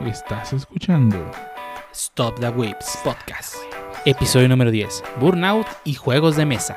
Estás escuchando Stop the Whips Podcast. Episodio número 10. Burnout y juegos de mesa.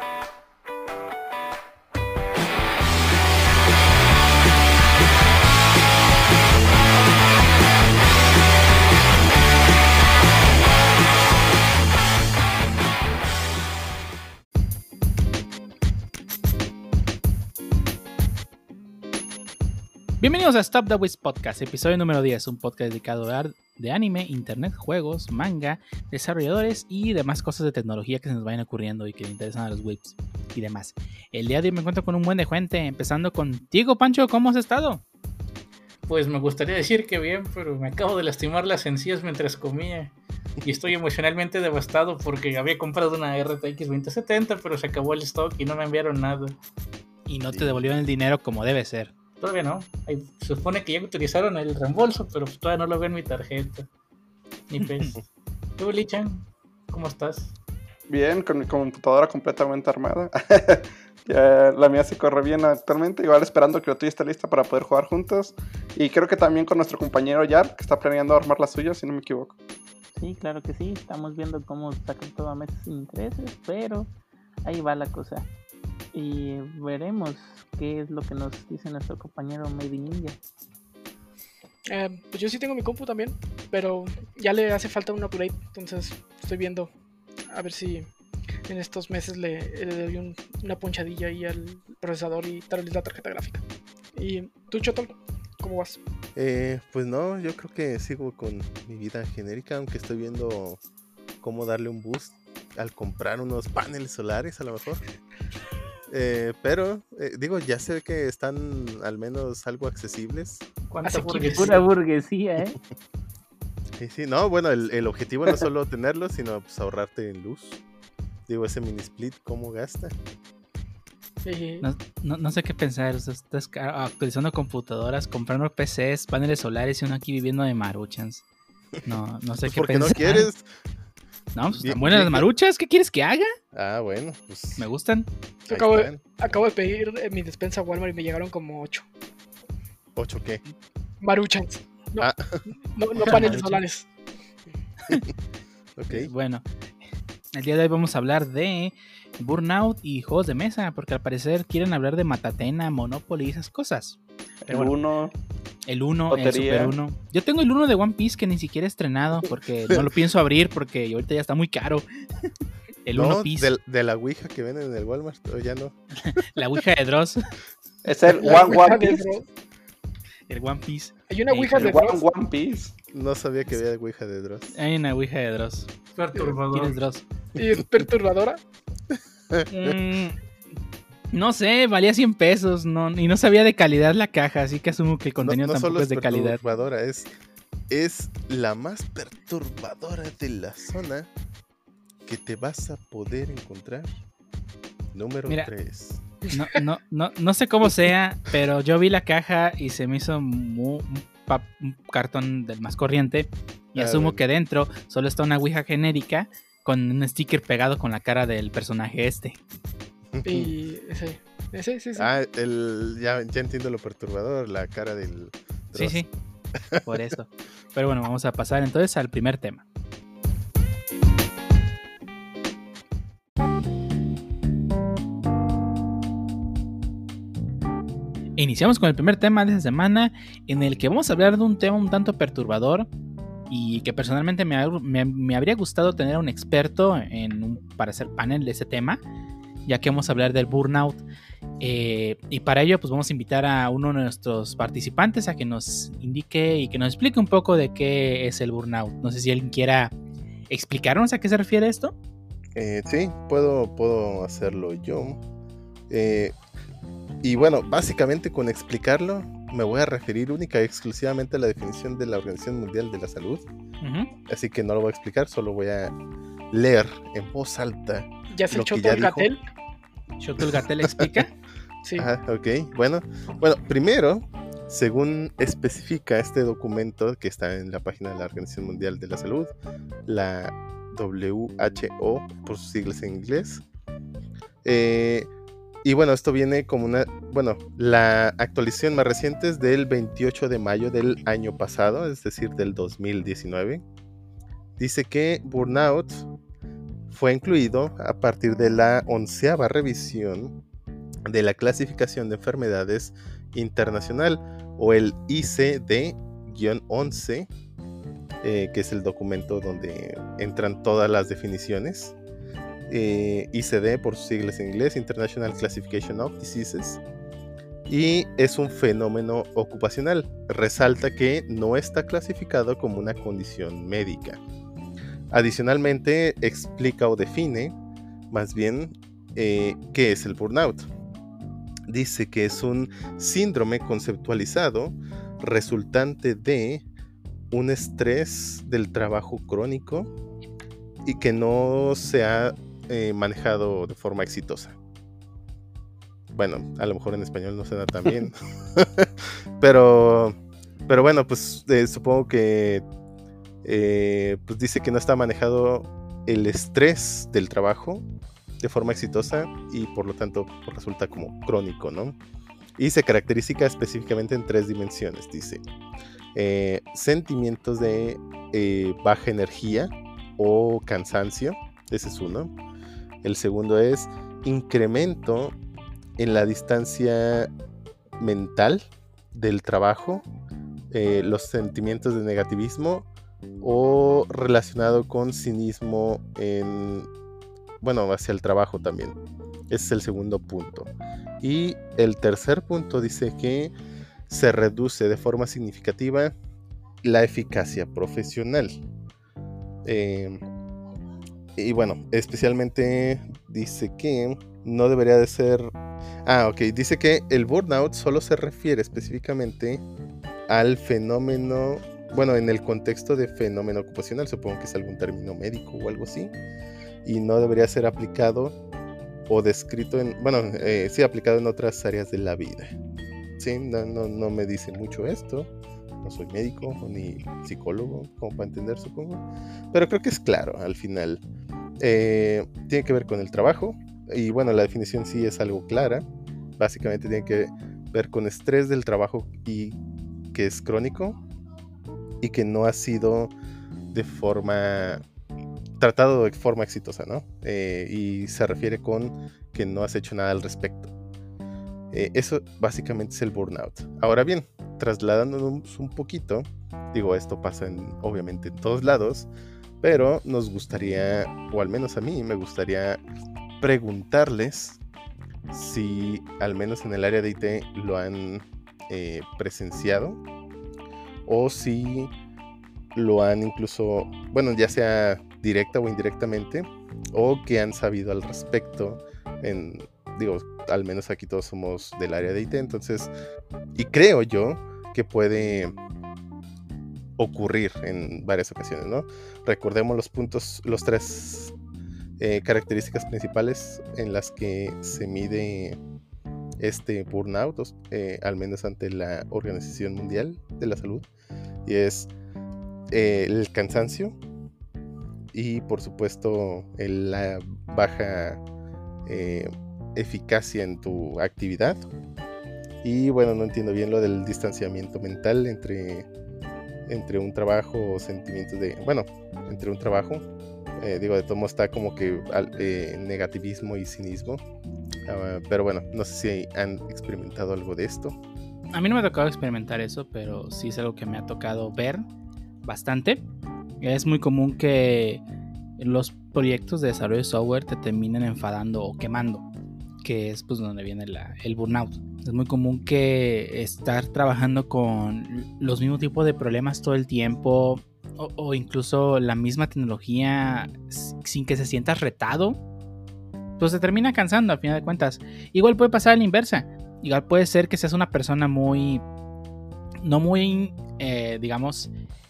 Bienvenidos a Stop the Whips Podcast, episodio número 10, un podcast dedicado a hablar de anime, internet, juegos, manga, desarrolladores y demás cosas de tecnología que se nos vayan ocurriendo y que le interesan a los whips y demás. El día de hoy me encuentro con un buen de gente, empezando contigo, Pancho, ¿cómo has estado? Pues me gustaría decir que bien, pero me acabo de lastimar las encías mientras comía. Y estoy emocionalmente devastado porque había comprado una RTX 2070, pero se acabó el stock y no me enviaron nada. Y no te devolvieron el dinero como debe ser. Todavía no. Ahí se supone que ya utilizaron el reembolso, pero todavía no lo veo en mi tarjeta. Ni pez. ¿Tú, Lichan? ¿Cómo estás? Bien, con mi computadora completamente armada. ya la mía se corre bien actualmente, igual esperando que la tuya esté lista para poder jugar juntos. Y creo que también con nuestro compañero Yar, que está planeando armar la suya, si no me equivoco. Sí, claro que sí. Estamos viendo cómo sacan todo a meses sin intereses, pero ahí va la cosa. Y veremos qué es lo que nos dice nuestro compañero Made in Ninja. Eh, pues yo sí tengo mi compu también, pero ya le hace falta un upgrade, entonces estoy viendo a ver si en estos meses le, le doy un- una ponchadilla ahí al procesador y tal vez la tarjeta gráfica. ¿Y tú, Chotol? ¿Cómo vas? Eh, pues no, yo creo que sigo con mi vida genérica, aunque estoy viendo cómo darle un boost al comprar unos paneles solares a lo mejor. Eh, pero, eh, digo, ya sé que están al menos algo accesibles. ¿Cuánta burguesía? Pura burguesía, ¿eh? Sí, sí, no, bueno, el, el objetivo no es solo tenerlos, sino pues, ahorrarte en luz. Digo, ese mini split, ¿cómo gasta? Eh, No, no- no sé qué pensar, o sea, estás actualizando computadoras, comprando PCs, paneles solares y uno aquí viviendo de maruchans. No, no sé Pues qué porque no pensar. quieres. No, pues están buenas las maruchas, ¿qué quieres que haga? Ah, bueno, pues. Me gustan. acabo, de, están. acabo de pedir eh, mi despensa a Walmart y me llegaron como 8. ¿Ocho qué? Maruchans. No, Ah. no, no paneles solares. Ok. Bueno, el día de hoy vamos a hablar de Burnout y juegos de mesa, porque al parecer quieren hablar de Matatena, Monopoly y esas cosas. El bueno. uno, El 1, el. Super 1. Yo tengo el 1 de One Piece que ni siquiera he estrenado porque no lo pienso abrir porque ahorita ya está muy caro. El 1 no, Piece, del- de, la Ouija que venden en el Walmart, o ya no. la Ouija de Dross, es el La One de Piece. El One Piece. Hay una Ouija de Dross. One Piece. No sabía que había Ouija de Dross. Hay una Ouija de Dross. ¿Quién es Perturbador. Dross? y es perturbadora. Mm, no sé, valía 100 pesos no, y no sabía de calidad la caja, así que asumo que el contenido no tampoco solo es de calidad. perturbadora, es, es la más perturbadora de la zona que te vas a poder encontrar. Número Mira. 3. No, no, no, no sé cómo sea, pero yo vi la caja y se me hizo mu- un, cartón del más corriente. Y asumo que dentro solo está una Ouija genérica con un sticker pegado con la cara del personaje este. Y sí, sí, sí. Ah, el, ya, ya entiendo lo perturbador, la cara del... Sí, sí. Por eso. Pero bueno, vamos a pasar entonces al primer tema. Iniciamos con el primer tema de esta semana en el que vamos a hablar de un tema un tanto perturbador y que personalmente me, me- habría gustado tener un experto en un- para hacer panel de ese tema, ya que vamos a hablar del burnout. Eh, y para ello, pues vamos a invitar a uno de nuestros participantes a que nos indique y que nos explique un poco de qué es el burnout. No sé si alguien quiera explicarnos a qué se refiere esto. Eh, sí, puedo, puedo hacerlo yo. Eh, y bueno, básicamente con explicarlo me voy a referir única y exclusivamente a la definición de la Organización Mundial de la Salud. Así que no lo voy a explicar, solo voy a leer en voz alta. ya se ya el gatel. Shotul Gatel explica. Sí. Ajá, ok. Bueno, bueno, primero, según especifica este documento que está en la página de la Organización Mundial de la Salud, la WHO, por sus siglas en inglés, eh, y bueno, esto viene como una, bueno, la actualización más reciente es del 28 de mayo del año pasado, es decir, del 2019. Dice que Burnout fue incluido a partir de la onceava revisión de la clasificación de enfermedades internacional o el ICD-11, eh, que es el documento donde entran todas las definiciones. Eh, ICD por sus siglas en inglés, International Classification of Diseases. Y es un fenómeno ocupacional. Resalta que no está clasificado como una condición médica. Adicionalmente, explica o define más bien eh, qué es el burnout dice que es un síndrome conceptualizado resultante de un estrés del trabajo crónico y que no se ha eh, manejado de forma exitosa. Bueno, a lo mejor en español no se da tan bien. pero, pero bueno, pues eh, supongo que eh, pues dice que no está manejado el estrés del trabajo de forma exitosa y por lo tanto pues, resulta como crónico, ¿no? Y se caracteriza específicamente en tres dimensiones, dice. Eh, sentimientos de eh, baja energía o cansancio, ese es uno. El segundo es incremento en la distancia mental del trabajo, eh, los sentimientos de negativismo o relacionado con cinismo en bueno, hacia el trabajo también. Ese es el segundo punto. Y el tercer punto dice que se reduce de forma significativa la eficacia profesional. Em, y bueno, especialmente dice que no debería de ser... Ah, ok, dice que el burnout solo se refiere específicamente al fenómeno, bueno, en el contexto de fenómeno ocupacional, supongo que es algún término médico o algo así y no debería ser aplicado o descrito en, bueno, eh, sí aplicado en otras áreas de la vida. Sí, no, no, me dice mucho esto. No soy médico ni psicólogo, como para entender, supongo. Pero creo que es claro al final. Eh, tiene que ver con el trabajo. Y bueno, la definición sí es algo clara. Básicamente tiene que ver con estrés del trabajo y que es crónico y que no ha sido de forma tratado de forma exitosa, ¿no? Eh, y se refiere con que no has hecho nada al respecto. Eh, eso básicamente es el burnout. Ahora bien, trasladándonos un poquito, digo, esto pasa en, obviamente en todos lados, pero nos gustaría, o al menos a mí me gustaría preguntarles si al menos en el área de IT lo han eh, presenciado o si lo han incluso, bueno, ya sea directa o indirectamente, o que han sabido al respecto. En, digo, al menos aquí todos somos del área de IT, entonces, y creo yo que puede ocurrir en varias ocasiones, ¿no? Recordemos los puntos, los tres eh, características principales en las que se mide este burnout, eh, al menos ante la Organización Mundial de la Salud, y es eh, el cansancio, y por supuesto la baja eh, eficacia en tu actividad. Y bueno, no entiendo bien lo del distanciamiento mental entre, entre un trabajo o sentimientos de... Bueno, entre un trabajo. Eh, digo, de todo modo está como que eh, negativismo y cinismo. Ah, pero bueno, no sé si han experimentado algo de esto. A mí no me ha tocado experimentar eso, pero sí es algo que me ha tocado ver bastante. Es muy común que los proyectos de desarrollo de software te terminen enfadando o quemando, que es pues donde viene el burnout. Es muy común que estar trabajando con los mismos tipos de problemas todo el tiempo o, incluso la misma tecnología sin que se sientas retado, pues te termina cansando a final de cuentas. Igual puede pasar a la inversa. Igual puede ser que seas una persona muy, no muy, eh, digamos,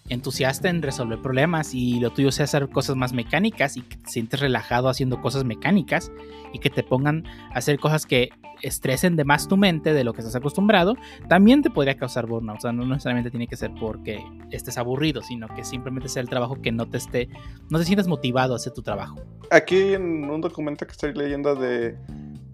entusiasta en resolver problemas y lo tuyo sea hacer cosas más mecánicas y que te sientes relajado haciendo cosas mecánicas y que te pongan a hacer cosas que estresen de más tu mente de lo que estás acostumbrado, también te podría causar burnout. O sea, no necesariamente tiene que ser porque estés aburrido, sino que simplemente sea el trabajo que no te esté, no te sientas motivado a hacer tu trabajo. Aquí en un documento que estoy leyendo de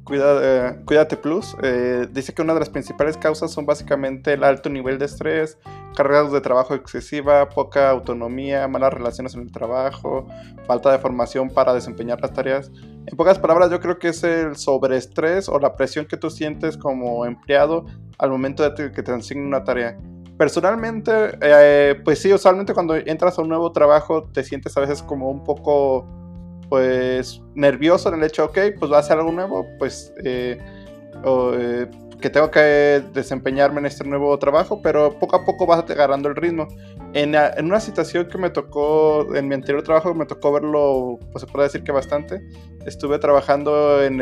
Cuida, Cuídate Plus, eh, dice que una de las principales causas son básicamente el alto nivel de estrés, cargas de trabajo excesiva, poca autonomía, malas relaciones en el trabajo, falta de formación para desempeñar las tareas. En pocas palabras, yo creo que es el sobreestrés o la presión que tú sientes como empleado al momento de que te asignen una tarea. Personalmente, eh, pues sí, usualmente cuando entras a un nuevo trabajo te sientes a veces como un poco, pues, nervioso en el hecho, ok, pues va a ser algo nuevo, pues, eh, eh, que tengo que desempeñarme en este nuevo trabajo, pero poco a poco vas agarrando el ritmo. En, en, una situación que me tocó, en mi anterior trabajo, me tocó verlo, pues se puede decir que bastante. Estuve trabajando en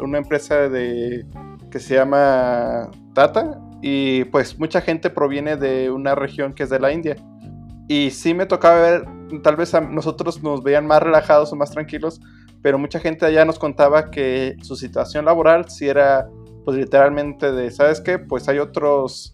una empresa de, que se llama Tata, y pues mucha gente proviene de una región que es de la India. Y sí me tocaba ver, tal vez a nosotros nos veían más relajados o más tranquilos, pero mucha gente allá nos contaba que su situación laboral sí era pues literalmente de, ¿sabes qué? Pues hay otros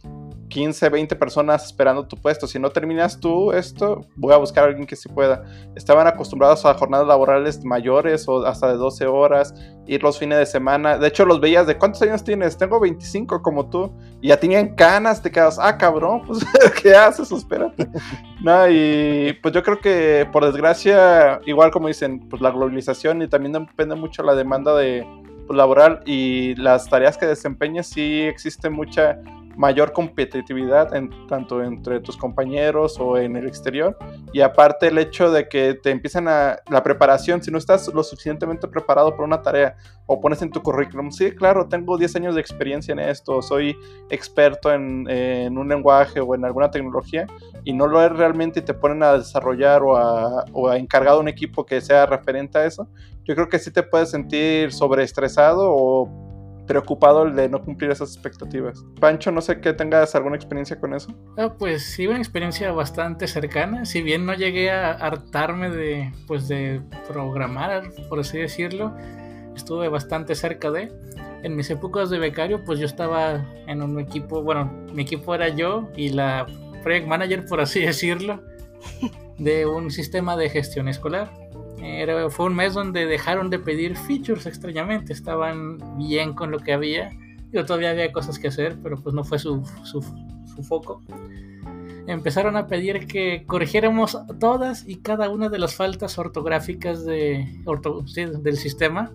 15, 20 personas esperando tu puesto. Si no terminas tú esto, voy a buscar a alguien que sí pueda. Estaban acostumbrados a jornadas laborales mayores o hasta de 12 horas, ir los fines de semana. De hecho, los veías de cuántos años tienes. Tengo 25 como tú. Y ya tenían canas, te quedas, ah, cabrón, pues, ¿qué haces? Espérate. no, y pues yo creo que por desgracia, igual como dicen, pues la globalización y también depende mucho la demanda de pues, laboral y las tareas que desempeñas, sí existe mucha mayor competitividad en, tanto entre tus compañeros o en el exterior. Y aparte el hecho de que te empiezan a la preparación si no estás lo suficientemente preparado para una tarea o pones en tu currículum sí claro tengo 10 años de experiencia en esto soy experto en, un lenguaje o en alguna tecnología y no lo es realmente y te ponen a desarrollar o a, o a encargado un equipo que sea referente a eso yo creo que sí te puedes sentir sobreestresado o preocupado de no cumplir esas expectativas. Pancho, no sé que tengas alguna experiencia con eso. Ah, pues sí, una experiencia bastante cercana. Si bien no llegué a hartarme de, pues, de programar, por así decirlo, estuve bastante cerca de. En mis épocas de becario, pues yo estaba en un equipo, bueno, mi equipo era yo y la project manager, por así decirlo, de un sistema de gestión escolar fue un mes donde dejaron de pedir features extrañamente, estaban bien con lo que había. Yo todavía había cosas que hacer, pero pues no fue su, su, foco. Empezaron a pedir que corrigiéramos todas y cada una de las faltas ortográficas de, del sistema.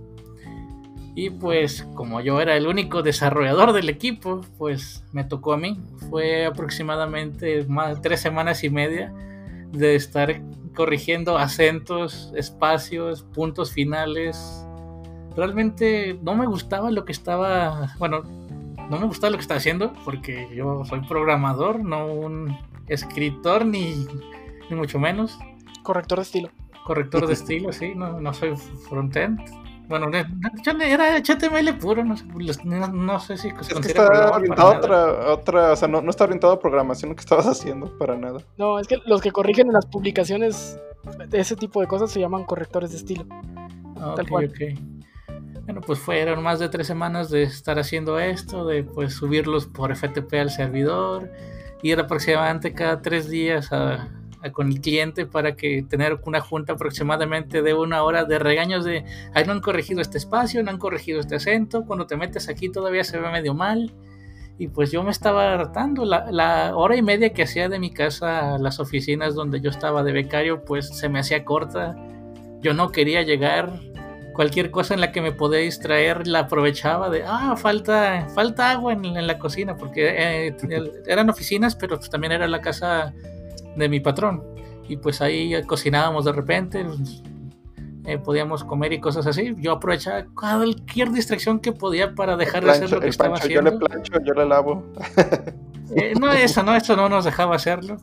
Y pues como yo era el único desarrollador del equipo, pues me tocó a mí. Fue aproximadamente más, tres semanas y media de estar corrigiendo acentos, espacios, puntos finales. Realmente no me gustaba lo que estaba, bueno, no me gustaba lo que estaba haciendo porque yo soy programador, no un escritor ni, ni mucho menos. Corrector de estilo. Corrector de estilo, sí, no, no soy frontend. Bueno, era HTML puro, no sé, no, sé si es que está orientado a otra, otra, o sea, no, no, está orientado a programación lo que estabas haciendo para nada. No, es que los que corrigen en las publicaciones de ese tipo de cosas se llaman correctores de estilo. Ok, ok. Bueno, pues fueron más de tres semanas de estar haciendo esto, de pues subirlos por FTP al servidor, ir aproximadamente cada tres días a, con el cliente para que tener una junta aproximadamente de una hora de regaños de, ay, no han corregido este espacio, no han corregido este acento, cuando te metes aquí todavía se ve medio mal. Y pues yo me estaba hartando. La, la hora y media que hacía de mi casa a las oficinas donde yo estaba de becario, pues se me hacía corta. Yo no quería llegar. Cualquier cosa en la que me podía distraer la aprovechaba de, ah, falta, falta agua en, la cocina, porque eh, eran oficinas, pero pues también era la casa de mi patrón. Y pues ahí cocinábamos de repente, eh, podíamos comer y cosas así. Yo aprovechaba cualquier distracción que podía para dejar de hacer lo que estaba haciendo. Yo le plancho, yo le lavo. Eh, no, eso no, eso no nos dejaba hacerlo.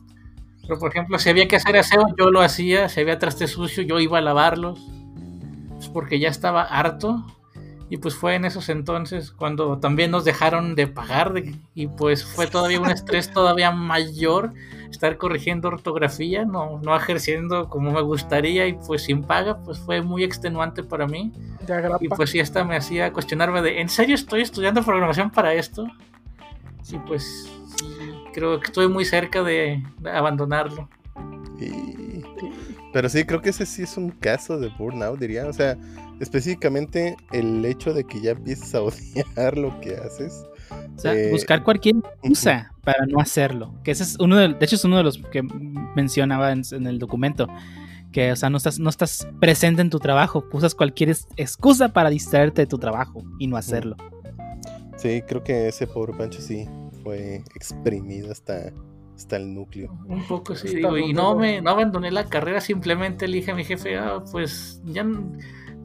Pero por ejemplo, si había que hacer aseo, yo lo hacía. Si había traste sucio, yo iba a lavarlos. Pues porque ya estaba harto. Y pues fue en esos entonces cuando también nos dejaron de pagar. y pues fue todavía un estrés todavía mayor estar corrigiendo ortografía, no, no ejerciendo como me gustaría y pues sin paga, pues fue muy extenuante para mí. Y pues sí, esta me hacía cuestionarme de, ¿en serio estoy estudiando programación para esto? Sí, pues creo que estoy muy cerca de, abandonarlo. Pero sí, creo que ese sí es un caso de burnout, diría. O sea, específicamente el hecho de que ya empieces a odiar lo que haces. O sea, Eh, buscar cualquier excusa para no hacerlo. Que ese es uno de, de hecho es uno de los que mencionaba en, en el documento. Que, o sea, no estás, no estás presente en tu trabajo. Usas cualquier excusa para distraerte de tu trabajo y no hacerlo. Sí, creo que ese pobre Pancho sí fue exprimido hasta, hasta el núcleo. Un poco sí, digo, y no me no abandoné la carrera, simplemente le dije a mi jefe, ah, pues ya,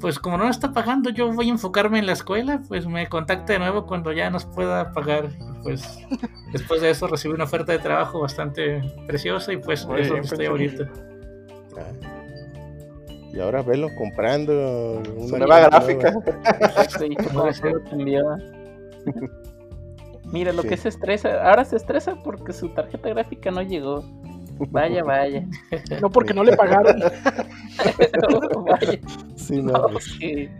pues como no me está pagando, yo voy a enfocarme en la escuela, pues me contacte de nuevo cuando ya nos pueda pagar. Y pues después de eso recibí una oferta de trabajo bastante preciosa y pues Muy es bien, donde estoy Pancho. ahorita. Ah. Y ahora velo comprando Su una nueva nueva. gráfica. Exacto, y como. Mira, lo Sí. que se estresa, ahora se estresa porque su tarjeta gráfica no llegó. Vaya, vaya. No porque no le pagaron. vaya. Sí, no, No, pues, que-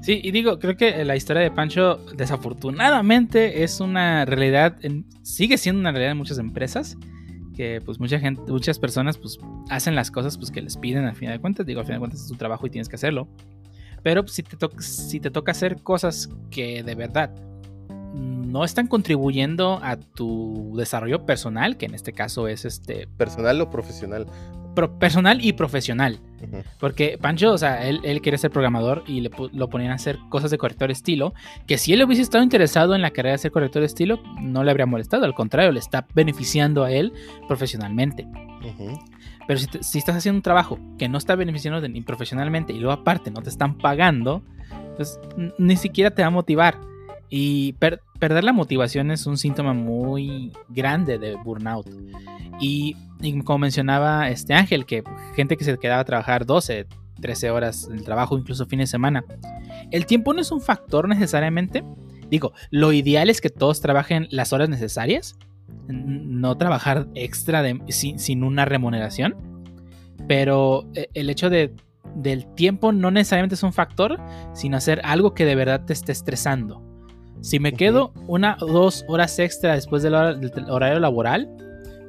Sí, y digo, creo que la historia de Pancho, desafortunadamente, es una realidad, en- sigue siendo una realidad en muchas empresas, que pues mucha gente, muchas personas pues hacen las cosas pues que les piden al final de cuentas, digo, al final de cuentas es tu trabajo y tienes que hacerlo. Pero pues, si te, si te toca hacer cosas que de verdad no están contribuyendo a tu desarrollo personal, que en este caso es este personal o profesional. pro- personal y profesional. Porque Pancho, o sea, él, él quería ser programador y le lo ponían a hacer cosas de corrector estilo. Que si él hubiese estado interesado en la carrera de ser corrector de estilo, no le habría molestado. Al contrario, le está beneficiando a él profesionalmente. Pero si, te- si estás haciendo un trabajo que no está beneficiando ni profesionalmente y luego aparte no te están pagando, pues ni siquiera te va a motivar. Y per- perder la motivación es un síntoma muy grande de burnout. Y, como mencionaba este Ángel, que gente que se quedaba a trabajar 12, 13 horas en el trabajo, incluso fines de semana, el tiempo no es un factor necesariamente. Digo, lo ideal es que todos trabajen las horas necesarias, no trabajar extra sin una remuneración. Pero eh, el hecho de, del tiempo no necesariamente es un factor, sino hacer algo que de verdad te esté estresando. Si me quedo una o dos horas extra después del, hora- del horario laboral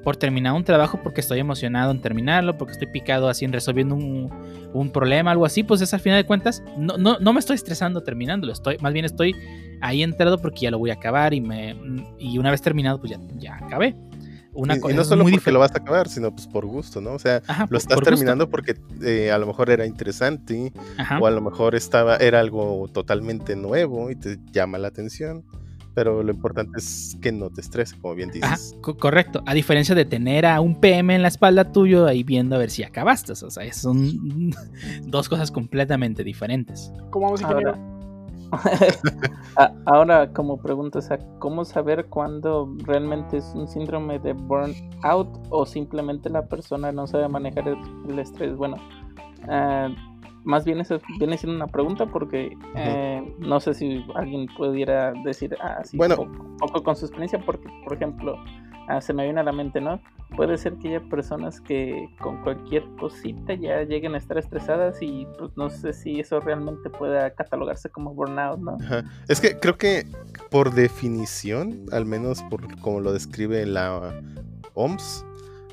por terminar un trabajo porque estoy emocionado en terminarlo, porque estoy picado así en resolviendo un, un problema, algo así, pues es al final de cuentas, no, no, no me estoy estresando terminándolo, estoy, más bien estoy ahí entrado porque ya lo voy a acabar y, me, y una vez terminado, pues ya, ya acabé. Una y, no solo muy porque lo vas a acabar, sino pues por gusto, ¿no? O sea, Ajá, lo estás por gusto. terminando porque eh, a lo mejor era interesante Ajá. o a lo mejor estaba era algo totalmente nuevo y te llama la atención, pero lo importante es que no te estrese, como bien Ajá, dices. co- correcto. A diferencia de tener a un PM en la espalda tuyo ahí viendo a ver si acabaste. O sea, son dos cosas completamente diferentes. ¿Cómo vamos, ingeniero? Ahora, A- ahora como pregunta, o sea, ¿cómo saber cuándo realmente es un síndrome de burnout o simplemente la persona no sabe manejar el, estrés? Bueno, ah, más bien eso viene siendo una pregunta porque eh, no sé si alguien pudiera decir así Bueno. poco, poco con su experiencia, porque por ejemplo, ah, se me viene a la mente, ¿no? Puede ser que haya personas que con cualquier cosita ya lleguen a estar estresadas y pues no sé si eso realmente pueda catalogarse como burnout, ¿no? Es que creo que por definición, al menos por como lo describe la OMS,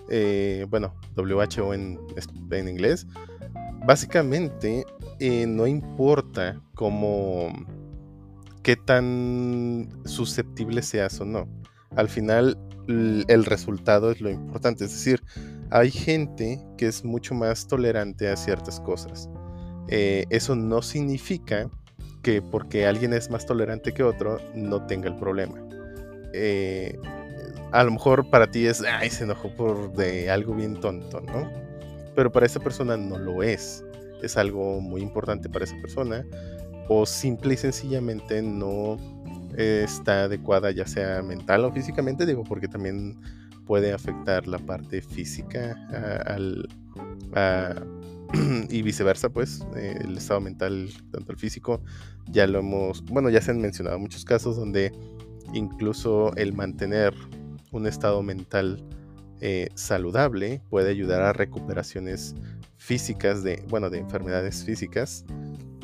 eh, bueno, WHO en, en inglés, básicamente eh, no importa cómo qué tan susceptible seas o no. Al final el resultado es lo importante. Es decir, hay gente que es mucho más tolerante a ciertas cosas. Eh, eso no significa que porque alguien es más tolerante que otro no tenga el problema. Eh, a lo mejor para ti es, ay, se enojó por de algo bien tonto, ¿no? Pero para esa persona no lo es. Es algo muy importante para esa persona. O simple y sencillamente no eh, está adecuada, ya sea mental o físicamente, digo, porque también puede afectar la parte física al, y viceversa, pues, eh, el estado mental, tanto el físico, ya lo hemos, bueno, ya se han mencionado muchos casos donde incluso el mantener un estado mental eh, saludable puede ayudar a recuperaciones físicas de, bueno, de enfermedades físicas.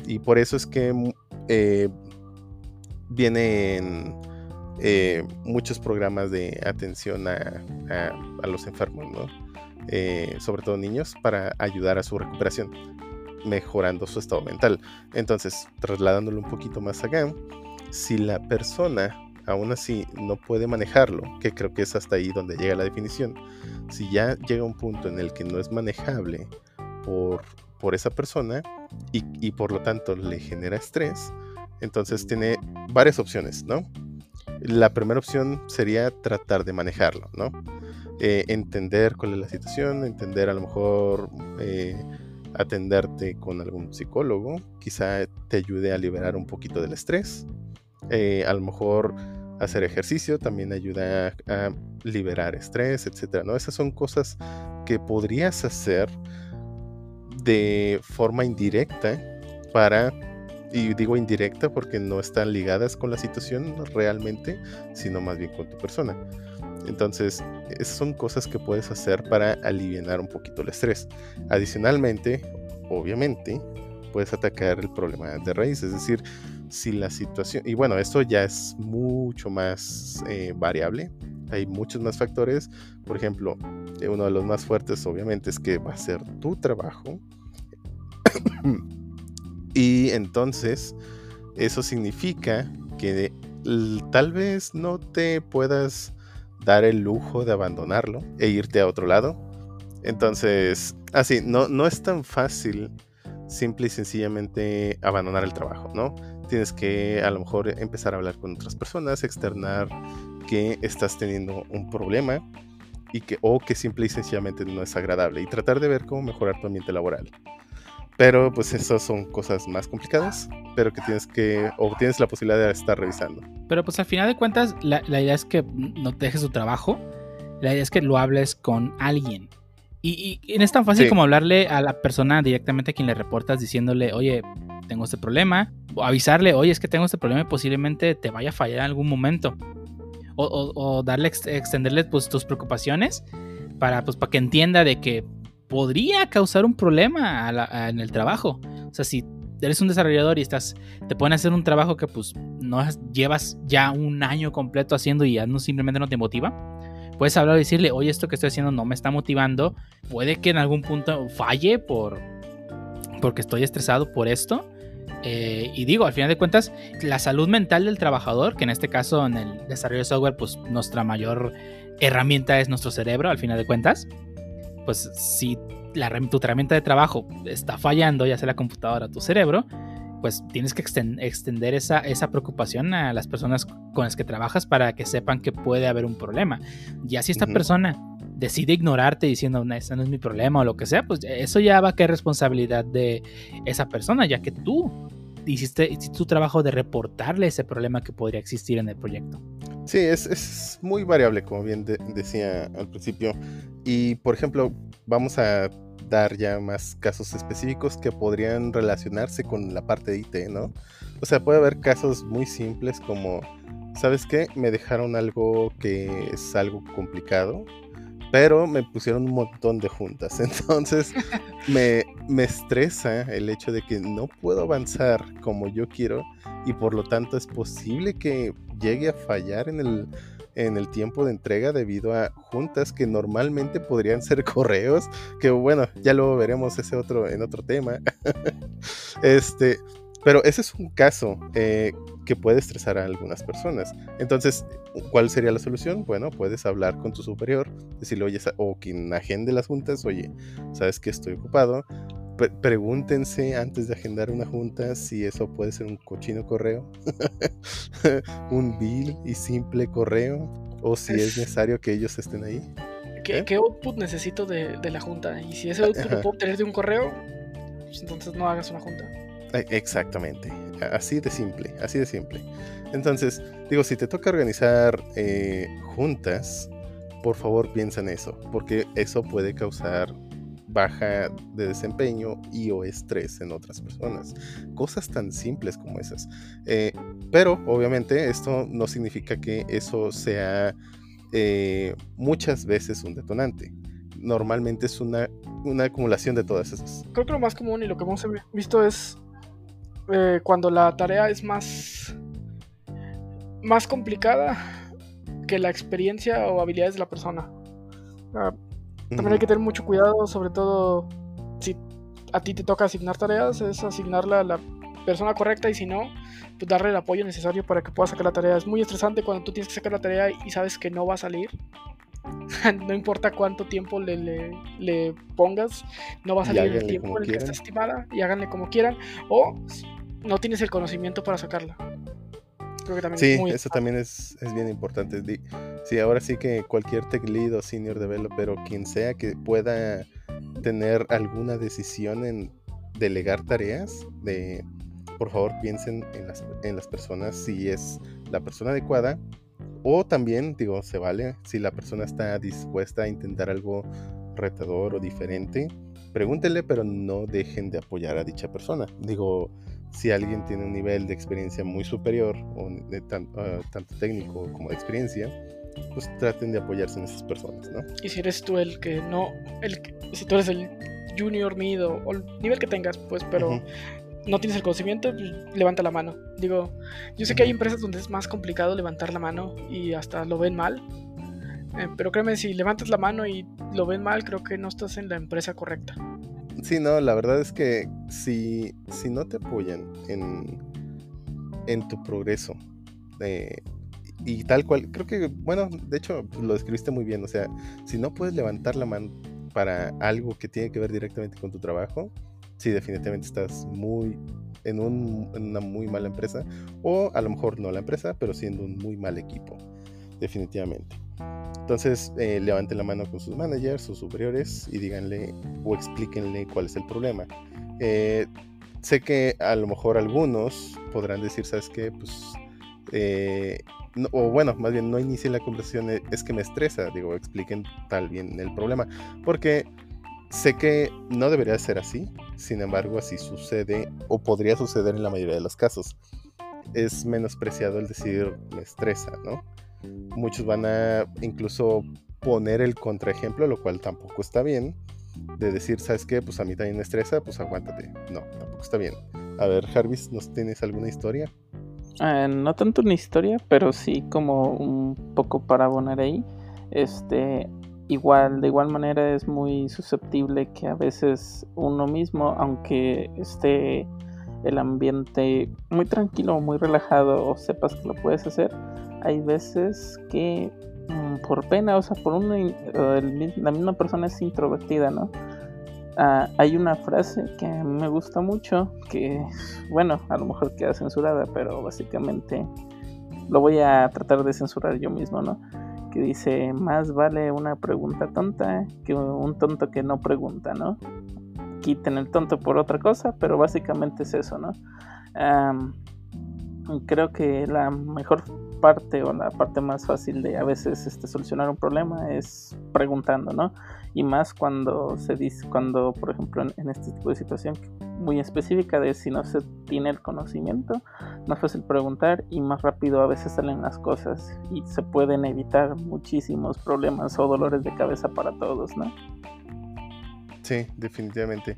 Y por eso es que mm, vienen eh, muchos programas de atención a, a- los enfermos, eh, sobre todo niños, para ayudar a su recuperación, mejorando su estado mental. Entonces, trasladándolo un poquito más acá, si la persona aún así no puede manejarlo, que creo que es hasta ahí donde llega la definición, si ya llega un punto en el que no es manejable por, por esa persona y, y por lo tanto le genera estrés, entonces tiene varias opciones, ¿no? La primera opción sería tratar de manejarlo, ¿no? Eh, entender cuál es la situación, entender a lo mejor eh, atenderte con algún psicólogo, quizá te ayude a liberar un poquito del estrés, eh, a lo mejor hacer ejercicio también ayuda a, a liberar estrés, etcétera, ¿no? Esas son cosas que podrías hacer de forma indirecta para y digo indirecta porque no están ligadas con la situación realmente, sino más bien con tu persona. Entonces, esas son cosas que puedes hacer para aliviar un poquito el estrés. Adicionalmente, obviamente, puedes atacar el problema de raíz, es decir, si la situación, y bueno, esto ya es mucho más eh, variable, hay muchos más factores, por ejemplo, eh, uno de los más fuertes obviamente es que va a ser tu trabajo. Y entonces eso significa que tal vez no te puedas dar el lujo de abandonarlo e irte a otro lado. Entonces, así, no, no es tan fácil simple y sencillamente abandonar el trabajo, ¿no? Tienes que a lo mejor empezar a hablar con otras personas, externar que estás teniendo un problema y que, o que simple y sencillamente no es agradable y tratar de ver cómo mejorar tu ambiente laboral. Pero pues esas son cosas más complicadas, pero que tienes que, o tienes la posibilidad de estar revisando. Pero pues al final de cuentas, la, la idea es que no te dejes tu trabajo, la idea es que lo hables con alguien. Y, y, y no es tan fácil Sí. como hablarle a la persona directamente a quien le reportas diciéndole, oye, tengo este problema, o avisarle, oye, es que tengo este problema y posiblemente te vaya a fallar en algún momento. O, o- o darle, ex- extenderle pues, tus preocupaciones para, pues, para que entienda de que podría causar un problema a en el trabajo. O sea, si eres un desarrollador y estás, te pueden hacer un trabajo que pues no llevas ya un año completo haciendo y ya no simplemente no te motiva, puedes hablar y decirle, oye, esto que estoy haciendo no me está motivando, puede que en algún punto falle por porque estoy estresado por esto. Eh, y digo, al final de cuentas, la salud mental del trabajador, que en este caso en el desarrollo de software, pues nuestra mayor herramienta es nuestro cerebro, al final de cuentas, pues si la, tu herramienta de trabajo está fallando, ya sea la computadora o tu cerebro, pues tienes que exten- extender esa, esa preocupación a las personas con las que trabajas para que sepan que puede haber un problema. Ya si esta persona decide ignorarte diciendo, no, ese no es mi problema o lo que sea, pues eso ya va a caer responsabilidad de esa persona, ya que tú hiciste, tu trabajo de reportarle ese problema que podría existir en el proyecto. Sí, es, es muy variable, como bien de- decía al principio. Y, por ejemplo, vamos a dar ya más casos específicos que podrían relacionarse con la parte de IT, ¿no? O sea, puede haber casos muy simples como, ¿sabes qué? Me dejaron algo que es algo complicado, pero me pusieron un montón de juntas. Entonces, me, me estresa el hecho de que no puedo avanzar como yo quiero y por lo tanto es posible que llegue a fallar en el, en el tiempo de entrega debido a juntas que normalmente podrían ser correos, que bueno, ya luego veremos ese otro en otro tema. este, pero ese es un caso eh, que puede estresar a algunas personas. Entonces, ¿cuál sería la solución? Bueno, puedes hablar con tu superior, decirle, oye, o quien agende las juntas, oye, sabes que estoy ocupado. Pre- pregúntense antes de agendar una junta si eso puede ser un cochino correo, un bill y simple correo, o si es Es- necesario que ellos estén ahí. ¿Qué, ¿Eh? qué output necesito de, de la junta? Y si ese output Ajá. lo puedo obtener de un correo, pues entonces no hagas una junta. E- Exactamente, así de simple, así de simple. Entonces, digo, si te toca organizar eh, juntas, por favor piensa en eso, porque eso puede causar baja de desempeño y o estrés en otras personas. Cosas tan simples como esas. Eh, pero, obviamente, esto no significa que eso sea eh, muchas veces un detonante. Normalmente es una, una acumulación de todas esas. Creo que lo más común y lo que hemos visto es eh, cuando la tarea es más, más complicada que la experiencia o habilidades de la persona. Ah, También hay que tener mucho cuidado, sobre todo si a ti te toca asignar tareas, es asignarla a la persona correcta y si no, pues darle el apoyo necesario para que pueda sacar la tarea. Es muy estresante cuando tú tienes que sacar la tarea y sabes que no va a salir. no importa cuánto tiempo le, le, le, pongas, no va a salir el tiempo en el que está estimada y háganle como quieran. O no tienes el conocimiento para sacarla. Creo que también sí, eso también es, es, bien importante. Sí, ahora sí que cualquier tech lead o senior developer o quien sea que pueda tener alguna decisión en delegar tareas, de por favor piensen en las, en las personas si es la persona adecuada o también, digo, se vale si la persona está dispuesta a intentar algo retador o diferente. Pregúntenle, pero no dejen de apoyar a dicha persona. Digo, si alguien tiene un nivel de experiencia muy superior, o de ah, tanto técnico como de experiencia, pues traten de apoyarse en esas personas, ¿no? Y si eres tú el que no, el si tú eres el junior, mid o, el nivel que tengas, pues, pero no tienes el conocimiento, pues, levanta la mano. Digo, yo sé que hay empresas donde es más complicado levantar la mano y hasta lo ven mal. Eh, pero créeme, si levantas la mano y lo ven mal, creo que no estás en la empresa correcta. Sí, no, la verdad es que si, si no te apoyan en, en tu progreso, eh, y tal cual, creo que, bueno, de hecho lo describiste muy bien, o sea, si no puedes levantar la mano para algo que tiene que ver directamente con tu trabajo, sí, definitivamente estás muy en, un, en una muy mala empresa, o a lo mejor no la empresa, pero siendo un muy mal equipo, definitivamente. Entonces, eh, levanten la mano con sus managers, sus superiores y díganle o explíquenle cuál es el problema. Eh, sé que a lo mejor algunos podrán decir, ¿sabes qué? Pues, eh, o bueno, más bien no inicien la conversación, es que me estresa, digo, expliquen tal bien el problema, porque sé que no debería ser así, sin embargo, así sucede o podría suceder en la mayoría de los casos. Es menospreciado el decir me estresa, ¿no? Muchos van a incluso poner el contraejemplo, lo cual tampoco está bien. De decir, ¿sabes qué? Pues a mí también me estresa, pues aguántate. No, tampoco está bien. A ver, Jarvis, ¿nos tienes alguna historia? Eh, no tanto una historia, pero sí como un poco para abonar ahí. Este, igual, de igual manera es muy susceptible que a veces uno mismo, aunque esté el ambiente muy tranquilo, muy relajado o sepas que lo puedes hacer, hay veces que mm, por pena, o sea, por una, la misma persona es introvertida, ¿no? Ah, hay una frase que me gusta mucho, que, bueno, a lo mejor queda censurada, pero básicamente lo voy a tratar de censurar yo mismo, ¿no? Que dice, más vale una pregunta tonta que un tonto que no pregunta, ¿no? Quiten el tonto por otra cosa, pero básicamente es eso, ¿no? creo que la mejor parte o la parte más fácil de a veces este, solucionar un problema es preguntando, ¿no? Y más cuando se dice, cuando por ejemplo en, este tipo de situación muy específica de si no se tiene el conocimiento, más fácil preguntar y más rápido a veces salen las cosas y se pueden evitar muchísimos problemas o dolores de cabeza para todos, ¿no? Sí, definitivamente.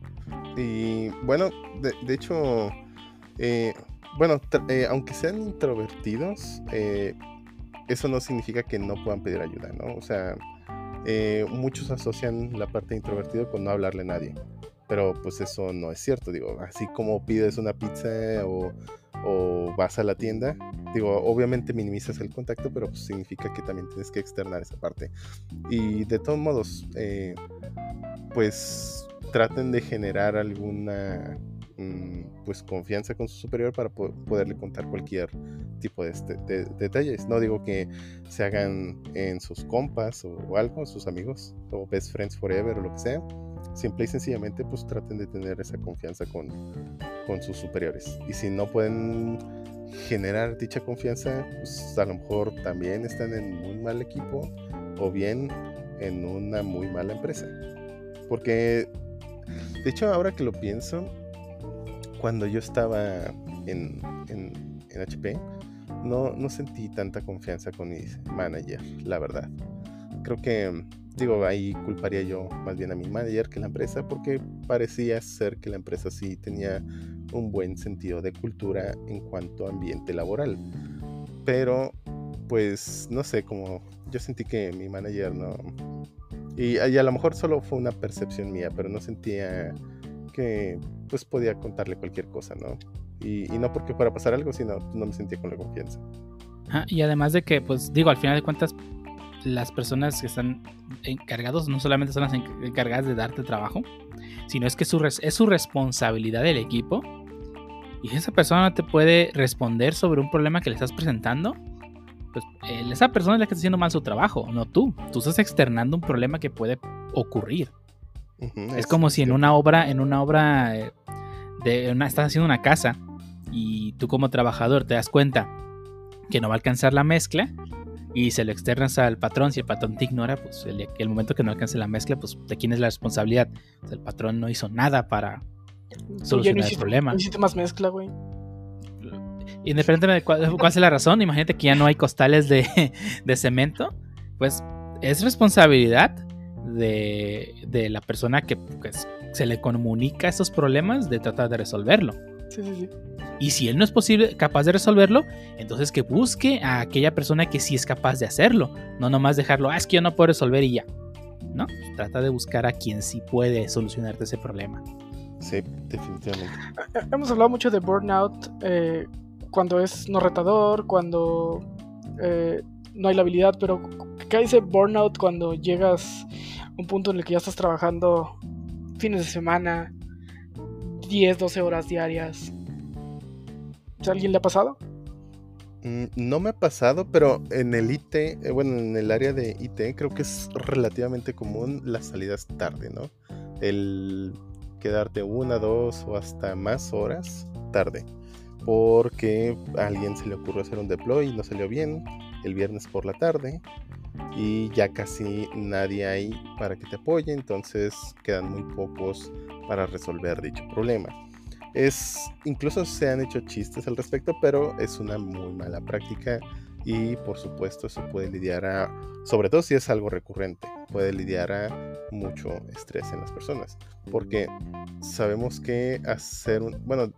Y bueno, de, de hecho, eh, bueno, eh, aunque sean introvertidos, eh, eso no significa que no puedan pedir ayuda, ¿no? O sea, eh, muchos asocian la parte introvertida con no hablarle a nadie. Pero pues eso no es cierto, digo, así como pides una pizza o, vas a la tienda, digo, obviamente minimizas el contacto, pero pues significa que también tienes que externar esa parte. Y de todos modos, pues traten de generar alguna pues confianza con su superior para poderle contar cualquier tipo este, de, detalles. No digo que se hagan en sus compas o, algo, sus amigos o best friends forever o lo que sea. Simple y sencillamente pues traten de tener esa confianza con, con sus superiores. Y si no pueden generar dicha confianza, pues a lo mejor también están en un mal equipo o bien en una muy mala empresa. Porque, de hecho, ahora que lo pienso, cuando yo estaba en, en, HP, no, no, sentí tanta confianza con mi manager, la verdad. Creo que, digo, ahí culparía yo más bien a mi manager que la empresa, porque parecía ser que la empresa sí tenía un buen sentido de cultura en cuanto a ambiente laboral. Pero, pues, no sé, como yo sentí que mi manager no, Y, y a lo mejor solo fue una percepción mía, pero no sentía que pues podía contarle cualquier cosa, ¿no? Y, y no porque fuera a pasar algo, sino no me sentía con la confianza. Y además de que, pues digo, al final de cuentas, las personas que están encargados no solamente son las en- encargadas de darte trabajo, sino es que su es su responsabilidad del equipo. Y esa persona no te puede responder sobre un problema que le estás presentando, pues eh, esa persona es la que está haciendo mal su trabajo, no tú. Tú estás externando un problema que puede ocurrir. Es como si en una obra, en una obra eh, de una, estás haciendo una casa y tú como trabajador te das cuenta que no va a alcanzar la mezcla y se lo externas al patrón, si el patrón te ignora, pues el, el momento que no alcance la mezcla, pues de quién es la responsabilidad. El patrón no hizo nada para no solucionar el problema. no hiciste más mezcla, güey. Independientemente de cuál, cuál sea la razón, imagínate que ya no hay costales de, de cemento, pues es responsabilidad de, de la persona que pues, se le comunica estos problemas de tratar de resolverlo. Sí, sí, sí. Y si él no es posible, capaz de resolverlo, entonces que busque a aquella persona que sí es capaz de hacerlo. No nomás dejarlo, ah, es que yo no puedo resolver y ya. No, trata de buscar a quien sí puede solucionarte ese problema. Sí, definitivamente. Hemos hablado mucho de burnout eh, cuando es no retador, cuando eh, no hay la habilidad, pero ¿qué dice burnout cuando llegas un punto en el que ya estás trabajando fines de semana, 10, 12 horas diarias? ¿A alguien le ha pasado? Mm, No me ha pasado, pero en el IT, eh, bueno, en el área de IT creo que es relativamente común las salidas tarde, ¿no? El quedarte una, dos o hasta más horas tarde. Porque a alguien se le ocurrió hacer un deploy y no salió bien el viernes por la tarde. Y ya casi nadie hay para que te apoye, entonces quedan muy pocos para resolver dicho problema. Es, incluso se han hecho chistes al respecto, pero es una muy mala práctica y por supuesto eso puede lidiar a, sobre todo si es algo recurrente, puede lidiar a mucho estrés en las personas, porque sabemos que hacer un, bueno,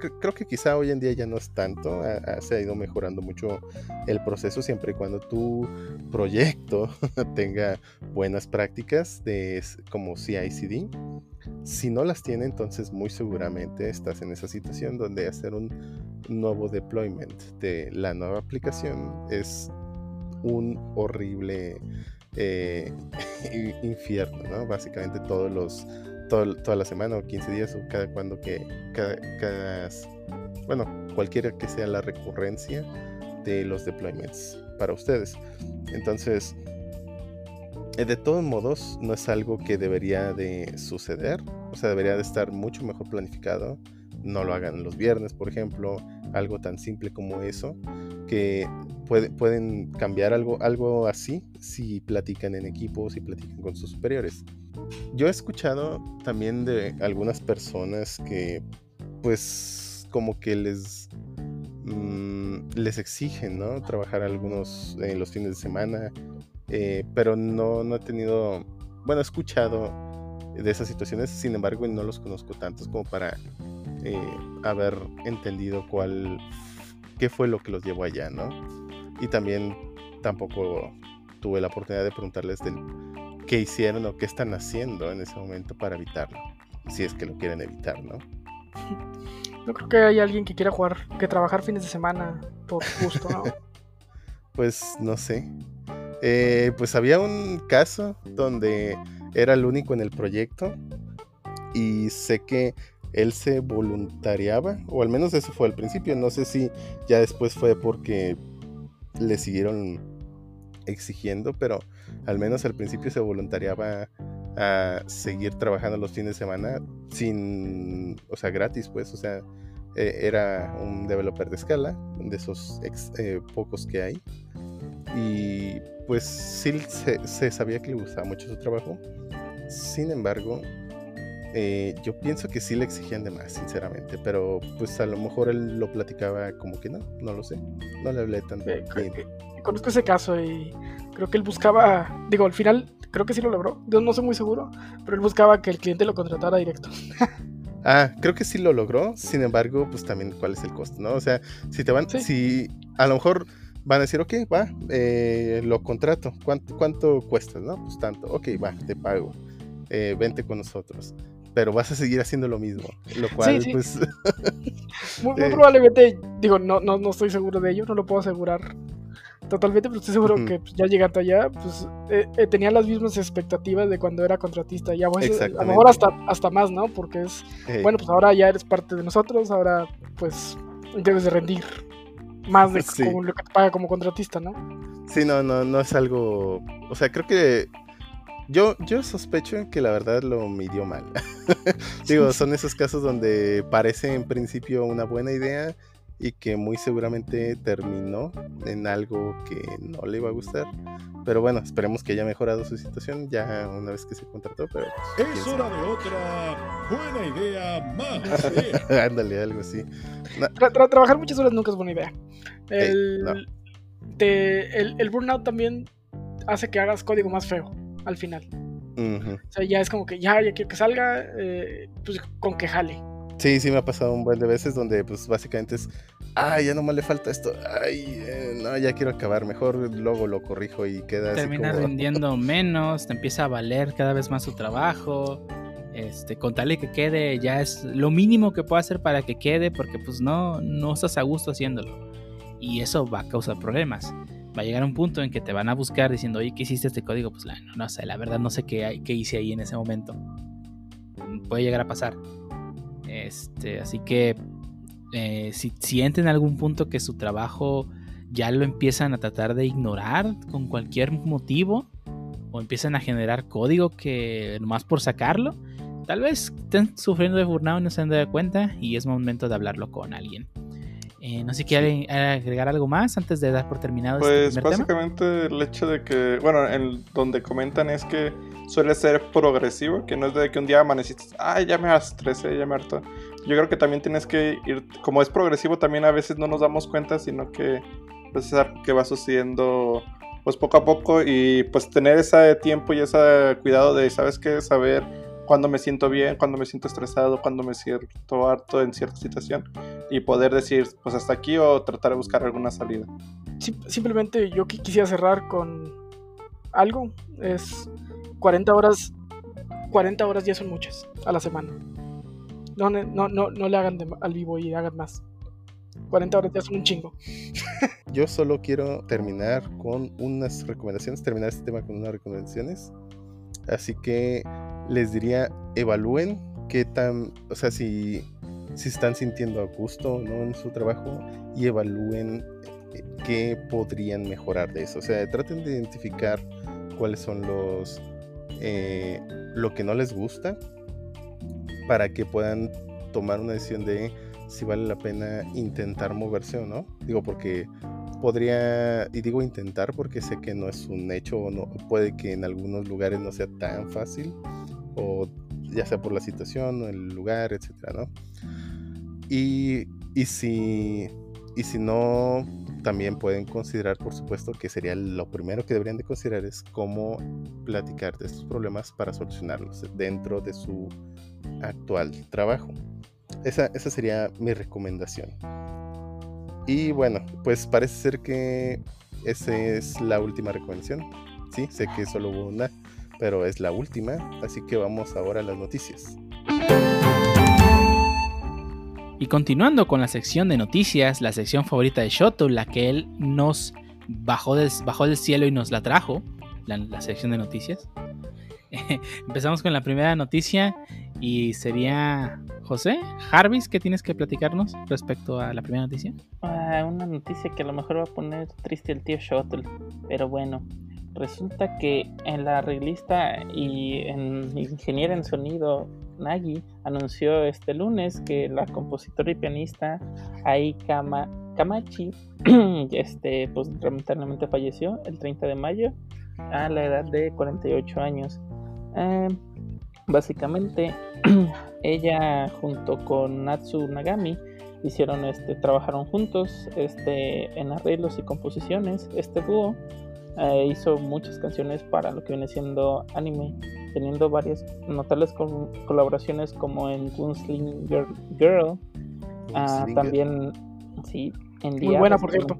creo que quizá hoy en día ya no es tanto, se ha ido mejorando mucho el proceso siempre y cuando tu proyecto tenga buenas prácticas de como CI/CD. Si no las tiene, entonces muy seguramente estás en esa situación donde hacer un nuevo deployment de la nueva aplicación es un horrible eh, infierno, ¿no? Básicamente todos los todo- toda la semana o 15 días o cada cuando que cada, cada bueno, cualquiera que sea la recurrencia de los deployments para ustedes. Entonces, eh, de todos modos, no es algo que debería de suceder. O sea, debería de estar mucho mejor planificado. No lo hagan los viernes, por ejemplo. Algo tan simple como eso. Que puede- pueden cambiar algo, algo así si platican en equipo, si platican con sus superiores. Yo he escuchado también de algunas personas que, pues, como que les mm, les exigen, ¿no? Trabajar algunos en los fines de semana, eh, pero no, no he tenido, bueno, he escuchado de esas situaciones, sin embargo, no los conozco tantos como para eh, haber entendido cuál, qué fue lo que los llevó allá, ¿no? Y también tampoco tuve la oportunidad de preguntarles del qué hicieron o qué están haciendo en ese momento para evitarlo, si es que lo quieren evitar, ¿no? No creo que haya alguien que quiera jugar, que trabajar fines de semana por gusto, ¿no? Pues no sé. Eh, pues había un caso donde era el único en el proyecto y sé que él se voluntariaba, o al menos eso fue al principio, no sé si ya después fue porque le siguieron exigiendo, pero al menos al principio se voluntariaba a seguir trabajando los fines de semana sin, o sea, gratis, pues, o sea, eh, era un developer de escala, de esos ex- eh, pocos que hay. Y pues sí se, se sabía que le gustaba mucho su trabajo. Sin embargo, eh, yo pienso que sí le exigían de más, sinceramente. Pero pues a lo mejor él lo platicaba como que no, no lo sé. No le hablé tan Eh, bien. Conozco ese caso y creo que él buscaba, digo, al final creo que sí lo logró, yo no soy muy seguro, pero él buscaba que el cliente lo contratara directo. Ah, creo que sí lo logró. Sin embargo, pues también cuál es el costo, ¿no? O sea, si te van, Sí. si a lo mejor van a decir, ok, va, eh, lo contrato. ¿Cuánto, ¿Cuánto cuesta? No, pues tanto. Ok, va, te pago. Eh, vente con nosotros. Pero vas a seguir haciendo lo mismo. Lo cual, sí. pues. Muy, muy Eh. probablemente, digo, no, no, no estoy seguro de ello, no lo puedo asegurar totalmente, pero estoy seguro que pues, ya llegando allá, pues eh, eh, tenía las mismas expectativas de cuando era contratista. Y a, veces- a lo mejor hasta, hasta más, ¿no? Porque es, bueno, pues ahora ya eres parte de nosotros, ahora pues debes de rendir más de Sí. como lo que te paga como contratista, ¿no? Sí, no, no, no es algo. O sea, creo que. Yo, yo sospecho que la verdad lo midió mal. Digo, son esos casos donde parece en principio una buena idea y que muy seguramente terminó en algo que no le iba a gustar. Pero bueno, esperemos que haya mejorado su situación ya una vez que se contrató. Pero pues, Es sabe. hora de otra buena idea más. idea. Ándale, algo así. Tra- tra- trabajar muchas horas nunca es buena idea. El, no. te- el, el burnout también hace que hagas código más feo al final. O sea, ya es como que ya, ya quiero que salga, eh, pues con que jale. Sí, sí me ha pasado un buen de veces donde pues básicamente es, ay, ya nomás le falta esto, ay, eh, no, ya quiero acabar, mejor luego lo corrijo y queda así Termina como... rindiendo menos, te empieza a valer cada vez más su trabajo. Este, con tal de que quede, ya es lo mínimo que puedo hacer para que quede, porque pues no, no estás a gusto haciéndolo. Y eso va a causar problemas. Va a llegar un punto en que te van a buscar diciendo, oye, ¿qué hiciste este código? Pues la- no, no sé, la verdad no sé qué, hay- qué hice ahí en ese momento. Puede llegar a pasar. Este, así que eh, si sienten en algún punto que su trabajo ya lo empiezan a tratar de ignorar con cualquier motivo o empiezan a generar código que nomás por sacarlo, tal vez estén sufriendo de burnout y no se han dado cuenta y es momento de hablarlo con alguien. Eh, no sé si quieren agregar algo más antes de dar por terminado Pues este primer tema. básicamente el hecho de que, bueno, en donde comentan es que suele ser progresivo, que no es de que un día amaneciste, ay, ya me estresé, ya me harto. Yo creo que también tienes que ir, como es progresivo, también a veces no nos damos cuenta, sino que pues, es algo que va sucediendo pues poco a poco y pues tener ese tiempo y ese cuidado de, ¿sabes qué? Saber cuándo me siento bien, cuándo me siento estresado, cuándo me siento harto en cierta situación y poder decir, pues hasta aquí o tratar de buscar alguna salida. Sim- simplemente yo qui- quisiera cerrar con algo. Es 40 horas. 40 horas ya son muchas a la semana. No, no, no, no le hagan de- al vivo y hagan más. 40 horas ya son un chingo. Yo solo quiero terminar con unas recomendaciones, terminar este tema con unas recomendaciones. Así que les diría, evalúen qué tan, o sea, si, si están sintiendo a gusto no en su trabajo y evalúen eh, qué podrían mejorar de eso. O sea, traten de identificar cuáles son los, eh, lo que no les gusta para que puedan tomar una decisión de si vale la pena intentar moverse o no. Digo, porque podría, y digo intentar porque sé que no es un hecho o no, puede que en algunos lugares no sea tan fácil, o ya sea por la situación o el lugar, etcétera, ¿no? Y, y si, y si no, también pueden considerar, por supuesto, que sería lo primero que deberían de considerar es cómo platicar de estos problemas para solucionarlos dentro de su actual trabajo. Esa, esa sería mi recomendación. Y bueno, pues parece ser que esa es la última recomendación. Sí, sé que solo hubo una, pero es la última. Así que vamos ahora a las noticias. Y continuando con la sección de noticias, la sección favorita de Shoto, la que él nos bajó del, bajó del cielo y nos la trajo, la, la sección de noticias. Empezamos con la primera noticia y sería José, Jarvis, ¿qué tienes que platicarnos respecto a la primera noticia? Ah, una noticia que a lo mejor va a poner triste el tío Shuttle, pero bueno, resulta que en la arreglista y en ingeniera en sonido Nagi anunció este lunes que la compositora y pianista Ai Kama, Kamachi este, pues lamentablemente falleció el 30 de mayo a la edad de 48 años. Eh, básicamente ella junto con Natsu Nagami hicieron este trabajaron juntos este en arreglos y composiciones este dúo eh, hizo muchas canciones para lo que viene siendo anime teniendo varias notables col- colaboraciones como en Gunslinger Girl ah, también sí en Muy buena, por cierto.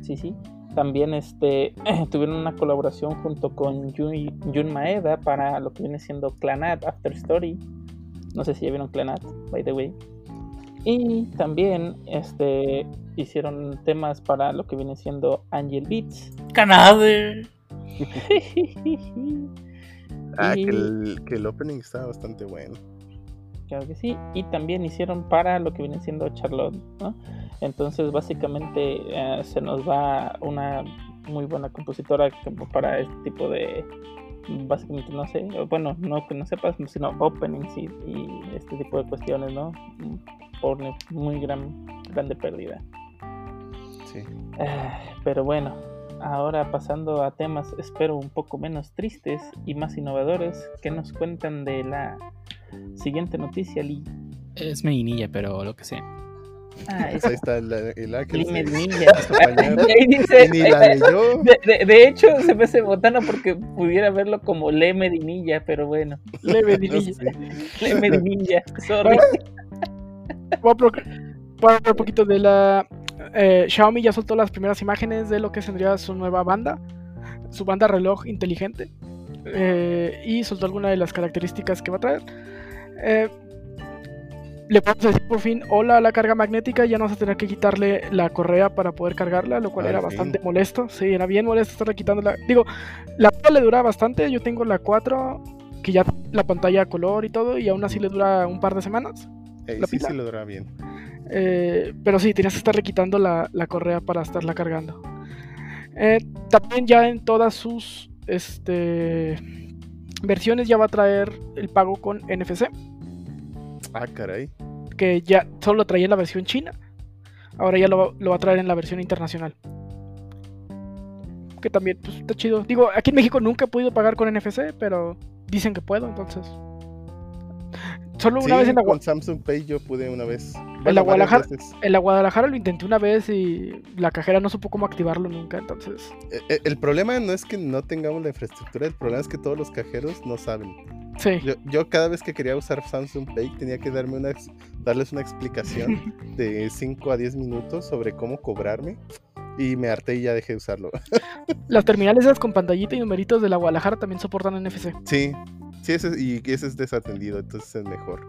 Sí, sí. También este tuvieron una colaboración junto con Jun, Jun Maeda para lo que viene siendo Clanat After Story. No sé si ya vieron Clanat, by the way. Y también este hicieron temas para lo que viene siendo Angel Beats. Canade. Ah, que Y- el, que el opening está bastante bueno. Claro que sí. Y también hicieron para lo que viene siendo Charlotte, ¿no? Entonces, básicamente, eh, se nos va una muy buena compositora como para este tipo de. Básicamente, no sé, bueno, no que no sepas, sino openings y, y este tipo de cuestiones, ¿no? Por muy gran, grande pérdida. Sí. Ah, Pero bueno, ahora pasando a temas, espero un poco menos tristes y más innovadores, que nos cuentan de la siguiente noticia, Lee. Es medinilla, pero lo que sea. Ah, es Pues ahí está el, el Ángel. Lee se- Medinilla. Ahí dice, ni la leyó. de, de- de hecho, se me hace botana porque pudiera verlo como Le Medinilla, pero bueno, Leve No dirilla. sé. Le Medinilla, sorry. Voy a, hablar un poquito de la. eh, Xiaomi ya soltó las primeras imágenes de lo que tendría su nueva banda, su banda reloj inteligente, eh, y soltó algunas de las características que va a traer. Eh, le podemos decir por fin hola a la carga magnética, ya no vas a tener que quitarle la correa para poder cargarla, lo cual Al era bastante molesto. Sí, era bien molesto estarle quitándola. Digo, la le dura bastante, yo tengo la 4, que ya la pantalla a color y todo, y aún así le dura un par de semanas. Eh, La sí, pila. sí lo bien. Eh, pero sí, tenías que estarle quitando la, la correa para estarla cargando. Eh, también ya en todas sus este, versiones ya va a traer el pago con NFC, Ah, caray. que ya solo lo traía en la versión china. Ahora ya lo, lo va a traer en la versión internacional. Que también pues, está chido. Digo, aquí en México nunca he podido pagar con NFC, pero dicen que puedo, entonces. Solo una Sí, vez en la, con Samsung Pay yo pude una vez. la varias Guadalajara? en la Guadalajara lo intenté una vez y la cajera no supo cómo activarlo nunca, entonces. Eh, eh, El problema no es que no tengamos la infraestructura, el problema es que todos los cajeros no saben. Sí. Yo, yo cada vez que quería usar Samsung Pay tenía que darme una, darles una explicación de 5 a 10 minutos sobre cómo cobrarme y me harté y ya dejé de usarlo. Las terminales esas con pantallita y numeritos de la Guadalajara también soportan NFC. Sí, sí, ese, y ese es desatendido, entonces es mejor.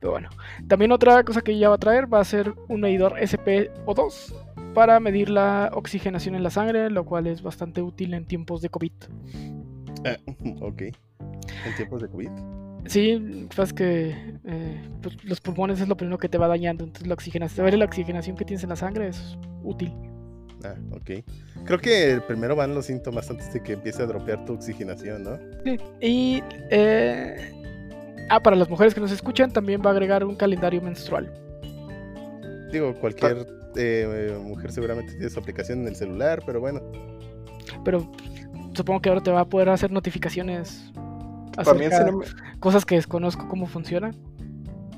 Pero bueno. También otra cosa que ya va a traer va a ser un medidor SPO2 para medir la oxigenación en la sangre, lo cual es bastante útil en tiempos de COVID. Ah, ok. En tiempos de COVID. Sí, pues que eh, pues, los pulmones es lo primero que te va dañando, entonces la oxigenación, saber la oxigenación que tienes en la sangre es útil. Ah, ok. Creo que primero van los síntomas antes de que empiece a dropear tu oxigenación, ¿no? Sí, Y eh, ah, para las mujeres que nos escuchan, también va a agregar un calendario menstrual. Digo, cualquier eh, mujer seguramente tiene su aplicación en el celular, pero bueno. Pero supongo que ahora te va a poder hacer notificaciones También acerca si no me- cosas que desconozco cómo funcionan.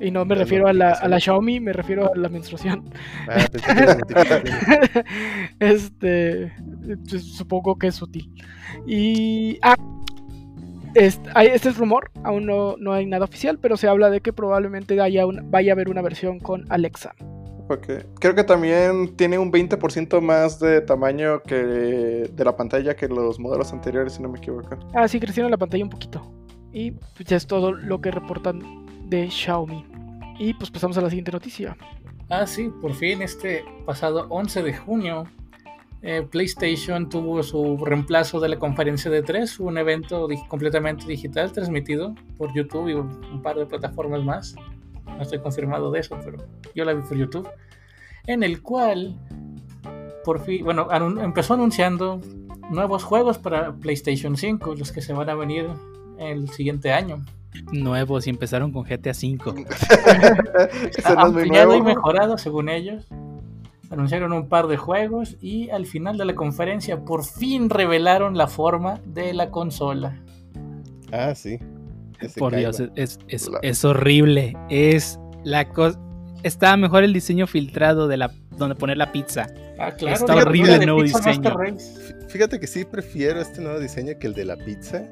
Y no me refiero a la, a la notificaciones. Xiaomi, me refiero a la menstruación. Ah, este, pues, supongo que es útil. Y ah, este, hay- este es rumor, aún no, no hay nada oficial, pero se habla de que probablemente haya una- vaya a haber una versión con Alexa. Ok. Creo que también tiene un 20% más de tamaño que de la pantalla que los modelos anteriores, si no me equivoco. Ah, sí, crecieron la pantalla un poquito. Y pues ya es todo lo que reportan de Xiaomi. Y pues pasamos a la siguiente noticia. Ah, sí, por fin este pasado 11 de junio, eh, PlayStation tuvo su reemplazo de la conferencia de 3, un evento completamente digital transmitido por YouTube y un, par de plataformas más. No estoy confirmado de eso, pero yo la vi por YouTube. En el cual, por fin, bueno, empezó anunciando nuevos juegos para PlayStation 5, los que se van a venir el siguiente año. Nuevos y empezaron con GTA V. Ese no es muy ampliado y mejorado según ellos. Anunciaron un par de juegos y al final de la conferencia por fin revelaron la forma de la consola. Ah, sí. Ese Por. Dios, es, es- horrible. Es la cosa. Estaba mejor el diseño filtrado de la donde poner la pizza. Ah, claro, Está horrible el nuevo diseño. Fíjate que sí prefiero este nuevo diseño que el de la pizza,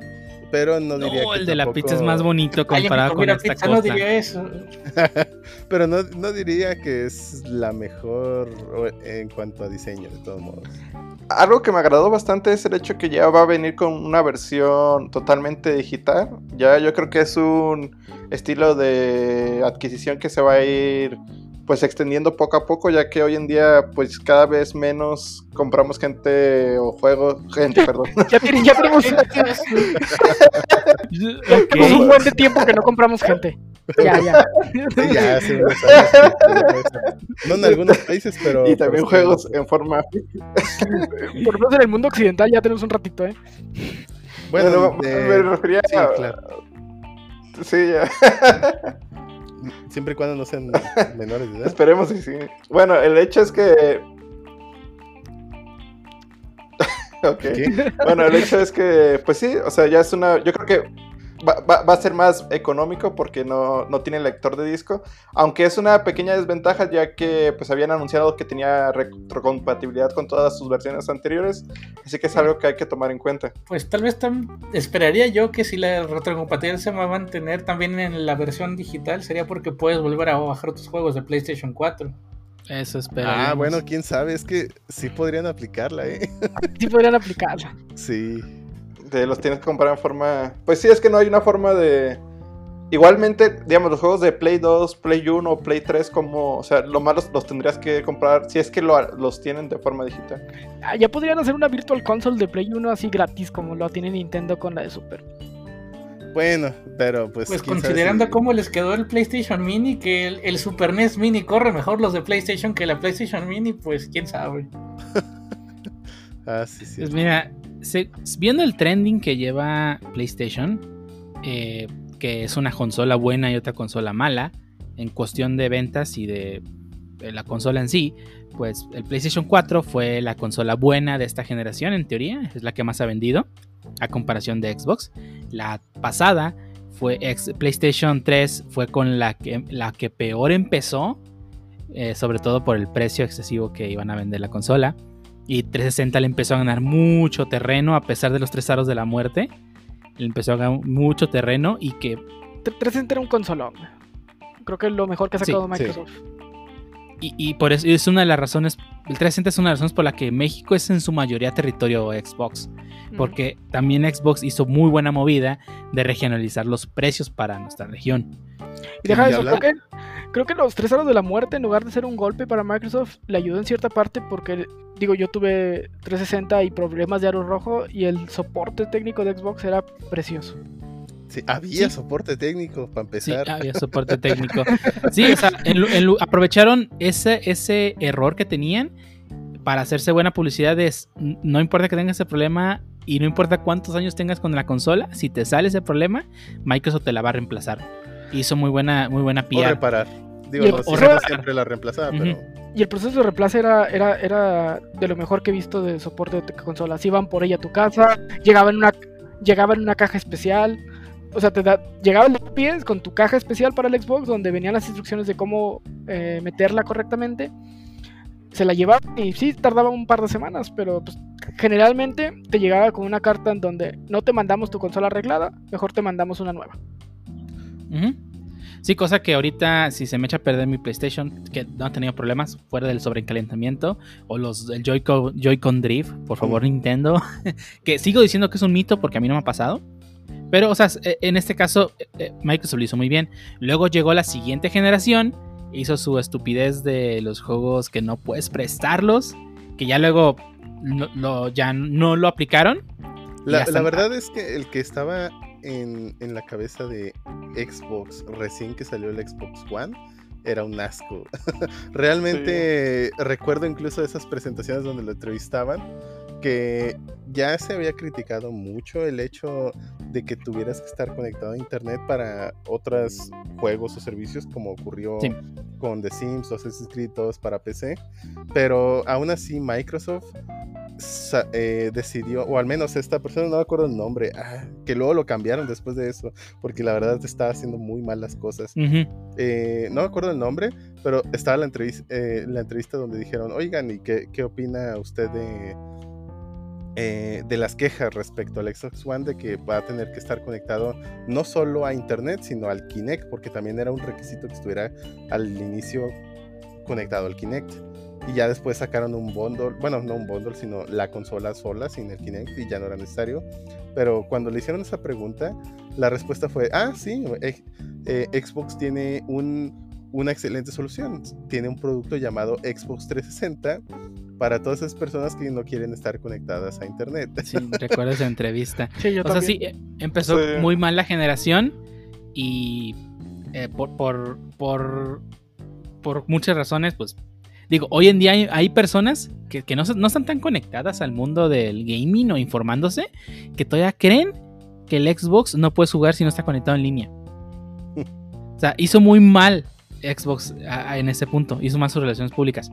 pero no diría No, que el de la pizza es más bonito comparado con comiera esta pizza no diría eso. pero no, no diría que es la mejor en cuanto a diseño, de todos modos. Algo que me agradó bastante es el hecho que ya va a venir con una versión totalmente digital. Ya yo creo que es un estilo de adquisición que se va a ir pues extendiendo poco a poco, ya que hoy en día pues cada vez menos compramos gente o juegos, gente, perdón. Ya, tiene- ya tenemos, un buen de tiempo que no compramos gente. Ya, ya. Sí, ya ya puede ser. No en algunos países, pero. y también sí. juegos en forma Por lo menos en el mundo occidental ya tenemos un ratito, ¿eh? Bueno, Bueno, de- me refería sí, a... claro. Sí, ya. Siempre y cuando no sean menores de edad. Esperemos y sí. Bueno, el hecho es que. ok. ¿Qué? Bueno, el hecho es que, pues sí, o sea, ya es una. Yo creo que va, va- va a ser más económico porque no, no tiene lector de disco. Aunque es una pequeña desventaja, ya que pues habían anunciado que tenía retrocompatibilidad con todas sus versiones anteriores. Así que es algo que hay que tomar en cuenta. Pues tal vez tam- esperaría yo que si la retrocompatibilidad se va a mantener también en la versión digital, sería porque puedes volver a bajar tus juegos de PlayStation 4. Eso espero. Ah, bueno, quién sabe, es que sí podrían aplicarla, ¿eh? Sí podrían aplicarla. Sí. Te los tienes que comprar en forma. Pues sí, es que no hay una forma de. Igualmente, digamos, los juegos de Play 2, Play 1 o Play 3, como. O sea, lo más los, los tendrías que comprar si es que lo- los tienen de forma digital. Ah, ya podrían hacer una Virtual Console de Play 1 así gratis como lo tiene Nintendo con la de Super. Bueno, pero pues. Pues considerando si- cómo les quedó el PlayStation Mini, que el, el Super NES Mini corre mejor los de PlayStation que la PlayStation Mini, pues quién sabe. Ah, sí, sí. Pues mira, se- viendo el trending que lleva PlayStation, eh, que es una consola buena y otra consola mala, en cuestión de ventas y de, la consola en sí, pues el PlayStation 4 fue la consola buena de esta generación, en teoría, es la que más ha vendido, a comparación de Xbox. La pasada fue PlayStation 3, fue con la que, la que peor empezó, eh, sobre todo por el precio excesivo que iban a vender la consola. Y 360 le empezó a ganar mucho terreno a pesar de los tres aros de la muerte. Le empezó a ganar mucho terreno y que 360 era un consolón. Creo que es lo mejor que ha sacado sí. Microsoft. y, y por eso es una de las razones. El 360 es una de las razones por la que México es en su mayoría territorio Xbox. Mm. Porque también Xbox hizo muy buena movida de regionalizar los precios para nuestra región. Y deja ¿Y eso, creo que, creo que los tres aros de la muerte, en lugar de ser un golpe para Microsoft, le ayudó en cierta parte porque, digo, yo tuve 360 y problemas de aro rojo y el soporte técnico de Xbox era precioso. Sí, había Sí. soporte técnico para Sí, empezar. había soporte técnico. Sí, o sea, en lu- en lu- aprovecharon ese, ese error que tenían para hacerse buena publicidad. de s- no importa que tengas ese problema y no importa cuántos años tengas con la consola, si te sale ese problema, Microsoft te la va a reemplazar. Hizo muy buena, muy buena o PR. reparar. Digo, el- no, o siempre, reparar. siempre la reemplazaba, pero. Y el proceso de reemplazo era, era, era de lo mejor que he visto de soporte de consolas. Iban por ella a tu casa, llegaba en una, llegaba en una caja especial. O sea, te da, llegaba el pies con tu caja especial para el Xbox donde venían las instrucciones de cómo eh, meterla correctamente. Se la llevaban y sí, tardaba un par de semanas, pero pues, generalmente te llegaba con una carta en donde no te mandamos tu consola arreglada, mejor te mandamos una nueva. Sí, cosa que ahorita si se me echa a perder mi PlayStation, que no ha tenido problemas fuera del sobrecalentamiento o los el Joy-Con Joy-Con Drift, por favor Nintendo, que sigo diciendo que es un mito porque a mí no me ha pasado. Pero, o sea, eh, en este caso eh, eh, Microsoft lo hizo muy bien. Luego llegó la siguiente generación, hizo su estupidez de los juegos que no puedes prestarlos, que ya luego no- lo, ya no lo aplicaron. La verdad es que el que estaba en, en la cabeza de Xbox recién que salió el Xbox One era un asco. Realmente recuerdo incluso esas presentaciones donde lo entrevistaban que ya se había criticado mucho el hecho de que tuvieras que estar conectado a internet para otros juegos o servicios como ocurrió Sí. con The Sims o Assassin's Creed todos para PC pero aún así Microsoft eh, decidió, o al menos esta persona, no me acuerdo el nombre, ah, que luego lo cambiaron después de eso, porque la verdad estaba haciendo muy mal las cosas. Eh, no me acuerdo el nombre, pero estaba la, entrevis- eh, la entrevista donde dijeron, oigan, ¿y qué, qué opina usted de, eh, de las quejas respecto al Xbox One de que va a tener que estar conectado no solo a internet, sino al Kinect, porque también era un requisito que estuviera al inicio conectado al Kinect. Y ya después sacaron un bundle, bueno, no un bundle, sino la consola sola sin el Kinect y ya no era necesario. Pero cuando le hicieron esa pregunta, la respuesta fue, ah, sí, eh, eh, Xbox tiene un, una excelente solución. Tiene un producto llamado Xbox 360 para todas esas personas que no quieren estar conectadas a Internet. Sí, recuerdo esa entrevista. Sí, yo O sea, sí, empezó Sí. muy mal la generación y eh, por, por, por, por muchas razones, pues digo, hoy en día hay, hay personas que, que no, no están tan conectadas al mundo del gaming o informándose que todavía creen que el Xbox no puedes jugar si no está conectado en línea. O sea, hizo muy mal Xbox a- a- en ese punto, hizo mal sus relaciones públicas.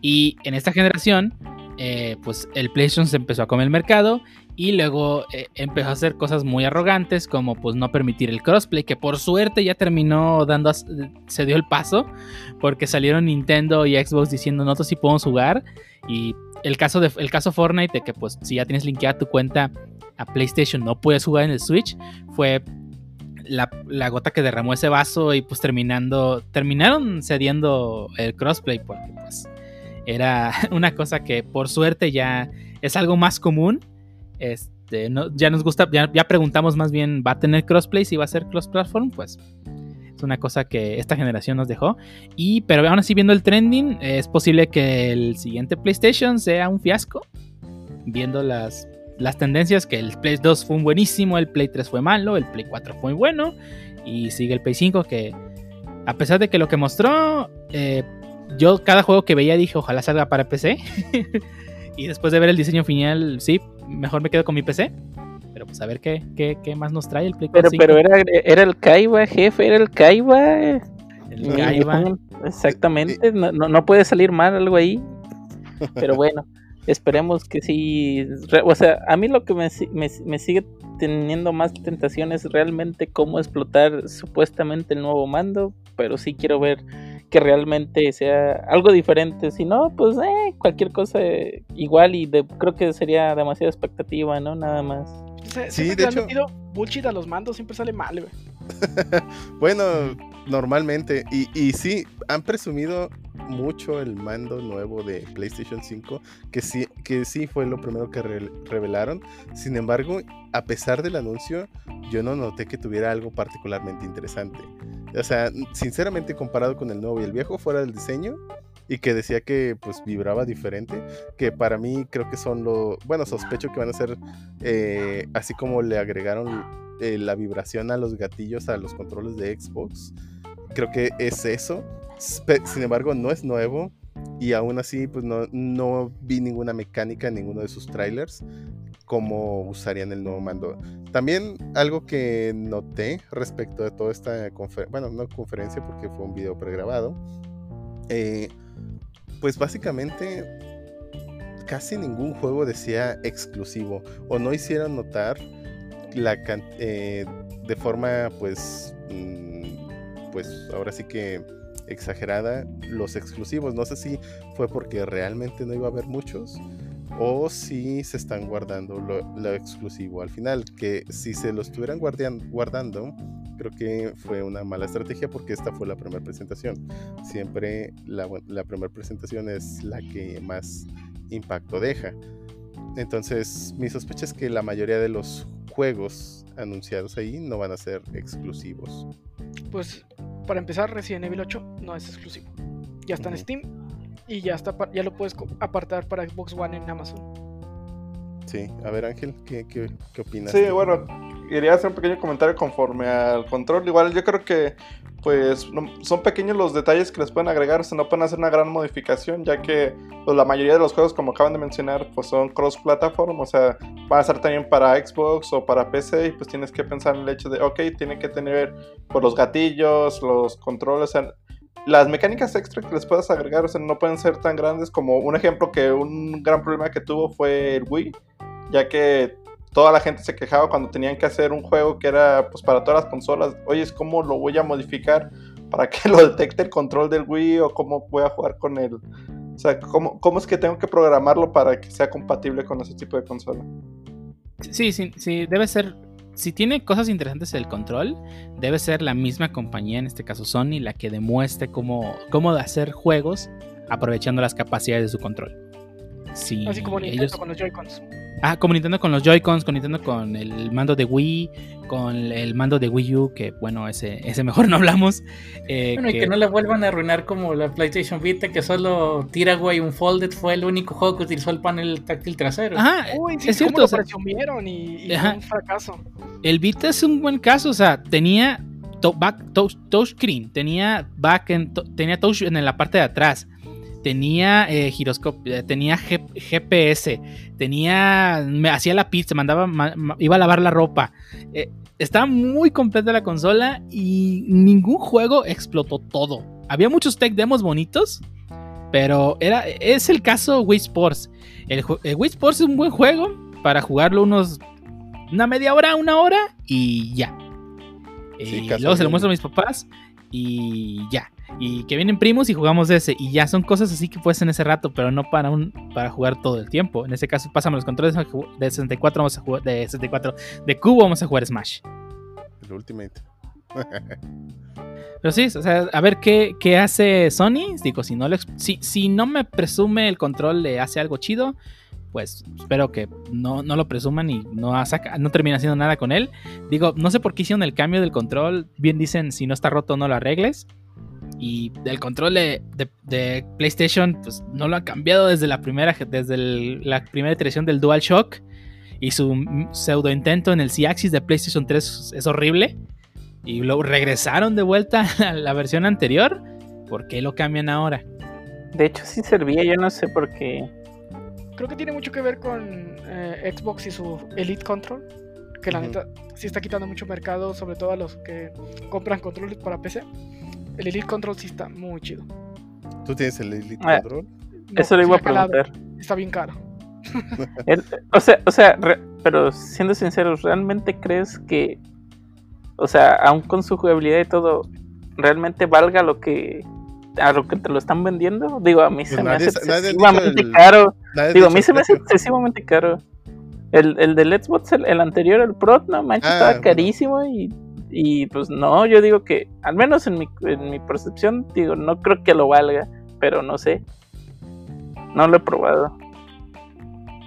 Y en esta generación, eh, pues el PlayStation se empezó a comer el mercado y luego eh, empezó a hacer cosas muy arrogantes como pues no permitir el crossplay, que por suerte ya terminó dando, se dio el paso, porque salieron Nintendo y Xbox diciendo nosotros sí podemos jugar. Y el caso, de, el caso Fortnite, de que pues si ya tienes linkeada tu cuenta a PlayStation no puedes jugar en el Switch, fue la, la gota que derramó ese vaso y pues terminando, terminaron cediendo el crossplay porque pues era una cosa que por suerte ya es algo más común. Este, ya nos gusta, ya, preguntamos más bien, ¿va a tener crossplay? Si va a ser cross-platform, pues es una cosa que esta generación nos dejó. Y, pero aún así, viendo el trending, es posible que el siguiente PlayStation sea un fiasco. Viendo las, las tendencias, que el Play 2 fue un buenísimo, el Play 3 fue malo, el Play 4 fue bueno. Y sigue el Play 5 que, a pesar de que lo que mostró, eh, yo cada juego que veía dije, ojalá salga para PC. y después de ver el diseño final, sí, mejor me quedo con mi PC. Pero pues a ver qué, qué, qué más nos trae el Play Pero, 5. pero era, era el Kaiba, jefe, era el Kaiba. el Kaiba. Exactamente, no, no, puede salir mal algo ahí. Pero bueno, esperemos que sí. O sea, a mí lo que me, me, me sigue teniendo más tentación es realmente cómo explotar supuestamente el nuevo mando. Pero sí quiero ver que realmente sea algo diferente. Si no, pues eh, cualquier cosa igual y de, creo que sería demasiada expectativa, ¿no? Nada más. Se- Sí, de hecho- metido bullshit a los mandos, siempre sale mal, güey. Bueno, normalmente. Y, y sí, han presumido mucho el mando nuevo de PlayStation 5, que sí, que sí fue lo primero que re- revelaron. Sin embargo, a pesar del anuncio, yo no noté que tuviera algo particularmente interesante. O sea, sinceramente comparado con el nuevo y el viejo, fuera del diseño, y que decía que pues vibraba diferente, que para mí creo que son lo, bueno, sospecho que van a ser, eh, así como le agregaron eh, la vibración a los gatillos, a los controles de Xbox, creo que es eso, sin embargo no es nuevo, y aún así pues no, no vi ninguna mecánica en ninguno de sus trailers cómo usarían el nuevo mando. También algo que noté respecto de toda esta conferencia, bueno, no conferencia porque fue un video pregrabado, eh, pues básicamente casi ningún juego decía exclusivo o no hicieron notar la eh, de forma pues mm, pues ahora sí que exagerada los exclusivos no sé si fue porque realmente no iba a haber muchos o si se están guardando lo, exclusivo al final que si se lo estuvieran guardando creo que fue una mala estrategia porque esta fue la primera presentación siempre la, la primera presentación es la que más impacto deja. Entonces, mi sospecha es que la mayoría de los juegos anunciados ahí no van a ser exclusivos. Pues para empezar, Resident Evil 8 no es exclusivo. Ya está en. Steam y ya está ya lo puedes apartar para Xbox One en Amazon. Sí, a ver Ángel, ¿qué, qué, qué opinas? Sí, tú? bueno, quería hacer un pequeño comentario conforme al control. Igual yo creo que pues son pequeños los detalles que les pueden agregar, o sea, no pueden hacer una gran modificación, ya que pues, la mayoría de los juegos, como acaban de mencionar, pues son cross-platform, o sea, van a ser también para Xbox o para PC, y pues tienes que pensar en el hecho de, ok, tiene que tener pues, los gatillos, los controles, o sea, las mecánicas extra que les puedas agregar, o sea, no pueden ser tan grandes como un ejemplo que un gran problema que tuvo fue el Wii, ya que toda la gente se quejaba cuando tenían que hacer un juego que era pues para todas las consolas. Oye, ¿cómo lo voy a modificar para que lo detecte el control del Wii o cómo voy a jugar con el sea, ¿cómo, ¿cómo es que tengo que programarlo para que sea compatible con ese tipo de consola? Sí, sí, sí, debe ser. Si tiene cosas interesantes el control, debe ser la misma compañía, en este caso Sony, la que demuestre cómo, cómo hacer juegos aprovechando las capacidades de su control. Sí, Así como Nintendo ellos- con los Joy-Cons. Ah, como Nintendo con los Joy-Cons, con Nintendo con el mando de Wii, con el mando de Wii U, que bueno, ese, ese mejor no hablamos. eh, Bueno, y que- no la vuelvan a arruinar como la PlayStation Vita, que solo Tiraway Unfolded fue el único juego que utilizó el panel táctil trasero. Ajá, Uy, sí, es cierto. lo o sea, presumieron y, y Ajá. fue un fracaso. el Vita es un buen caso, o sea, tenía to- back, touch, touchscreen, tenía back en, to- tenía touch en la parte de atrás, tenía eh, giroscopio, eh, tenía G- GPS, tenía, me hacía la pizza, mandaba, ma- ma- iba a lavar la ropa. eh, estaba muy completa la consola y ningún juego explotó todo. Había muchos tech demos bonitos, pero era, es el caso Wii Sports. El, el Wii Sports es un buen juego para jugarlo unos una media hora, una hora y ya. Sí, y luego se lo muestro a mis papás y ya. Y que vienen primos y jugamos ese. Y ya son cosas así que puedes en ese rato, pero no para un para jugar todo el tiempo. En ese caso, pásame los controles de 64, vamos a jugar de 64, de cubo vamos a jugar Smash. El Ultimate. Pero sí, o sea, a ver qué, qué hace Sony. Digo, si no, lo ex- si, si no me presume el control le hace algo chido, pues espero que no, no lo presuman y no, saca, no termine haciendo nada con él. Digo, no sé por qué hicieron el cambio del control. Bien dicen, si no está roto, no lo arregles. Y el control de, de- PlayStation, pues no lo han cambiado desde la primera, desde la primera iteración del DualShock. Y su pseudo intento en el C-Axis de PlayStation 3 es horrible. Y luego regresaron de vuelta a la versión anterior. ¿Por qué lo cambian ahora? De hecho, sí servía, yo no sé por qué. Creo que tiene mucho que ver con eh, Xbox y su Elite Control. Que la neta sí está quitando mucho mercado, sobre todo a los que compran controles para PC. El Elite Control sí está muy chido. ¿Tú tienes el Elite Ah. Control? No, Eso lo sí iba a calado, preguntar. Está bien caro. El- o sea, o sea, re- pero siendo sinceros, ¿realmente crees que, o sea, aún con su jugabilidad y todo, realmente valga lo que a lo que te lo están vendiendo? Digo, a mí se me hace excesivamente el- caro. Digo, a mí se me hace excesivamente caro. El, el del Xbox, el, el anterior, el Pro, no manches, Ah, estaba carísimo y, y pues no, yo digo que, al menos en mi, en mi percepción, digo, no creo que lo valga, pero no sé. No lo he probado.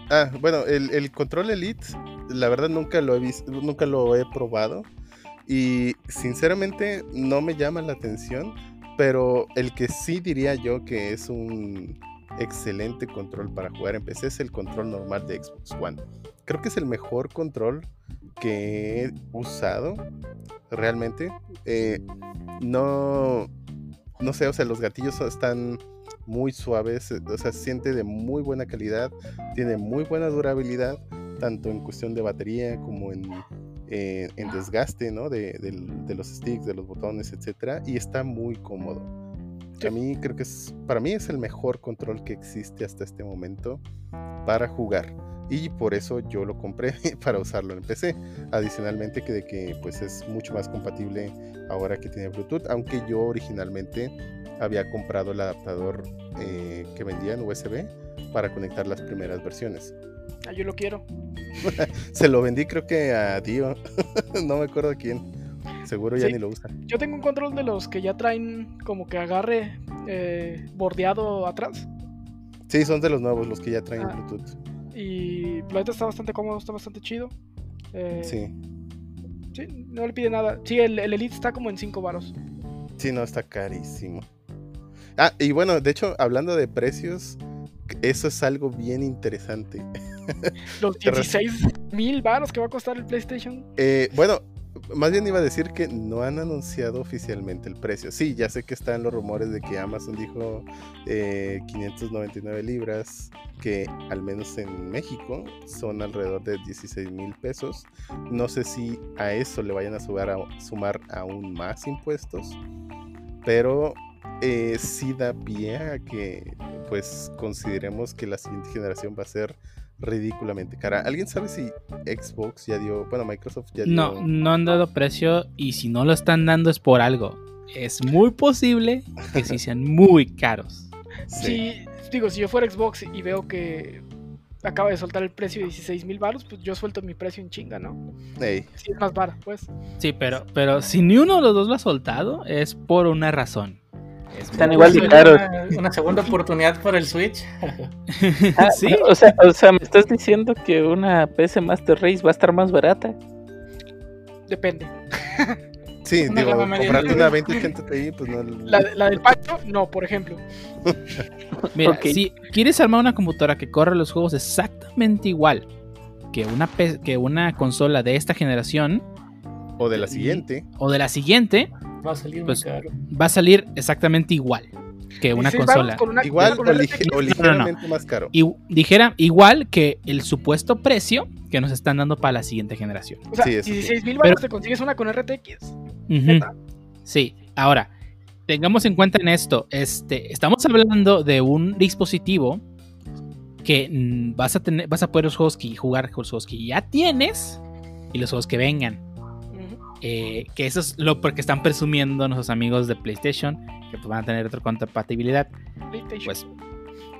Ah, bueno, el, el control Elite, la verdad nunca lo he visto, nunca lo he probado. Y sinceramente no me llama la atención. Pero el que sí diría yo que es un excelente control para jugar en PC es el control normal de Xbox One. Creo que es el mejor control que he usado realmente. Eh, no, no sé, o sea, los gatillos están muy suaves, o sea, se siente de muy buena calidad, tiene muy buena durabilidad, tanto en cuestión de batería como en, eh, en desgaste, ¿no? De, los sticks, de los botones, etcétera, y está muy cómodo. A mí creo que es, para mí es el mejor control que existe hasta este momento para jugar. Y por eso yo lo compré para usarlo en PC. Adicionalmente que de que pues es mucho más compatible ahora que tiene Bluetooth. Aunque yo originalmente había comprado el adaptador eh, que vendían USB para conectar las primeras versiones. Ah, yo lo quiero. Se lo vendí creo que a Dio. no me acuerdo quién. Seguro ya Sí. ni lo usa. Yo tengo un control de los que ya traen como que agarre eh, bordeado atrás. Sí, son de los nuevos, los que ya traen Ah. Bluetooth. Y la neta está bastante cómodo, está bastante chido. Eh, Sí. sí, no le pide nada. Sí, el, el Elite está como en 5 varos. Sí, no, está carísimo. Ah, y bueno, de hecho, hablando de precios, eso es algo bien interesante. Los Te ref- 16 mil varos que va a costar el PlayStation. Eh, bueno, más bien iba a decir que no han anunciado oficialmente el precio. Sí, ya sé que están los rumores de que Amazon dijo eh, 599 libras, que al menos en México son alrededor de 16 mil pesos. No sé si a eso le vayan a, sumar a- sumar aún más impuestos, pero eh, sí da pie a que pues consideremos que la siguiente generación va a ser ridículamente cara. ¿Alguien sabe si Xbox ya dio, bueno, Microsoft ya dio... No, no han dado precio y si no lo están dando es por algo. Es muy posible que sí sean muy caros. Sí. Sí, digo, si yo fuera Xbox y veo que acaba de soltar el precio de 16 mil baros, pues yo suelto mi precio en chinga, ¿no? Ey, Si es más barato, pues. Sí, pero, pero si ni uno de los dos lo ha soltado, es por una razón. Es Están igual de Una- caros. Una, segunda oportunidad para el Switch. Ah, sí, o, sea, o sea, me estás diciendo que una PC Master Race va a estar más barata. Depende. sí, Una digo, comprarte una 2080 Ti, pues no. La, la del Pacho, no, por ejemplo. Mira, si quieres armar una computadora que corra los juegos exactamente igual que una, que una consola de esta generación O de la siguiente. o de la siguiente, Va a salir Pues, muy caro. va a salir exactamente igual que una 16 consola. varos con una- Igual con o, lige- o ligeramente más caro. Y dijera igual que el supuesto precio que nos están dando para la siguiente generación. O sea, Sí, eso sí. 16 mil te consigues una con RTX. Sí, ahora, tengamos en cuenta en esto, este, estamos hablando de un dispositivo que mm, vas a tener, vas a poder los juegos que jugar con los juegos que ya tienes y los juegos que vengan. Eh, que eso es lo porque están presumiendo nuestros amigos de PlayStation que pues, van a tener retrocompatibilidad. PlayStation. Pues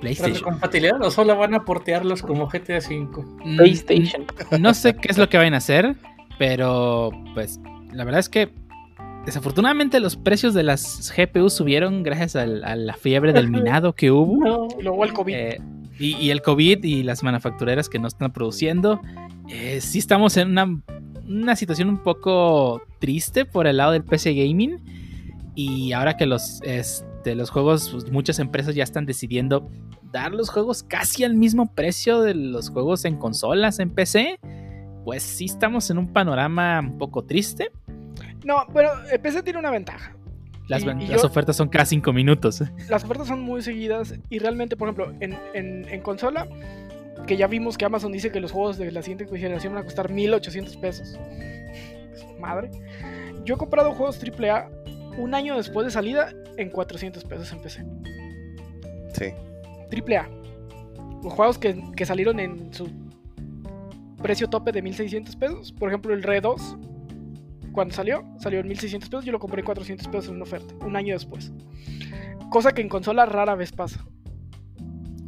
PlayStation. ¿Retrocompatibilidad o solo van a portearlos como GTA V? Mm, PlayStation. No sé qué es lo que van a hacer, pero pues la verdad es que desafortunadamente los precios de las GPU subieron gracias al- a la fiebre del minado que hubo. No. y luego el COVID. Eh, y, y el COVID y las manufactureras que no están produciendo. Eh, sí estamos en una, una situación un poco triste por el lado del PC Gaming. Y ahora que los, este, los juegos, pues, muchas empresas ya están decidiendo dar los juegos casi al mismo precio de los juegos en consolas, en PC. Pues sí estamos en un panorama un poco triste. No, bueno, el PC tiene una ventaja. Las, Y- ven- y las yo- ofertas son cada cinco minutos. Las ofertas son muy seguidas y realmente, por ejemplo, en, en- en consola, que ya vimos que Amazon dice que los juegos de la siguiente generación van a costar 1800 pesos. Madre. Yo he comprado juegos AAA un año después de salida en 400 pesos en PC. Sí. AAA. Los juegos que, que salieron en su precio tope de 1600 pesos. Por ejemplo, el Red 2, cuando salió, salió en 1600 pesos. Yo lo compré en 400 pesos en una oferta, un año después. Cosa que en consola rara vez pasa.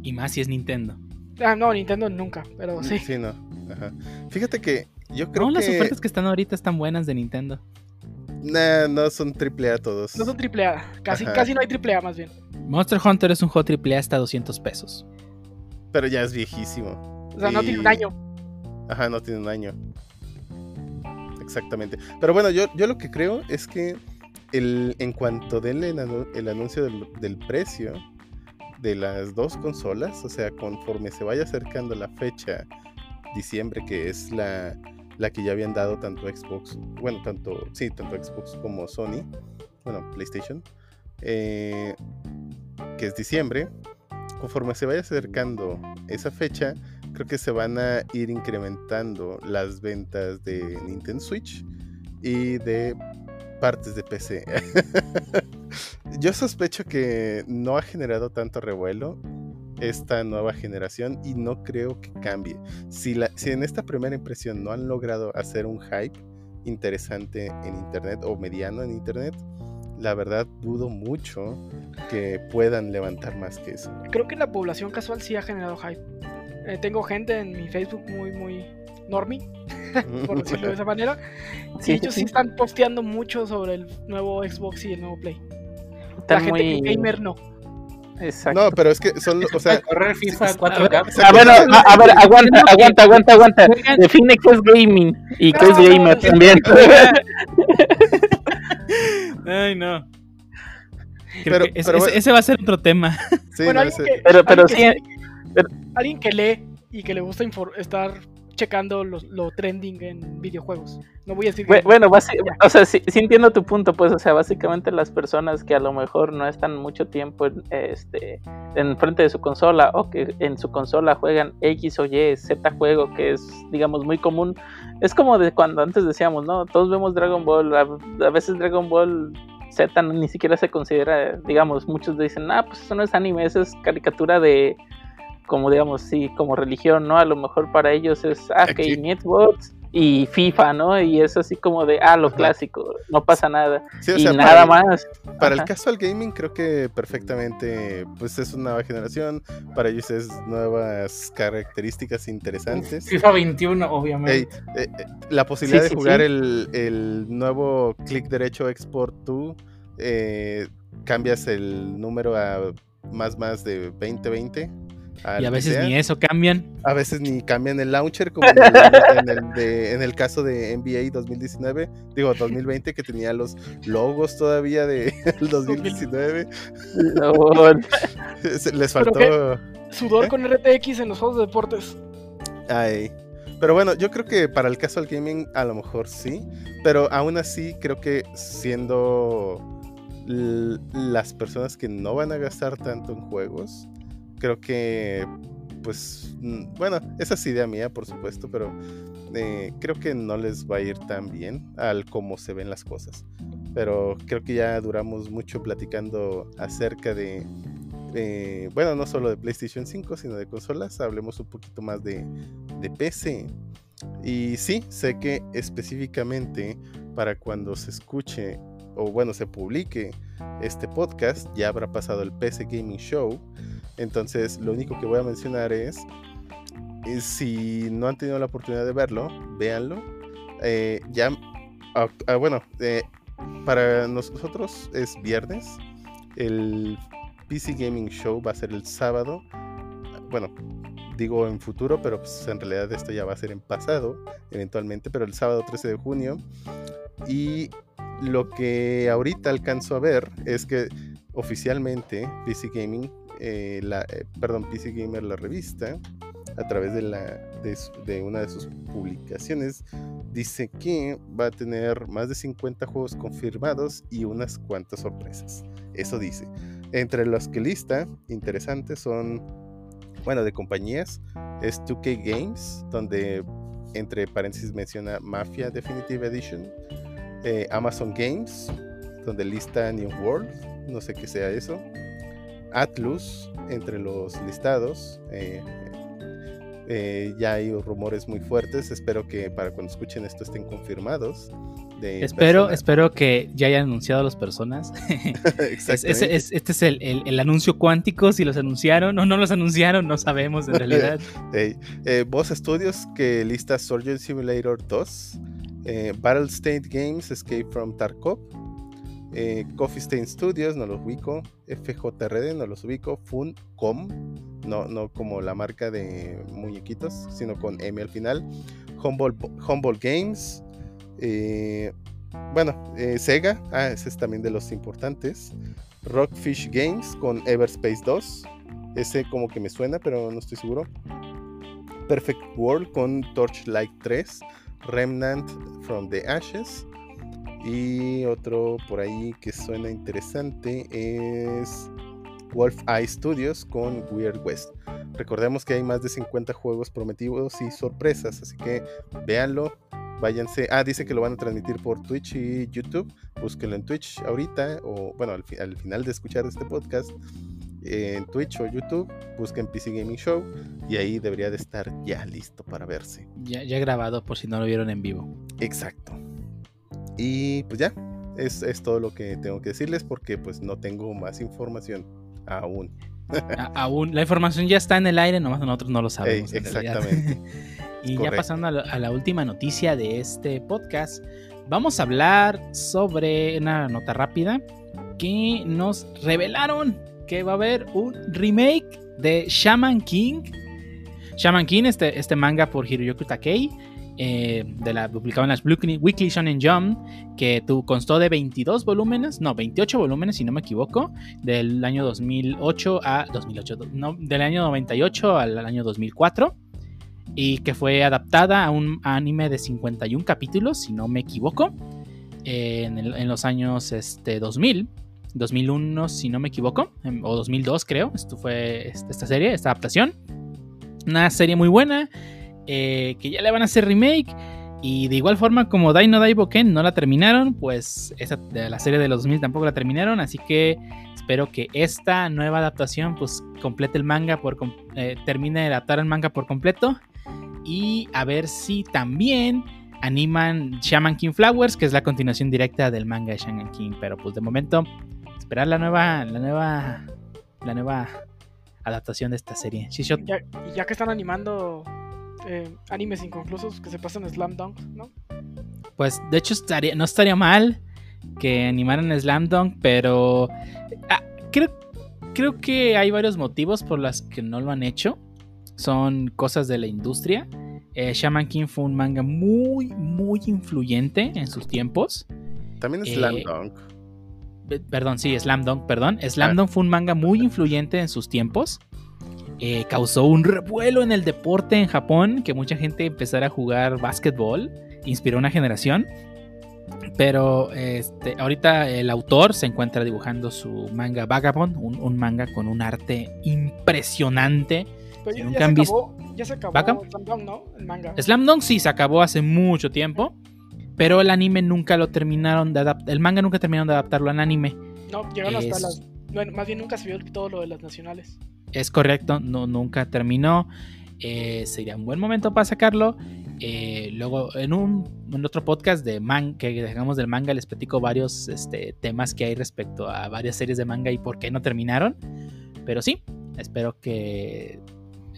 Y más si es Nintendo. Ah, no, Nintendo nunca, pero sí. Sí, no. Ajá. Fíjate que yo creo No, que. las ofertas que están ahorita están buenas de Nintendo. Nah, no son triple A todos. No son AAA, casi, Ajá. casi no hay AAA más bien. Monster Hunter es un juego AAA hasta 200 pesos. Pero ya es viejísimo. O sea, no tiene un año. Ajá, no tiene un año. Exactamente. Pero bueno, yo, yo lo que creo es que el, en cuanto den el, anu- el anuncio del, del precio de las dos consolas, o sea, conforme se vaya acercando la fecha diciembre, que es la, la que ya habían dado tanto Xbox, bueno, tanto, sí, tanto Xbox como Sony, bueno, PlayStation, eh, que es diciembre, conforme se vaya acercando esa fecha, creo que se van a ir incrementando las ventas de Nintendo Switch y de partes de PC. Yo sospecho que no ha generado tanto revuelo esta nueva generación y no creo que cambie. Si, la, si en esta primera impresión no han logrado hacer un hype interesante en Internet o mediano en Internet, la verdad dudo mucho que puedan levantar más que eso. Creo que la población casual sí ha generado hype. Eh, tengo gente en mi Facebook muy, muy normie, por decirlo de esa manera. Sí, y ellos sí sí. están posteando mucho sobre el nuevo Xbox y el nuevo Play. La Están gente muy... que gamer no. Exacto. No, pero es que son, o sea, correr FIFA sí, 4K. A ver, a, a ver, aguanta, aguanta, aguanta, aguanta. Define qué es gaming y qué es gamer también. Ay, no. Pero- ese, pero ese- bueno. ese va a ser otro tema. sí, bueno, no, alguien ese- que, Pero- pero alguien que sí, alguien que lee y que le gusta estar checando lo trending en videojuegos. No voy a decir que- Bueno, o sea, sí, sí entiendo tu punto, pues, o sea, básicamente las personas que a lo mejor no están mucho tiempo en, este, en frente de su consola o que en su consola juegan X o Y, Z juego, que es, digamos, muy común. Es como de cuando antes decíamos, ¿no? Todos vemos Dragon Ball, a, a veces Dragon Ball Z ni siquiera se considera, digamos, muchos dicen, ah, pues eso no es anime, eso es caricatura de, como digamos, sí, como religión, ¿no? A lo mejor para ellos es, ah, Aquí. que Networks y FIFA, ¿no? Y es así como de, ah, lo clásico, no pasa nada. Sí, o y sea, nada para- más. Para el Ajá. casual gaming creo que perfectamente pues es una nueva generación, para ellos es nuevas características interesantes. FIFA 21, obviamente. Ey, eh, eh, la posibilidad Sí, de sí, jugar sí. El, el nuevo clic derecho export to, eh, cambias el número a más más de 2020. Al Y a veces sea. ni eso cambian. A veces ni cambian el launcher, como en el, en el de- en el caso de NBA 2019, digo 2020, que tenía los logos todavía del 2019. Lol. Se- Les ¿Pero faltó. Sudor ¿Eh? con RTX en los juegos de deportes. Ay. Pero bueno, yo creo que para el casual gaming a lo mejor sí, pero aún así creo que siendo las personas que no van a gastar tanto en juegos, creo que pues mm, bueno, esa es idea mía por supuesto, pero eh, creo que no les va a ir tan bien al cómo se ven las cosas. Pero creo que ya duramos mucho platicando acerca de eh, bueno, no solo de PlayStation 5, sino de consolas. Hablemos un poquito más de, de PC. Y sí, sé que específicamente para cuando se escuche o bueno, se publique este podcast, ya habrá pasado el PC Gaming Show. Entonces, lo único que voy a mencionar es, eh, si no han tenido la oportunidad de verlo, véanlo. Eh, ya, ah, ah, bueno, eh, para nosotros es viernes. El PC Gaming Show va a ser el sábado. Bueno, digo en futuro, pero pues en realidad esto ya va a ser en pasado, eventualmente, pero el sábado 13 de junio. Y lo que ahorita alcanzo a ver es que oficialmente PC Gaming, eh, la, eh, perdón, PC Gamer, la revista, a través de, la, de, una de sus publicaciones, dice que va a tener más de 50 juegos confirmados y unas cuantas sorpresas. Eso dice. Entre los que lista, interesantes son, bueno, de compañías, es 2K Games, donde entre paréntesis menciona Mafia Definitive Edition, eh, Amazon Games, donde lista New World, no sé qué sea eso, Atlus, entre los listados, eh, eh, ya hay rumores muy fuertes, espero que para cuando escuchen esto estén confirmados. de Espero, espero que ya hayan anunciado las personas. Es- es- este es el, el- el anuncio cuántico, si los anunciaron o no los anunciaron, no sabemos en realidad. Ey, eh, Boss Studios que lista Surgeon Simulator 2, eh, Battle State Games Escape from Tarkov, eh, Coffee Stain Studios, no los ubico, FJRD, no los ubico, Funcom, no, no como la marca de muñequitos, sino con M al final, Humboldt, Humboldt Games, eh, bueno, eh, Sega, ah, ese es también de los importantes, Rockfish Games con Everspace 2, ese como que me suena, pero no estoy seguro. Perfect World con Torchlight 3, Remnant from the Ashes. Y otro por ahí que suena interesante es Wolf Eye Studios con Weird West. Recordemos que hay más de 50 juegos prometidos y sorpresas, así que véanlo. Váyanse. Ah, dice que lo van a transmitir por Twitch y YouTube. Búsquenlo en Twitch ahorita, o bueno, al, fi- al final de escuchar este podcast, eh, en Twitch o YouTube, busquen PC Gaming Show y ahí debería de estar ya listo para verse. Ya, ya grabado por si no lo vieron en vivo. Exacto. Y pues ya, es, es todo lo que tengo que decirles porque pues no tengo más información aún. A- aún la información ya está en el aire, nomás nosotros no lo sabemos. Ey, exactamente. y ya pasando a la, a la última noticia de este podcast, vamos a hablar sobre una nota rápida que nos revelaron que va a haber un remake de Shaman King. Shaman King, este, este manga por Hiroyuki Takei, eh, de la, publicado en las Weekly, Shonen Jump, que tu, constó de 22 volúmenes, no, 28 volúmenes si no me equivoco, del año 2008 a 2008, no, del año 98 al año 2004 y que fue adaptada a un anime de 51 capítulos, si no me equivoco, en, el- en los años este, 2000, 2001, si no me equivoco, em, o 2002 creo, esto fue este- esta serie, esta adaptación. Una serie muy buena, eh, que ya le van a hacer remake. Y de igual forma como Dino Daiboken no la terminaron, pues de la serie de los 2000 tampoco la terminaron, así que espero que esta nueva adaptación pues complete el manga por eh, termine de adaptar el manga por completo y a ver si también animan Shaman King Flowers, que es la continuación directa del manga de Shaman King. Pero pues de momento, esperar la nueva, la nueva, la nueva adaptación de esta serie. Ya, ya que están animando eh, animes inconclusos que se pasan Slam Dunk, ¿no? pues de hecho estaría, no estaría mal que animaran Slam Dunk, pero ah, creo, creo que hay varios motivos por los que no lo han hecho. Son cosas de la industria. Eh, Shaman King fue un manga muy, muy influyente en sus tiempos. También es Eh, Slam Dunk. Pe- Perdón, sí, Slam Dunk, perdón. Slam Ah. Dunk fue un manga muy influyente en sus tiempos. Eh, causó un revuelo en el deporte en Japón, que mucha gente empezara a jugar básquetbol. Inspiró una generación. Pero este, ahorita el autor se encuentra dibujando su manga Vagabond, un, un manga con un arte impresionante. Pero Si ya, nunca ya han se visto- acabó, ya se acabó. Slam Dunk, ¿no? El manga. Slam Dunk sí se acabó hace mucho tiempo, pero el anime nunca lo terminaron de adaptar. El manga nunca terminaron de adaptarlo al anime. No, llegaron hasta las. Bueno, más bien nunca se vio todo lo de las nacionales. Es correcto, no, nunca terminó. Eh, sería un buen momento para sacarlo. Eh, luego, en un en otro podcast de man que dejamos del manga, les platico varios este, temas que hay respecto a varias series de manga y por qué no terminaron. Pero sí, espero que.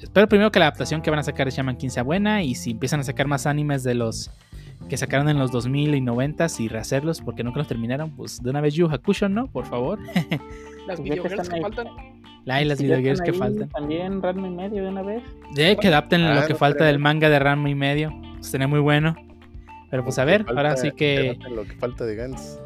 Espero primero que la adaptación que van a sacar de Shaman King sea buena. Y si empiezan a sacar más animes de los que sacaron en los 2000 y 90 y rehacerlos porque nunca los terminaron, pues de una vez Yu Hakusho, ¿no? Por favor. Las Pues que faltan. La y las Si videogames que faltan. También Ranma y medio de una vez. De que adapten Ah, lo que no falta estaría del manga de Ranma y medio. Sería muy bueno. Pero pues a Lo ver, que ahora falta- sí que. adapten Lo que falta de Gans.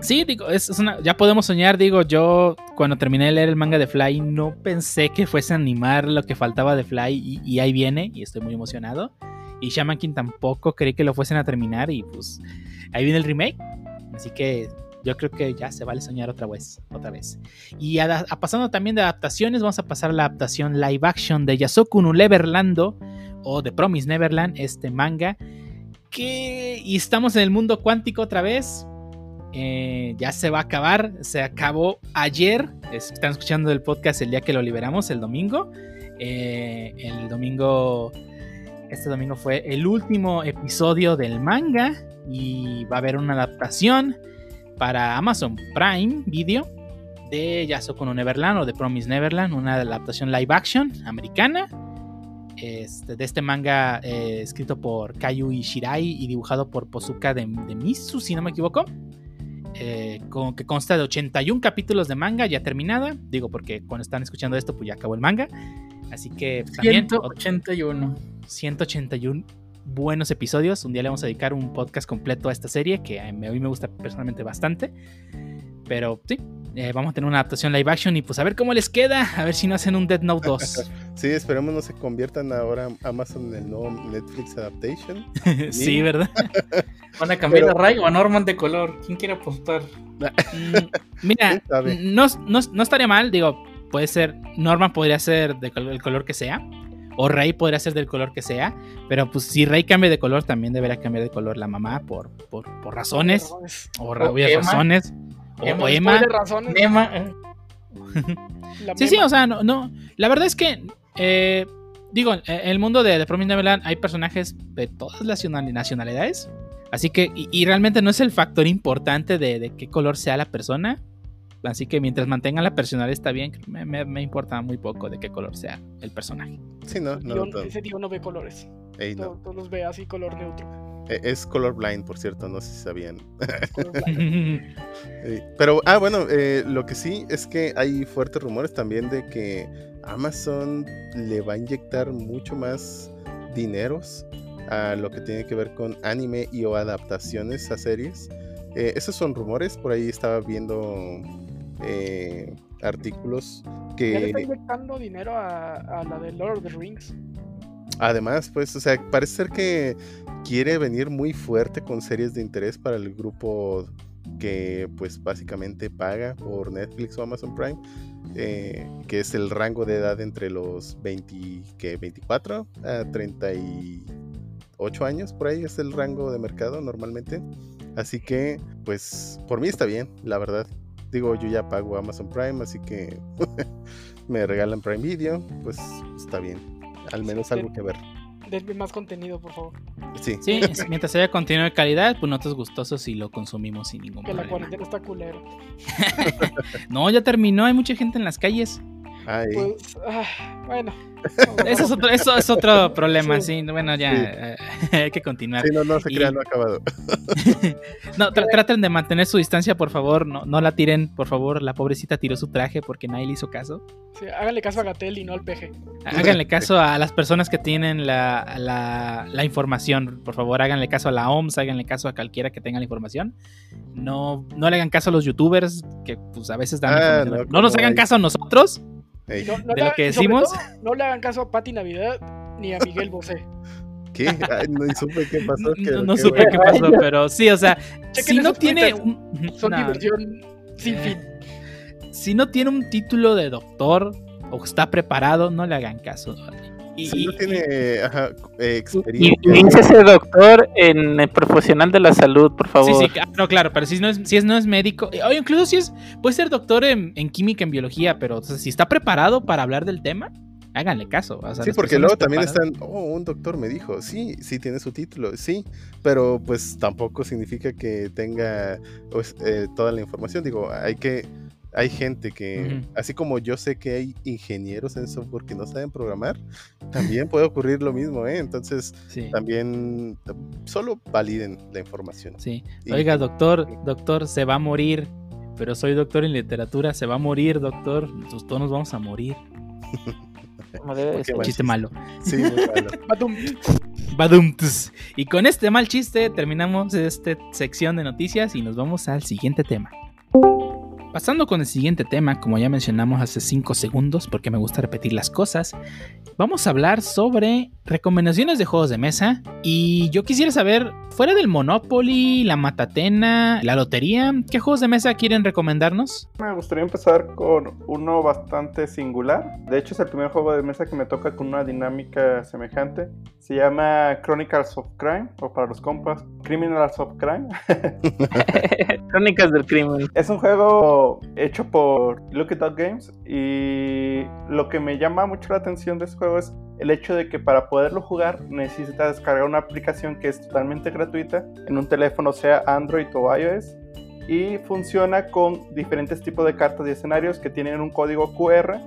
Sí, digo, es, es una, ya podemos soñar. Digo, yo cuando terminé de leer el manga de Fly, no pensé que fuese a animar lo que faltaba de Fly. Y, y ahí viene, y estoy muy emocionado. Y Shaman King tampoco creí que lo fuesen a terminar. Y pues ahí viene el remake. Así que yo creo que ya se vale soñar otra vez. Otra vez. Y a- pasando también de adaptaciones, vamos a pasar a la adaptación live action de Yasoku no o The Promise Neverland, este manga. Que. Y estamos en el mundo cuántico otra vez. Eh, ya se va a acabar. Se acabó ayer. Es- Están escuchando el podcast el día que lo liberamos, el domingo. Eh, el domingo. Este domingo fue el último episodio del manga. Y va a haber una adaptación para Amazon Prime Video de Yasoku no Neverland o de Promise Neverland, una adaptación live action americana este, de este manga eh, escrito por Kayui Shirai y dibujado por Posuka de, de Misu, si no me equivoco. eh, con, que consta de 81 capítulos de manga ya terminada. Digo, porque cuando están escuchando esto, pues ya acabó el manga. Así que pues, también 181. 181 buenos episodios. Un día le vamos a dedicar un podcast completo a esta serie que a mí me gusta personalmente bastante. Pero sí, eh, vamos a tener una adaptación live action y pues a ver cómo les queda. A ver si no hacen un Dead Note 2. Sí, esperemos no se conviertan ahora Amazon en el nuevo Netflix Adaptation. sí, ¿verdad? ¿Van a cambiar Pero- a Ray o a Norman de color? ¿Quién quiere apostar? Mm, Mira, no, no, no estaría mal. Digo, puede ser. Norman podría ser del color, el color que sea. O Rey podría ser del color que sea. Pero pues si Rey cambia de color, también debería cambiar de color la mamá por, por, por razones. O O razones. O, Emma, o Emma. Razones. Sí, sí, o sea, no, no. La verdad es que, eh, digo, en el mundo de The Promised Neverland hay personajes de todas las nacional- nacionalidades. Así que, y, y realmente no es el factor importante de, de qué color sea la persona. Así que mientras mantengan la personalidad está bien. Me, me- me importa muy poco de qué color sea el personaje. Sí, no, no, no. ese tío no ve colores. Ey, no. Todos, los ve así, color neutro. Eh, Es color blind, por cierto, no sé si sabían. Pero, ah, bueno, eh, lo que sí es que hay fuertes rumores también de que Amazon le va a inyectar mucho más dineros a lo que tiene que ver con anime y o adaptaciones a series. Eh, esos son rumores, por ahí estaba viendo eh, artículos Ya le está que inyectando dinero a, a la de Lord of the Rings. además, pues, o sea, parece ser que quiere venir muy fuerte con series de interés para el grupo que pues básicamente paga por Netflix o Amazon Prime, eh, que es el rango de edad entre los 20, que 24 a 38 años, por ahí es el rango de mercado normalmente. Así que pues por mí está bien, la verdad. Digo, yo ya pago Amazon Prime, así que me regalan Prime Video, pues está bien. Al menos Sí, algo que ver. denme más contenido, por favor. Sí. Sí, mientras haya contenido de calidad, pues nosotros gustosos y lo consumimos sin ningún Que la problema. cuarentena está culero. No, ya terminó, hay mucha gente en las calles. Ay, Pues, ah, bueno. Eso es otro, eso es otro problema, Sí. sí. Bueno, ya Sí. eh, hay que continuar. sí, no, no se y- crean, no ha acabado. No, tra- traten de mantener su distancia, por favor. No, no la tiren, por favor. La pobrecita tiró su traje porque nadie le hizo caso. Sí, háganle caso a Gatel y no al peje. Háganle caso a las personas que tienen la, la- la información. Por favor, háganle caso a la OMS, háganle caso a cualquiera que tenga la información. No, no le hagan caso a los youtubers que pues a veces dan Ah, no, No, nos hagan hay- caso a nosotros. Ey, No, no De le lo hagan- que decimos. todo, no le hagan caso a Pati Navidad ni a Miguel Bosé. ¿Qué? Ay, no supe qué pasó. No, que- no que supe bueno. qué pasó, pero sí, o sea, Chequen si no tiene un, Son no, diversión sin Eh, fin. si no tiene un título de doctor o está preparado, no le hagan caso. Y, Si no y- tiene ajá, eh, experiencia. y dice ese doctor en el profesional de la salud, por favor. Sí, sí, ah, no, claro, pero si no es, si es, no es médico, eh, o incluso si es, puede ser doctor en, en química, en biología, pero o sea, si está preparado para hablar del tema, háganle caso. o sea, Sí, porque luego también están, oh, un doctor me dijo, sí, sí tiene su título, sí, pero pues tampoco significa que tenga pues, eh, toda la información. Digo, hay que, hay gente que, así como yo sé que hay ingenieros en software que no saben programar, también puede ocurrir lo mismo, ¿eh? Entonces, Sí, también eh, solo validen la información. sí. Y- Oiga, doctor, doctor, se va a morir, pero soy doctor en literatura, se va a morir, doctor, pues todos nos vamos a morir. Buen Chiste malo. Sí, muy malo. Badumts. Y con este mal chiste terminamos esta sección de noticias y nos vamos al siguiente tema. Pasando con el siguiente tema, como ya mencionamos hace 5 segundos, porque me gusta repetir las cosas, vamos a hablar sobre recomendaciones de juegos de mesa. Y yo quisiera saber, fuera del Monopoly, la Matatena, la Lotería, ¿qué juegos de mesa quieren recomendarnos? Me gustaría empezar con uno bastante singular. De hecho, es el primer juego de mesa que me toca con una dinámica semejante. Se llama Chronicles of Crime, o para los compas, Criminals of Crime. Crónicas del crimen. Es un juego hecho por It Up Games y lo que me llama mucho la atención de este juego es el hecho de que para poderlo jugar necesitas descargar una aplicación que es totalmente gratuita en un teléfono sea Android o iOS y funciona con diferentes tipos de cartas y escenarios que tienen un código QR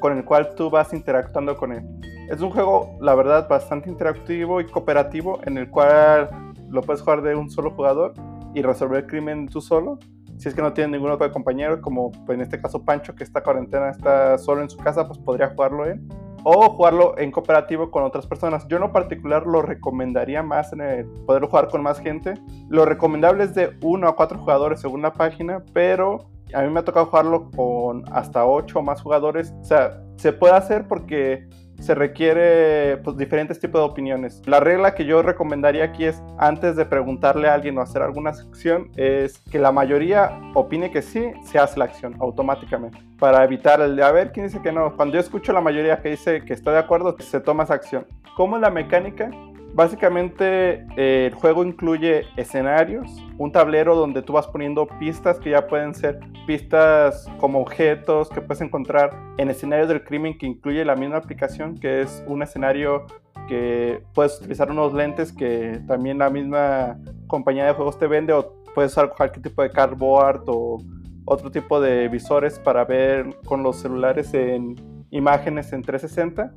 con el cual tú vas interactuando con él. Es un juego, la verdad, bastante interactivo y cooperativo en el cual lo puedes jugar de un solo jugador y resolver el crimen tú solo si es que no tiene ningún otro compañero, como en este caso Pancho, que está cuarentena, está solo en su casa, pues podría jugarlo él. O jugarlo en cooperativo con otras personas. Yo en lo particular lo recomendaría más en el jugar con más gente. Lo recomendable es de uno a cuatro jugadores según la página, pero a mí me ha tocado jugarlo con hasta ocho o más jugadores. O sea, se puede hacer porque se requiere pues, diferentes tipos de opiniones. La regla que yo recomendaría aquí es, antes de preguntarle a alguien o hacer alguna acción, es que la mayoría opine que sí, se hace la acción automáticamente. Para evitar el de, a ver, ¿quién dice que no? Cuando yo escucho la mayoría que dice que está de acuerdo, se toma esa acción. ¿Cómo es la mecánica? Básicamente eh, el juego incluye escenarios, un tablero donde tú vas poniendo pistas que ya pueden ser pistas como objetos que puedes encontrar en escenarios del crimen que incluye la misma aplicación, que es un escenario que puedes utilizar unos lentes que también la misma compañía de juegos te vende o puedes usar cualquier tipo de cardboard o otro tipo de visores para ver con los celulares en imágenes en 360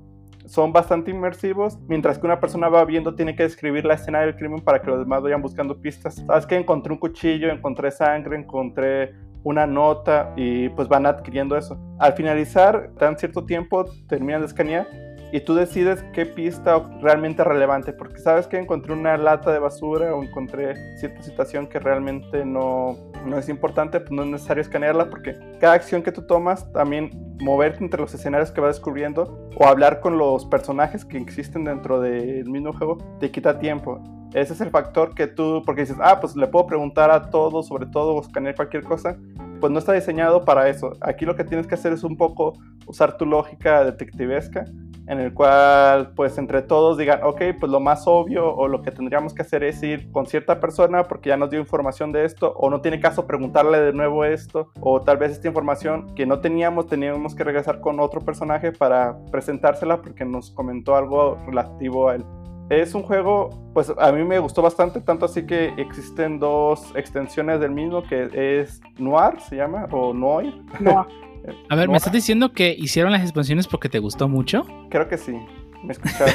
son bastante inmersivos, mientras que una persona va viendo tiene que describir la escena del crimen para que los demás vayan buscando pistas. Sabes que encontré un cuchillo, encontré sangre, encontré una nota y pues van adquiriendo eso. Al finalizar, dan cierto tiempo, terminan de escanear y tú decides qué pista realmente relevante, porque sabes que encontré una lata de basura o encontré cierta situación que realmente no, no es importante, pues no es necesario escanearla, porque cada acción que tú tomas, también moverte entre los escenarios que vas descubriendo o hablar con los personajes que existen dentro del mismo juego, te quita tiempo. Ese es el factor que tú, porque dices, ah, pues le puedo preguntar a todo, sobre todo, o escanear cualquier cosa, pues no está diseñado para eso. Aquí lo que tienes que hacer es un poco usar tu lógica detectivesca en el cual pues entre todos digan, ok, pues lo más obvio o lo que tendríamos que hacer es ir con cierta persona porque ya nos dio información de esto o no tiene caso preguntarle de nuevo esto o tal vez esta información que no teníamos teníamos que regresar con otro personaje para presentársela porque nos comentó algo relativo a él. Es un juego, pues a mí me gustó bastante, tanto así que existen dos extensiones del mismo, que es Noir, se llama, o Noir. No, A ver. ¿me estás diciendo que hicieron las expansiones porque te gustó mucho? Creo que sí, me escucharon.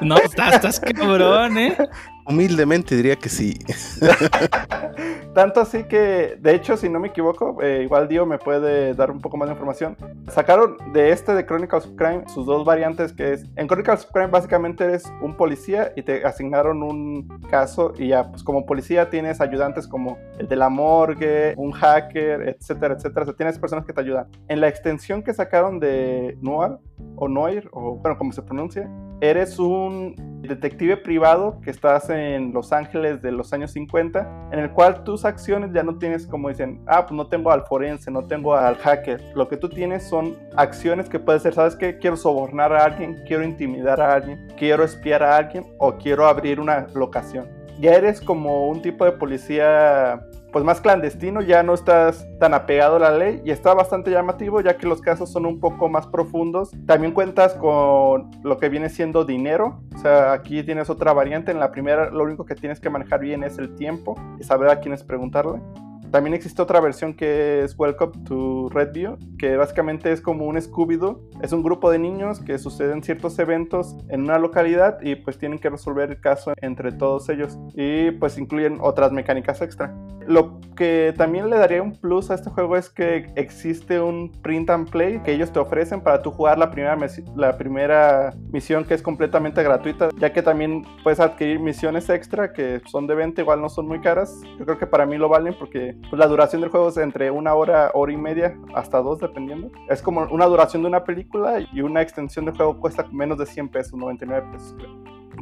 No, estás, estás cabrón, ¿eh? Humildemente diría que sí. Tanto así que, de hecho, si no me equivoco, eh, igual Dio me puede dar un poco más de información. Sacaron de este de Chronicles of Crime sus dos variantes, que es, en Chronicles of Crime básicamente eres un policía y te asignaron un caso y ya, pues como policía tienes ayudantes como el de la morgue, un hacker, etcétera, etcétera. O sea, tienes personas que te ayudan. En la extensión que sacaron de Noir, o Noir, o bueno, como se pronuncia, eres un detective privado que estás en Los Ángeles de los años 50, en el cual tus acciones ya no tienes como dicen, ah, pues no tengo al forense, no tengo al hacker. Lo que tú tienes son acciones que puede ser, ¿sabes qué? Quiero sobornar a alguien, quiero intimidar a alguien, quiero espiar a alguien o quiero abrir una locación. Ya eres como un tipo de policía pues más clandestino, ya no estás tan apegado a la ley y está bastante llamativo ya que los casos son un poco más profundos. También cuentas con lo que viene siendo dinero, o sea, aquí tienes otra variante, en la primera lo único que tienes que manejar bien es el tiempo y saber a quién es preguntarle. También existe otra versión que es Welcome to Redview, que básicamente es como un Scooby-Doo. Es un grupo de niños que suceden ciertos eventos en una localidad y pues tienen que resolver el caso entre todos ellos. Y pues incluyen otras mecánicas extra. Lo que también le daría un plus a este juego es que existe un print and play que ellos te ofrecen para tú jugar la primera, la primera misión que es completamente gratuita, ya que también puedes adquirir misiones extra que son de venta, igual no son muy caras. Yo creo que para mí lo valen porque pues, la duración del juego es entre una hora, hora y media, hasta dos dependiendo. Es como una duración de una película y una extensión del juego cuesta menos de 100 pesos, 99 pesos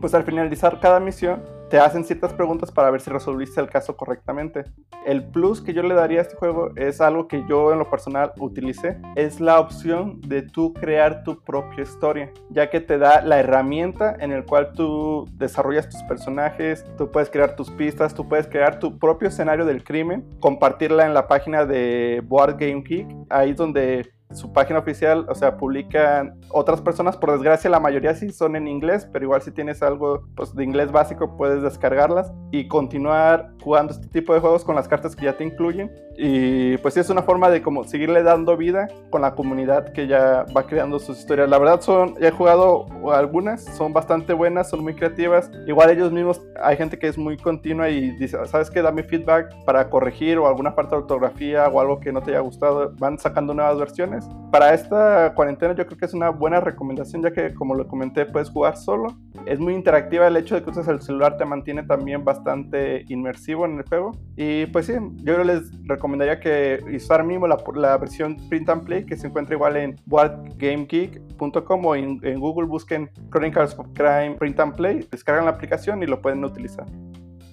pues al finalizar cada misión te hacen ciertas preguntas para ver si resolviste el caso correctamente. El plus que yo le daría a este juego es algo que yo en lo personal utilicé, es la opción de tú crear tu propia historia, ya que te da la herramienta en el cual tú desarrollas tus personajes, tú puedes crear tus pistas, tú puedes crear tu propio escenario del crimen, compartirla en la página de Board Game Geek, ahí donde su página oficial, o sea, publican otras personas, por desgracia la mayoría sí son en inglés, pero igual si tienes algo pues, de inglés básico puedes descargarlas y continuar jugando este tipo de juegos con las cartas que ya te incluyen y pues es una forma de como seguirle dando vida con la comunidad que ya va creando sus historias. La verdad son, ya he jugado algunas, son bastante buenas, son muy creativas, igual ellos mismos, hay gente que es muy continua y dice, ¿sabes qué? Dame feedback para corregir o alguna parte de ortografía o algo que no te haya gustado, van sacando nuevas versiones para esta cuarentena yo creo que es una buena recomendación ya que como lo comenté puedes jugar solo. Es muy interactiva el hecho de que uses el celular te mantiene también bastante inmersivo en el juego. Y pues sí, yo les recomendaría que usar la, la versión print and play que se encuentra igual en boardgamegeek.com o en, en Google busquen Chronicles of Crime print and play, descargan la aplicación y lo pueden utilizar.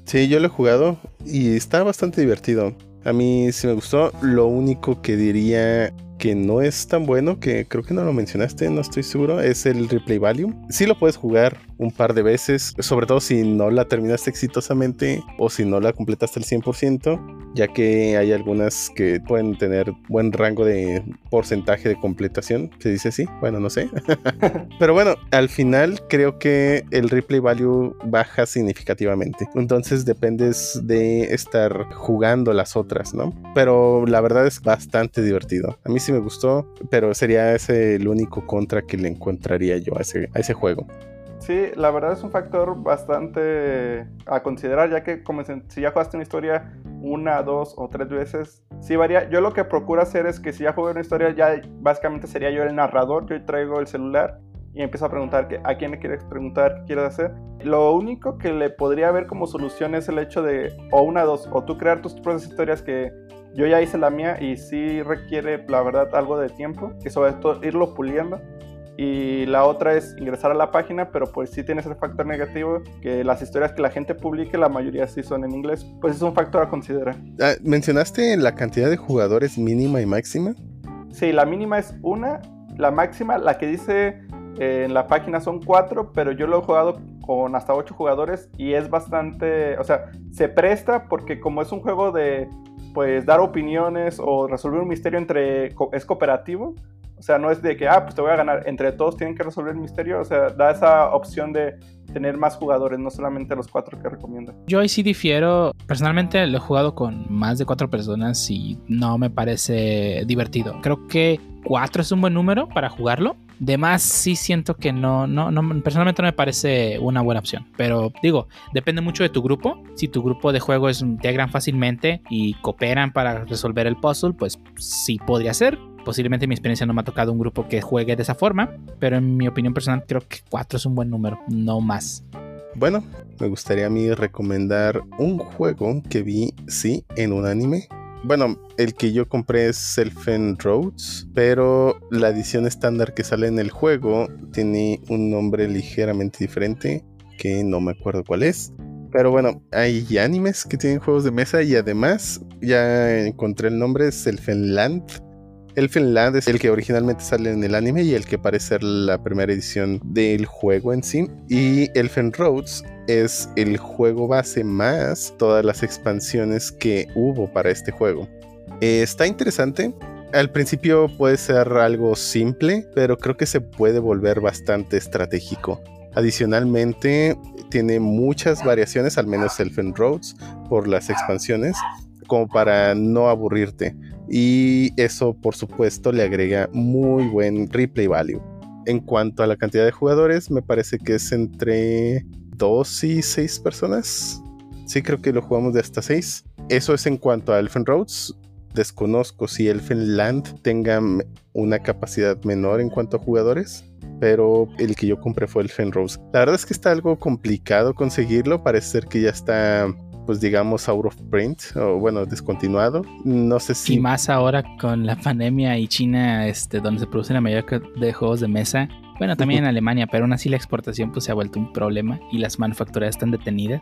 Sí, yo lo he jugado y está bastante divertido. A mí sí me gustó. Lo único que diría que no es tan bueno, que creo que no lo mencionaste, no estoy seguro, es el replay value. Sí lo puedes jugar un par de veces, sobre todo si no la terminaste exitosamente o si no la completaste al 100%, ya que hay algunas que pueden tener buen rango de porcentaje de completación, se dice así, bueno, no sé. Pero bueno, al final creo que el replay value baja significativamente. Entonces dependes de estar jugando las otras, ¿no? Pero la verdad es bastante divertido. A mí sí me gustó, pero sería ese el único contra que le encontraría yo a ese, a ese juego. Sí, la verdad es un factor bastante a considerar, ya que como si ya jugaste una historia una, dos o tres veces, sí varía. Yo lo que procuro hacer es que si ya jugué una historia, ya básicamente sería yo el narrador, yo traigo el celular y empiezo a preguntar que, a quién le quieres preguntar, qué quieres hacer. Lo único que le podría ver como solución es el hecho de, o una, dos, o tú crear tus propias historias que yo ya hice la mía y sí requiere, la verdad, algo de tiempo, que sobre todo irlo puliendo. Y la otra es ingresar a la página, pero pues sí tienes el factor negativo, que las historias que la gente publique, la mayoría sí son en inglés. Pues es un factor a considerar. Ah, ¿Mencionaste la cantidad de jugadores mínima y máxima? Sí, la mínima es una la máxima, la que dice eh, en la página son cuatro, pero yo lo he jugado con hasta ocho jugadores y es bastante, o sea, se presta porque como es un juego de pues dar opiniones o resolver un misterio entre es cooperativo, o sea, no es de que, ah, pues te voy a ganar, entre todos tienen que resolver el misterio, o sea, da esa opción de tener más jugadores, no solamente los cuatro que recomienda. Yo ahí sí difiero, personalmente lo he jugado con más de cuatro personas y no me parece divertido. Creo que cuatro es un buen número para jugarlo. De más sí siento que no, no, no, personalmente no me parece una buena opción. Pero digo, depende mucho de tu grupo. Si tu grupo de juego es integran fácilmente y cooperan para resolver el puzzle, pues sí podría ser. Posiblemente mi experiencia no me ha tocado un grupo que juegue de esa forma, pero en mi opinión personal creo que 4 es un buen número, no más. Bueno, me gustaría a mí recomendar un juego que vi, sí, en un anime. Bueno, el que yo compré es Selfen Roads, pero la edición estándar que sale en el juego tiene un nombre ligeramente diferente, que no me acuerdo cuál es. Pero bueno, hay animes que tienen juegos de mesa y además ya encontré el nombre, Selfenland Elfenland es el que originalmente sale en el anime y el que parece ser la primera edición del juego en sí. Y Elfen Roads es el juego base más todas las expansiones que hubo para este juego. Eh, está interesante. Al principio puede ser algo simple, pero creo que se puede volver bastante estratégico. Adicionalmente, tiene muchas variaciones, al menos Elfen Roads, por las expansiones, como para no aburrirte y eso por supuesto le agrega muy buen replay value. En cuanto a la cantidad de jugadores, me parece que es entre 2 y 6 personas. Sí, creo que lo jugamos de hasta 6. Eso es en cuanto a Elfen Roads. Desconozco si Elfen Land tenga una capacidad menor en cuanto a jugadores pero el que yo compré fue Elfen Roads. La verdad es que está algo complicado conseguirlo, parece ser que ya está pues digamos out of print o bueno descontinuado no sé si y más ahora con la pandemia y China este donde se producen la mayoría de juegos de mesa bueno también en Alemania pero aún así la exportación pues se ha vuelto un problema y las manufacturas están detenidas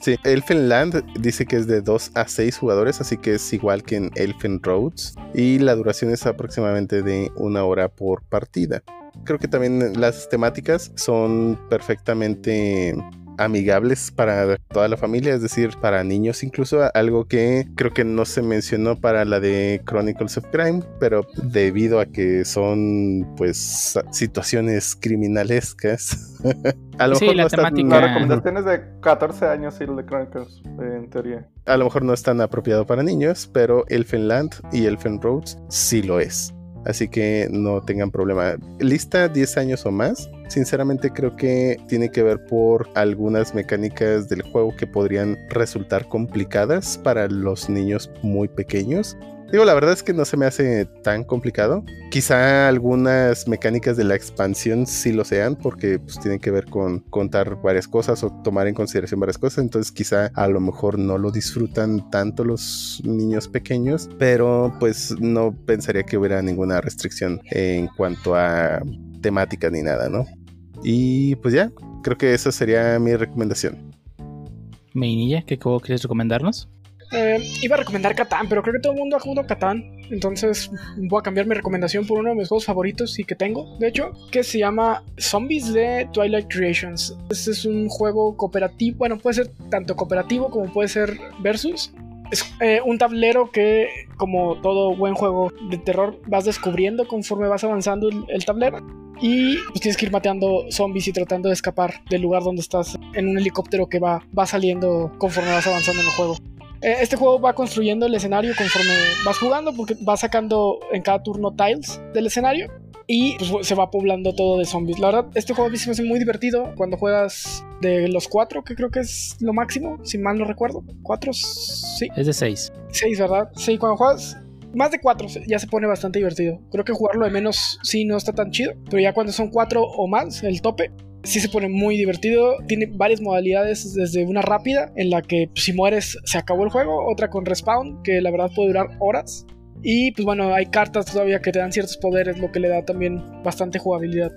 Sí, Elfenland dice que es de 2 a 6 jugadores, así que es igual que en Elfen Roads. Y la duración es aproximadamente de una hora por partida. Creo que también las temáticas son perfectamente amigables para toda la familia, es decir, para niños incluso, algo que creo que no se mencionó para la de Chronicles of Crime, pero debido a que son pues situaciones criminalescas. a lo mejor no están, la recomendación es de 14 años y el de Chronicles, en teoría. A lo mejor no es tan apropiado para niños, pero Elfenland y Elfen Roads sí lo es. Así que no tengan problema. Lista 10 años o más. Sinceramente creo que tiene que ver por algunas mecánicas del juego que podrían resultar complicadas para los niños muy pequeños. Digo, la verdad es que no se me hace tan complicado. Quizá algunas mecánicas de la expansión sí lo sean, porque pues tienen que ver con contar varias cosas o tomar en consideración varias cosas. Entonces quizá a lo mejor no lo disfrutan tanto los niños pequeños, pero pues no pensaría que hubiera ninguna restricción en cuanto a temática ni nada, ¿no? Y pues ya, creo que esa sería mi recomendación. Meinilla, ¿qué juego quieres recomendarnos? Eh, iba a recomendar Catán, pero creo que todo el mundo ha jugado Catán. Entonces voy a cambiar mi recomendación por uno de mis juegos favoritos y que tengo, de hecho, que se llama Zombies de Twilight Creations. Este es un juego cooperativo, bueno, puede ser tanto cooperativo como puede ser versus. Es eh, un tablero que, como todo buen juego de terror, vas descubriendo conforme vas avanzando el, tablero. Y pues tienes que ir mateando zombies y tratando de escapar del lugar donde estás en un helicóptero que va, va saliendo conforme vas avanzando en el juego. Eh, este juego va construyendo el escenario conforme vas jugando, porque vas sacando en cada turno tiles del escenario y pues, se va poblando todo de zombies. La verdad, este juego a mí se me hace muy divertido cuando juegas de los cuatro, que creo que es lo máximo, si mal no recuerdo. ¿Cuatro? Sí. Es de seis. Seis, ¿verdad? Sí, cuando juegas más de cuatro ya se pone bastante divertido. Creo que jugarlo de menos sí no está tan chido, pero ya cuando son cuatro o más, el tope, sí se pone muy divertido. Tiene varias modalidades, desde una rápida, en la que pues, si mueres se acabó el juego, otra con respawn, que la verdad puede durar horas. Y pues bueno, hay cartas todavía que te dan ciertos poderes, lo que le da también bastante jugabilidad.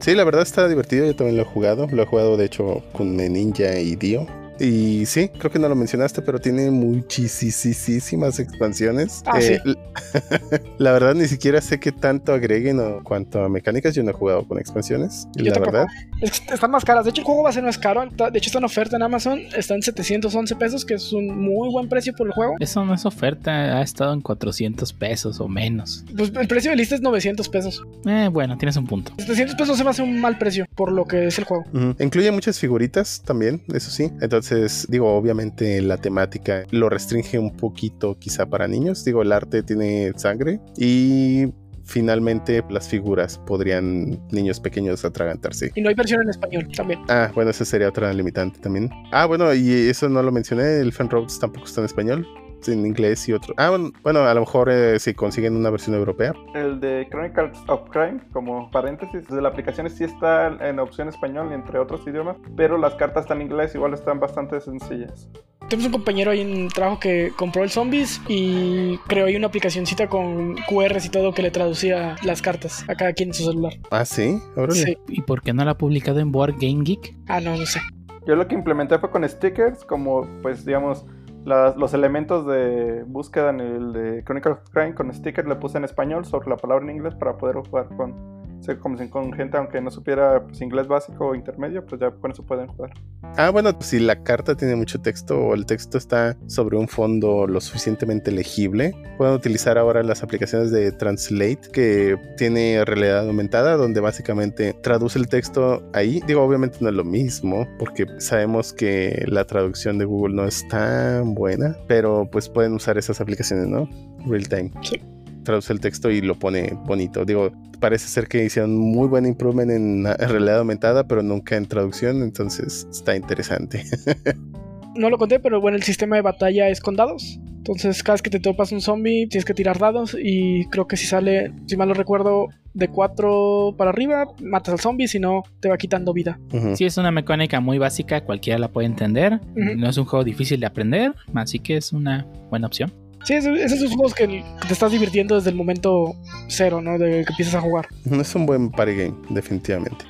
Sí, la verdad está divertido, yo también lo he jugado. Lo he jugado de hecho con Ninja y Dio. Y sí, creo que no lo mencionaste, pero tiene muchísimas expansiones. Ah, sí. l- la verdad, ni siquiera sé qué tanto agreguen o cuanto a mecánicas. Yo no he jugado con expansiones. Yo la tampoco. verdad. Es que están más caras. De hecho, el juego va a ser más caro. De hecho, está en oferta en Amazon. Está en 711 pesos, que es un muy buen precio por el juego. Eso no es oferta, ha estado en 400 pesos o menos. Pues el precio de lista es 900 pesos. Eh, bueno, tienes un punto. 700 pesos se me hace un mal precio por lo que es el juego. Incluye muchas figuritas también, eso sí. Entonces, digo, obviamente la temática lo restringe un poquito quizá para niños. Digo, el arte tiene sangre y finalmente las figuras podrían niños pequeños atragantarse. Y no hay versión en español también. Ah, bueno, esa sería otra limitante también. Ah, bueno, y eso no lo mencioné, el Fan Roads tampoco está en español. En inglés y otro. Ah, bueno, bueno, a lo mejor eh, si consiguen una versión europea. El de Chronicles of Crime, como paréntesis, de la aplicación sí está en opción español y entre otros idiomas, pero las cartas están en inglés, igual están bastante sencillas. Tenemos un compañero ahí en trabajo que compró el Zombies y creó ahí una aplicacioncita con QRs y todo que le traducía las cartas a cada quien en su celular. Ah, sí, órale. Sí. ¿Y por qué no la ha publicado en Board Game Geek? Ah, no, no sé. Yo lo que implementé fue con stickers, como pues digamos las- los elementos de búsqueda en el de Chronicles of Crime con stickers le puse en español sobre la palabra en inglés para poder jugar con, se- si con gente aunque no supiera pues, inglés básico o intermedio, pues ya con eso pueden jugar. Ah, bueno, si la carta tiene mucho texto o el texto está sobre un fondo lo suficientemente legible, pueden utilizar ahora las aplicaciones de Translate que tiene realidad aumentada, donde básicamente traduce el texto ahí. Digo, obviamente no es lo mismo, porque sabemos que la traducción de Google no es tan buena, pero pues pueden usar esas aplicaciones, ¿no? Real time. Sí. Traduce el texto y lo pone bonito. Digo, parece ser que hicieron muy buen improvement en, realidad aumentada, pero nunca en traducción, entonces está interesante. No lo conté, pero bueno, el sistema de batalla es con dados. Entonces, cada vez que te topas un zombie, tienes que tirar dados. Y creo que si sale, si mal no recuerdo, de 4 para arriba, matas al zombie. Si no, te va quitando vida. Sí, es una mecánica muy básica, cualquiera la puede entender. No es un juego difícil de aprender, así que es una buena opción. Sí, es, es esos juegos que te estás divirtiendo desde el momento cero, ¿no? De que empiezas a jugar. No es un buen party game, definitivamente.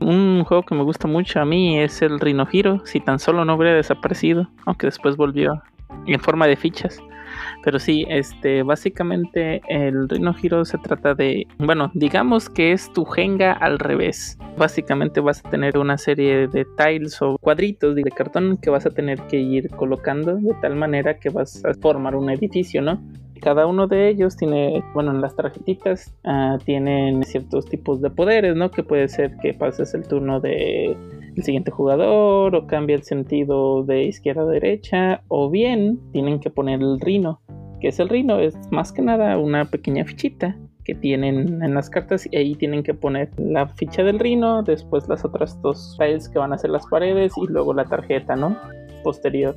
Un juego que me gusta mucho a mí es el Rhino Hero, si tan solo no hubiera desaparecido, aunque después volvió en forma de fichas. Pero sí, este, básicamente el Rhino Hero se trata de, bueno, digamos que es tu Jenga al revés. Básicamente vas a tener una serie de tiles o cuadritos de cartón que vas a tener que ir colocando de tal manera que vas a formar un edificio, ¿no? Cada uno de ellos tiene, bueno, en las tarjetitas ah, tienen ciertos tipos de poderes, ¿no? Que puede ser que pases el turno de el siguiente jugador o cambia el sentido de izquierda a derecha o bien tienen que poner el rino. Que es el rino? Es más que nada una pequeña fichita que tienen en las cartas y ahí tienen que poner la ficha del rino, después las otras dos tiles que van a ser las paredes y luego la tarjeta, ¿no? Posterior.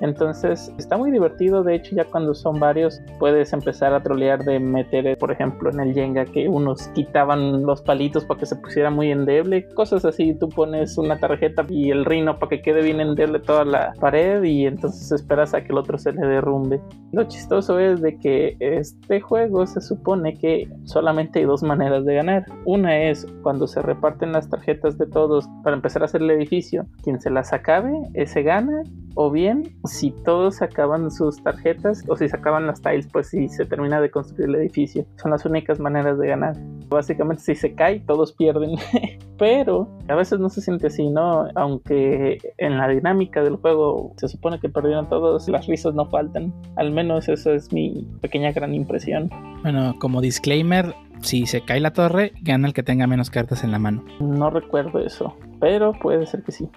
Entonces está muy divertido, de hecho ya cuando son varios puedes empezar a trolear de meter, por ejemplo, en el Jenga que unos quitaban los palitos para que se pusiera muy endeble, cosas así, tú pones una tarjeta y el rino para que quede bien endeble toda la pared y entonces esperas a que el otro se le derrumbe. Lo chistoso es de que este juego se supone que solamente hay dos maneras de ganar. Una es cuando se reparten las tarjetas de todos para empezar a hacer el edificio, quien se las acabe, ese gana o bien si todos acaban sus tarjetas o si se acaban las tiles pues si se termina de construir el edificio. Son las únicas maneras de ganar. Básicamente si se cae todos pierden. Pero a veces no se siente así no aunque en la dinámica del juego se supone que perdieron todos las risas no faltan. Al menos esa es mi pequeña gran impresión. Bueno, como disclaimer, si se cae la torre, gana el que tenga menos cartas en la mano. no recuerdo eso pero puede ser que sí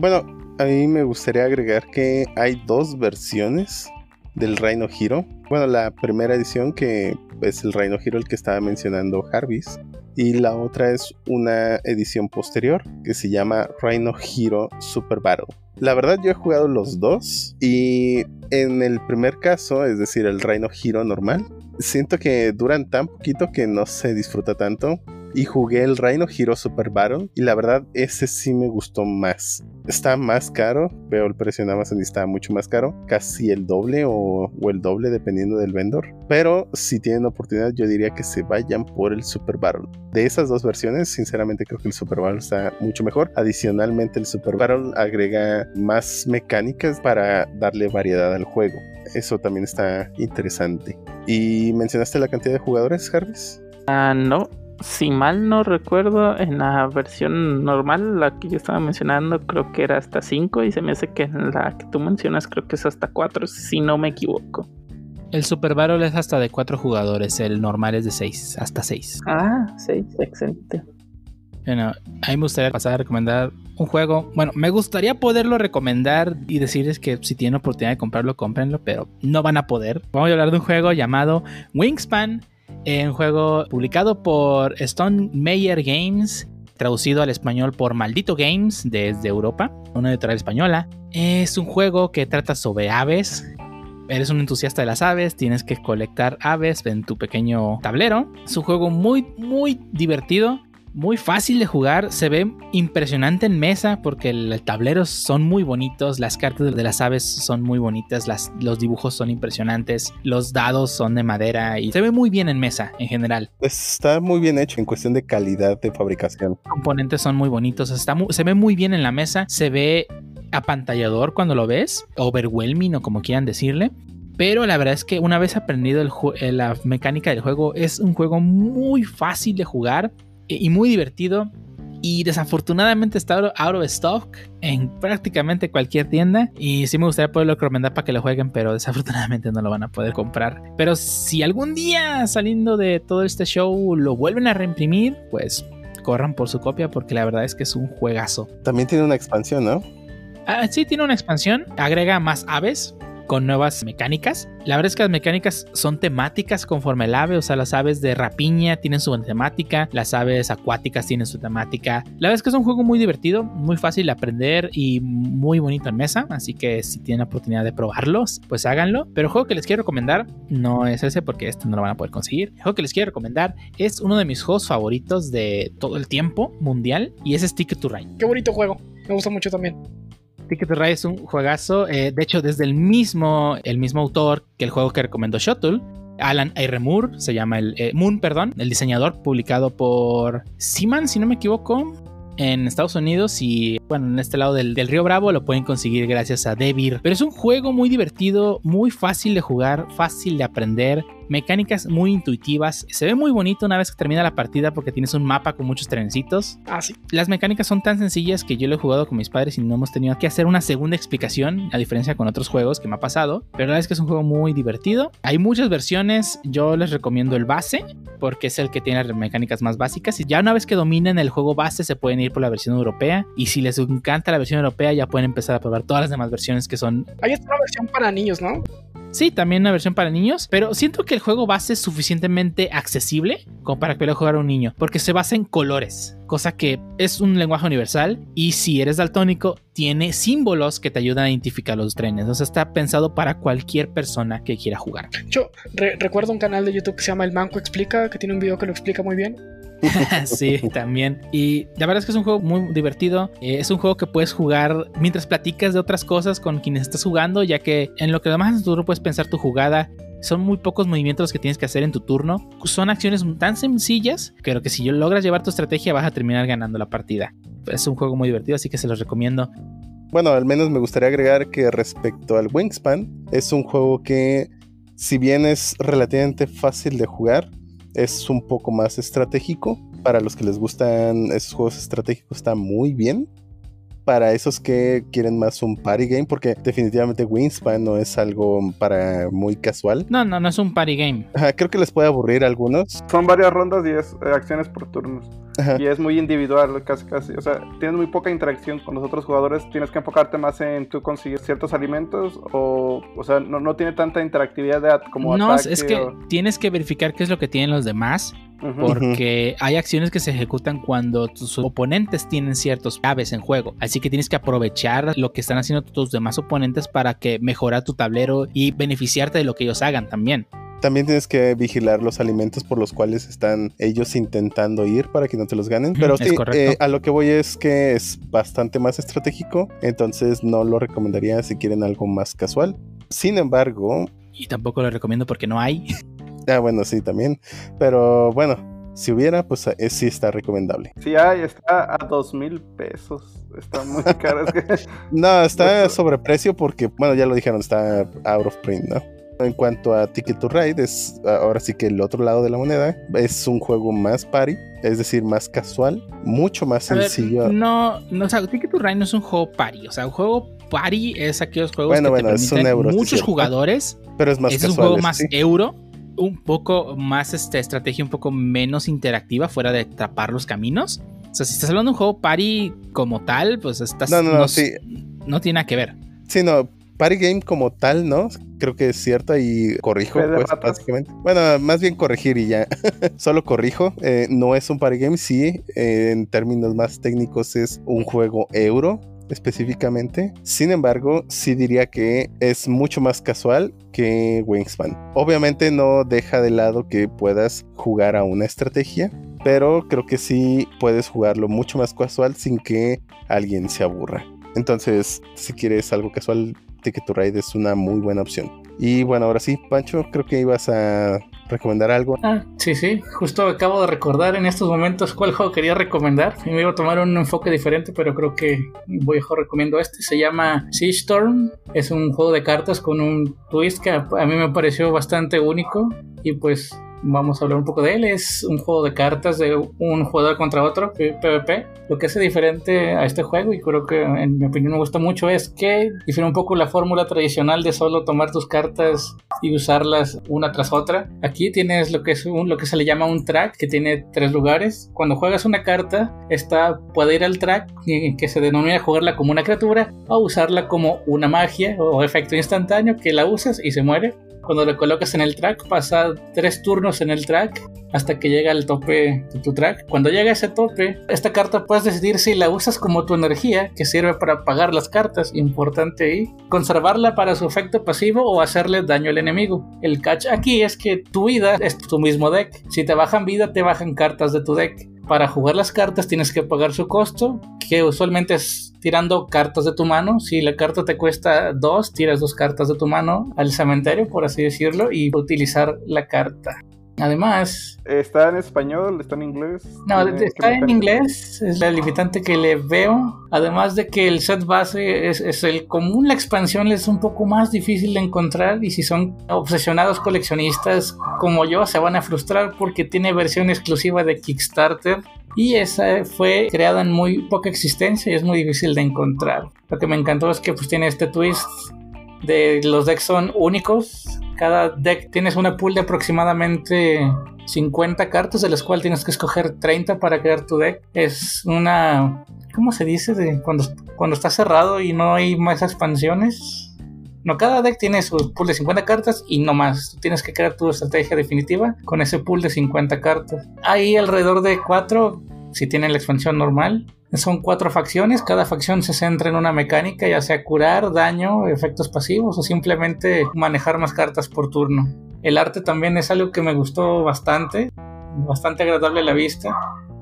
Bueno, a mí me gustaría agregar que hay dos versiones del Rhino Hero. Bueno, la primera edición que es el Rhino Hero el que estaba mencionando Jarvis. Y la otra es una edición posterior que se llama Rhino Hero Super Battle. La verdad yo he jugado los dos y en el primer caso, es decir, el Rhino Hero normal, siento que duran tan poquito que no se disfruta tanto y jugué el Rhino Hero Super Battle y la verdad ese sí me gustó más. está más caro. Veo el precio en Amazon y está mucho más caro. Casi el doble o, el doble dependiendo del vendor. Pero si tienen oportunidad, yo diría que se vayan por el Super Battle. De esas dos versiones, sinceramente creo que el Super Battle está mucho mejor. Adicionalmente, el Super Battle agrega más mecánicas para darle variedad al juego. Eso también está interesante. ¿Y mencionaste la cantidad de jugadores, Jarvis? Ah, no. Si mal no recuerdo, en la versión normal, la que yo estaba mencionando, creo que era hasta 5 y se me hace que en la que tú mencionas creo que es hasta 4, si no me equivoco. El Super Battle es hasta de 4 jugadores, el normal es de 6, hasta 6. Ah, 6, excelente. Bueno, a mí me gustaría pasar a recomendar un juego. Bueno, me gustaría poderlo recomendar y decirles que si tienen oportunidad de comprarlo, cómprenlo, pero no van a poder. Vamos a hablar de un juego llamado Wingspan, un juego publicado por Stone Meyer Games, traducido al español por Maldito Games desde Europa, una editorial española. Es un juego que trata sobre aves. Eres un entusiasta de las aves, tienes que colectar aves en tu pequeño tablero. Es un juego muy, muy divertido muy fácil de jugar, se ve impresionante en mesa porque el tablero son muy bonitos, las cartas de las aves son muy bonitas, las, los dibujos son impresionantes, los dados son de madera y se ve muy bien en mesa en general. Está muy bien hecho en cuestión de calidad de fabricación. Los componentes son muy bonitos, está se ve muy bien en la mesa, se ve apantallador cuando lo ves, overwhelming o como quieran decirle. Pero la verdad es que una vez aprendido el eh, la mecánica del juego, es un juego muy fácil de jugar y muy divertido. Y desafortunadamente está out of stock en prácticamente cualquier tienda. Y sí me gustaría poderlo recomendar para que lo jueguen, pero desafortunadamente no lo van a poder comprar. Pero si algún día saliendo de todo este show lo vuelven a reimprimir, pues corran por su copia porque la verdad es que es un juegazo. También tiene una expansión, ¿no? Ah, sí, tiene una expansión, agrega más aves con nuevas mecánicas. La verdad es que las mecánicas son temáticas conforme el ave, o sea, las aves de rapiña tienen su temática, las aves acuáticas tienen su temática. La verdad es que es un juego muy divertido, muy fácil de aprender y muy bonito en mesa, así que si tienen la oportunidad de probarlos, pues háganlo. Pero el juego que les quiero recomendar no es ese porque este no lo van a poder conseguir. El juego que les quiero recomendar es uno de mis juegos favoritos de todo el tiempo mundial y es Stick to Ride. Qué bonito juego. Me gusta mucho también. Ticket to Ride es un juegazo, eh, de hecho desde el mismo, el mismo autor que el juego que recomendó Shuttle, Alan R. Se llama el eh, Moon, perdón, el diseñador publicado por Seaman, si no me equivoco, en Estados Unidos y bueno, en este lado del, del río Bravo lo pueden conseguir gracias a Devir. Pero es un juego muy divertido, muy fácil de jugar, fácil de aprender, mecánicas muy intuitivas. Se ve muy bonito una vez que termina la partida porque tienes un mapa con muchos trencitos Ah, sí. las mecánicas son tan sencillas que yo lo he jugado con mis padres y no hemos tenido que hacer una segunda explicación, a diferencia con otros juegos que me ha pasado. Pero la verdad es que es un juego muy divertido. Hay muchas versiones, yo les recomiendo el base, porque es el que tiene las mecánicas más básicas. Y ya una vez que dominen el juego base, se pueden ir por la versión europea. Y si les encanta la versión europea, ya pueden empezar a probar todas las demás versiones que son Hay otra versión para niños, ¿no? Sí, también una versión para niños, pero siento que el juego base es suficientemente accesible para que lo jugar a un niño, porque se basa en colores, cosa que es un lenguaje universal y si eres daltónico tiene símbolos que te ayudan a identificar los trenes, o sea, está pensado para cualquier persona que quiera jugar. Yo re- recuerdo un canal de YouTube que se llama El Manco Explica, que tiene un video que lo explica muy bien. sí, también. Y la verdad es que es un juego muy divertido. Eh, es un juego que puedes jugar mientras platicas de otras cosas con quienes estás jugando, ya que en lo que demás en tu turno puedes pensar tu jugada. Son muy pocos movimientos que tienes que hacer en tu turno. Son acciones tan sencillas, pero que si logras llevar tu estrategia vas a terminar ganando la partida. Es un juego muy divertido, así que se los recomiendo. Bueno, al menos me gustaría agregar que respecto al Wingspan, es un juego que, si bien es relativamente fácil de jugar, es un poco más estratégico. Para los que les gustan esos juegos estratégicos, está muy bien. Para esos que quieren más un party game, porque definitivamente Wingspan no es algo para muy casual. No, no, no es un party game. Ajá, creo que les puede aburrir a algunos. Son varias rondas y es eh, acciones por turnos. Ajá. Y es muy individual, casi casi. O sea, tienes muy poca interacción con los otros jugadores. Tienes que enfocarte más en tú conseguir ciertos alimentos. O, o sea, no, no tiene tanta interactividad de at- como no, ataque es que o- tienes que verificar qué es lo que tienen los demás porque hay acciones que se ejecutan cuando tus oponentes tienen ciertos aves en juego. Así que tienes que aprovechar lo que están haciendo tus demás oponentes para que mejorar tu tablero y beneficiarte de lo que ellos hagan también. También tienes que vigilar los alimentos por los cuales están ellos intentando ir para que no te los ganen. Pero es sí, eh, a lo que voy es que es bastante más estratégico, entonces no lo recomendaría si quieren algo más casual. Sin embargo, Y tampoco lo recomiendo porque no hay. ah, bueno, sí, también. Pero bueno, si hubiera, pues eh, sí está recomendable. Sí, hay, está a dos mil pesos. Está muy caro. es que- No, está sobreprecio porque, bueno, ya lo dijeron, está out of print, ¿no? En cuanto a Ticket to Ride, es ahora sí que el otro lado de la moneda es un juego más party, es decir, más casual, mucho más A ver, sencillo. no, no, o sea, Ticket to Ride no es un juego party. O sea, un juego party es aquellos juegos Bueno, que bueno, te es un permiten euro, muchos jugadores. pero es más es un juego más sí. euro, un poco más este, estrategia, un poco menos interactiva, fuera de tapar los caminos. O sea, si estás hablando de un juego party como tal, pues estás. No, no, no, s- sí. no tiene nada que ver. Sí, no, party game como tal, ¿no? Creo que es cierta y corrijo, pues, básicamente. Bueno, más bien corregir y ya. Solo corrijo. eh, no es un party game, sí. eh, en términos más técnicos es un juego euro específicamente. Sin embargo, sí diría que es mucho más casual que Wingspan. Obviamente no deja de lado que puedas jugar a una estrategia, pero creo que sí puedes jugarlo mucho más casual sin que alguien se aburra. Entonces, si quieres algo casual, Ticket to Ride es una muy buena opción. Y bueno, ahora sí, Pancho, creo que ibas a recomendar algo. Ah, sí, sí. Justo acabo de recordar en estos momentos cuál juego quería recomendar. Y me iba a tomar un enfoque diferente, pero creo que voy mejor recomiendo este. Se llama Sea Storm. Es un juego de cartas con un twist que a a mí me pareció bastante único. Y pues vamos a hablar un poco de él. Es un juego de cartas de un jugador contra otro, PvP. Lo que hace diferente a este juego, y creo que en mi opinión me gusta mucho, es que difiere un poco la fórmula tradicional de solo tomar tus cartas y usarlas una tras otra. Aquí tienes lo que es un, lo que se le llama un track que tiene tres lugares. Cuando juegas una carta, esta puede ir al track que se denomina jugarla como una criatura o usarla como una magia o efecto instantáneo que la usas y se muere. Cuando la colocas en el track, pasa tres turnos en el track hasta que llega al tope de tu track. Cuando llega a ese tope, esta carta puedes decidir si la usas como tu energía, que sirve para pagar las cartas, importante ahí, conservarla para su efecto pasivo o hacerle daño al enemigo. El catch aquí es que tu vida es tu mismo deck. Si te bajan vida, te bajan cartas de tu deck. Para jugar las cartas tienes que pagar su costo, que usualmente es tirando cartas de tu mano. Si la carta te cuesta dos, tiras dos cartas de tu mano al cementerio, por así decirlo, y utilizar la carta. Además, ¿Está en español? ¿Está en inglés? no, está ¿qué en inglés, es la limitante que le veo. Además de que el set base es, es el común, la expansión es un poco más difícil de encontrar. Y si son obsesionados coleccionistas como yo, se van a frustrar porque tiene versión exclusiva de Kickstarter. Y esa fue creada en muy poca existencia y es muy difícil de encontrar. Lo que me encantó es que pues tiene este twist de los decks son únicos. Cada deck tienes una pool de aproximadamente 50 cartas, de las cuales tienes que escoger 30 para crear tu deck. Es una. ¿Cómo se dice? De cuando, cuando está cerrado y no hay más expansiones. No, cada deck tiene su pool de 50 cartas y no más. Tú tienes que crear tu estrategia definitiva con ese pool de 50 cartas. Hay alrededor de 4 si tienen la expansión normal. Son cuatro facciones, cada facción se centra en una mecánica, ya sea curar, daño, efectos pasivos o simplemente manejar más cartas por turno. El arte también es algo que me gustó bastante, bastante agradable a la vista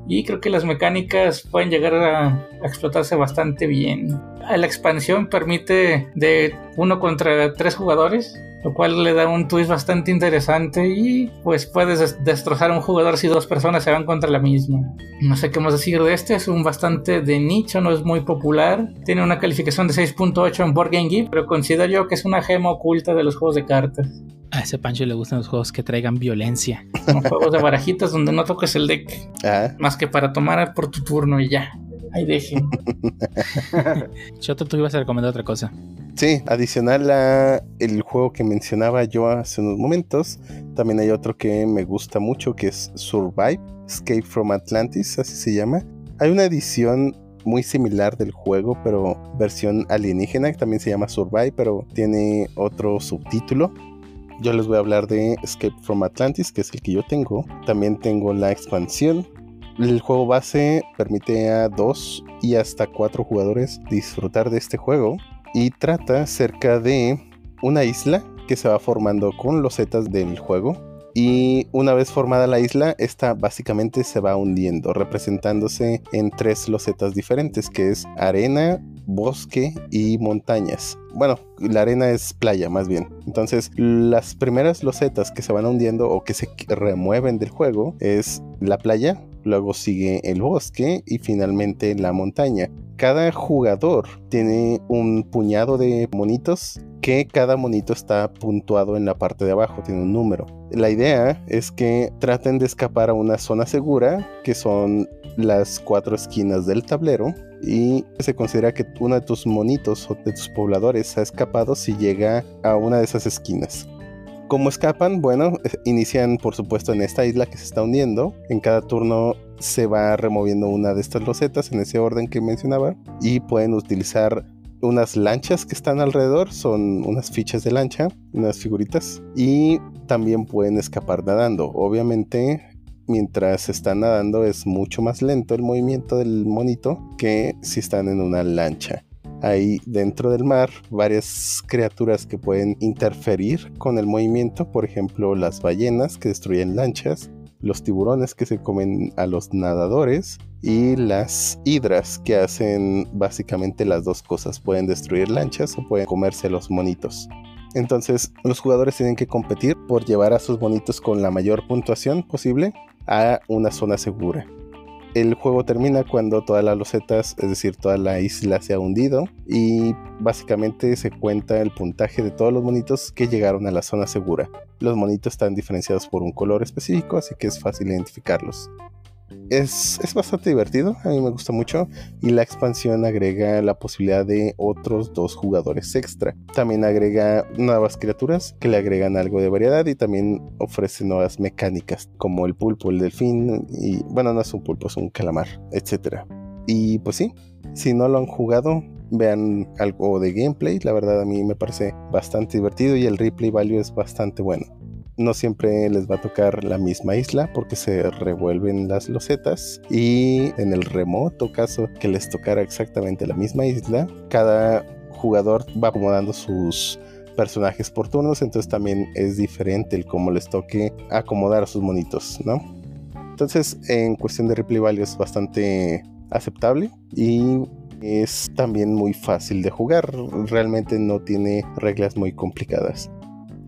y creo que las mecánicas pueden llegar a, explotarse bastante bien. La expansión permite de uno contra tres jugadores, lo cual le da un twist bastante interesante y pues puedes des- destrozar a un jugador si dos personas se van contra la misma. No sé qué más decir de este, es un bastante de nicho, no es muy popular. Tiene una calificación de 6.8 en Board Game Geek, pero considero yo que es una gema oculta de los juegos de cartas. A ese Pancho le gustan los juegos que traigan violencia. Son juegos de barajitas donde no toques el deck, Ah, más que para tomar por tu turno y ya. Ahí deje. Choto, tú ibas a recomendar otra cosa. Sí, adicional a el juego que mencionaba yo hace unos momentos, también hay otro que me gusta mucho que es Survive, Escape from Atlantis, así se llama. Hay una edición muy similar del juego, pero versión alienígena, que también se llama Survive, pero tiene otro subtítulo. Yo les voy a hablar de Escape from Atlantis, que es el que yo tengo. También tengo la expansión. El juego base permite a dos y hasta cuatro jugadores disfrutar de este juego y trata acerca de una isla que se va formando con losetas del juego. Y una vez formada la isla, esta básicamente se va hundiendo, representándose en tres losetas diferentes, que es arena, bosque y montañas. Bueno, la arena es playa más bien. Entonces, las primeras losetas que se van hundiendo o que se remueven del juego es la playa, luego sigue el bosque y finalmente la montaña. Cada jugador tiene un puñado de monitos que cada monito está puntuado en la parte de abajo, tiene un número. La idea es que traten de escapar a una zona segura, que son las cuatro esquinas del tablero, y se considera que uno de tus monitos o de tus pobladores ha escapado si llega a una de esas esquinas. ¿Cómo escapan? Bueno, eh, inician por supuesto en esta isla que se está hundiendo. En cada turno se va removiendo una de estas losetas en ese orden que mencionaba y pueden utilizar unas lanchas que están alrededor, son unas fichas de lancha, unas figuritas y también pueden escapar nadando. Obviamente mientras están nadando es mucho más lento el movimiento del monito que si están en una lancha. Hay dentro del mar varias criaturas que pueden interferir con el movimiento, por ejemplo las ballenas que destruyen lanchas, los tiburones que se comen a los nadadores y las hidras que hacen básicamente las dos cosas, pueden destruir lanchas o pueden comerse los monitos. Entonces los jugadores tienen que competir por llevar a sus monitos con la mayor puntuación posible a una zona segura. El juego termina cuando todas las losetas, es decir, toda la isla se ha hundido y básicamente se cuenta el puntaje de todos los monitos que llegaron a la zona segura. Los monitos están diferenciados por un color específico, así que es fácil identificarlos. Es, bastante divertido, a mí me gusta mucho y la expansión agrega la posibilidad de otros dos jugadores extra. También agrega nuevas criaturas que le agregan algo de variedad y también ofrece nuevas mecánicas como el pulpo, el delfín y bueno, no es un pulpo, es un calamar, etc. Y pues sí, si no lo han jugado, vean algo de gameplay, la verdad a mí me parece bastante divertido y el replay value es bastante bueno no siempre les va a tocar la misma isla porque se revuelven las losetas y en el remoto caso que les tocara exactamente la misma isla, cada jugador va acomodando sus personajes por turnos, entonces también es diferente el cómo les toque acomodar a sus monitos, ¿no? Entonces, en cuestión de replay value es bastante aceptable y es también muy fácil de jugar, realmente no tiene reglas muy complicadas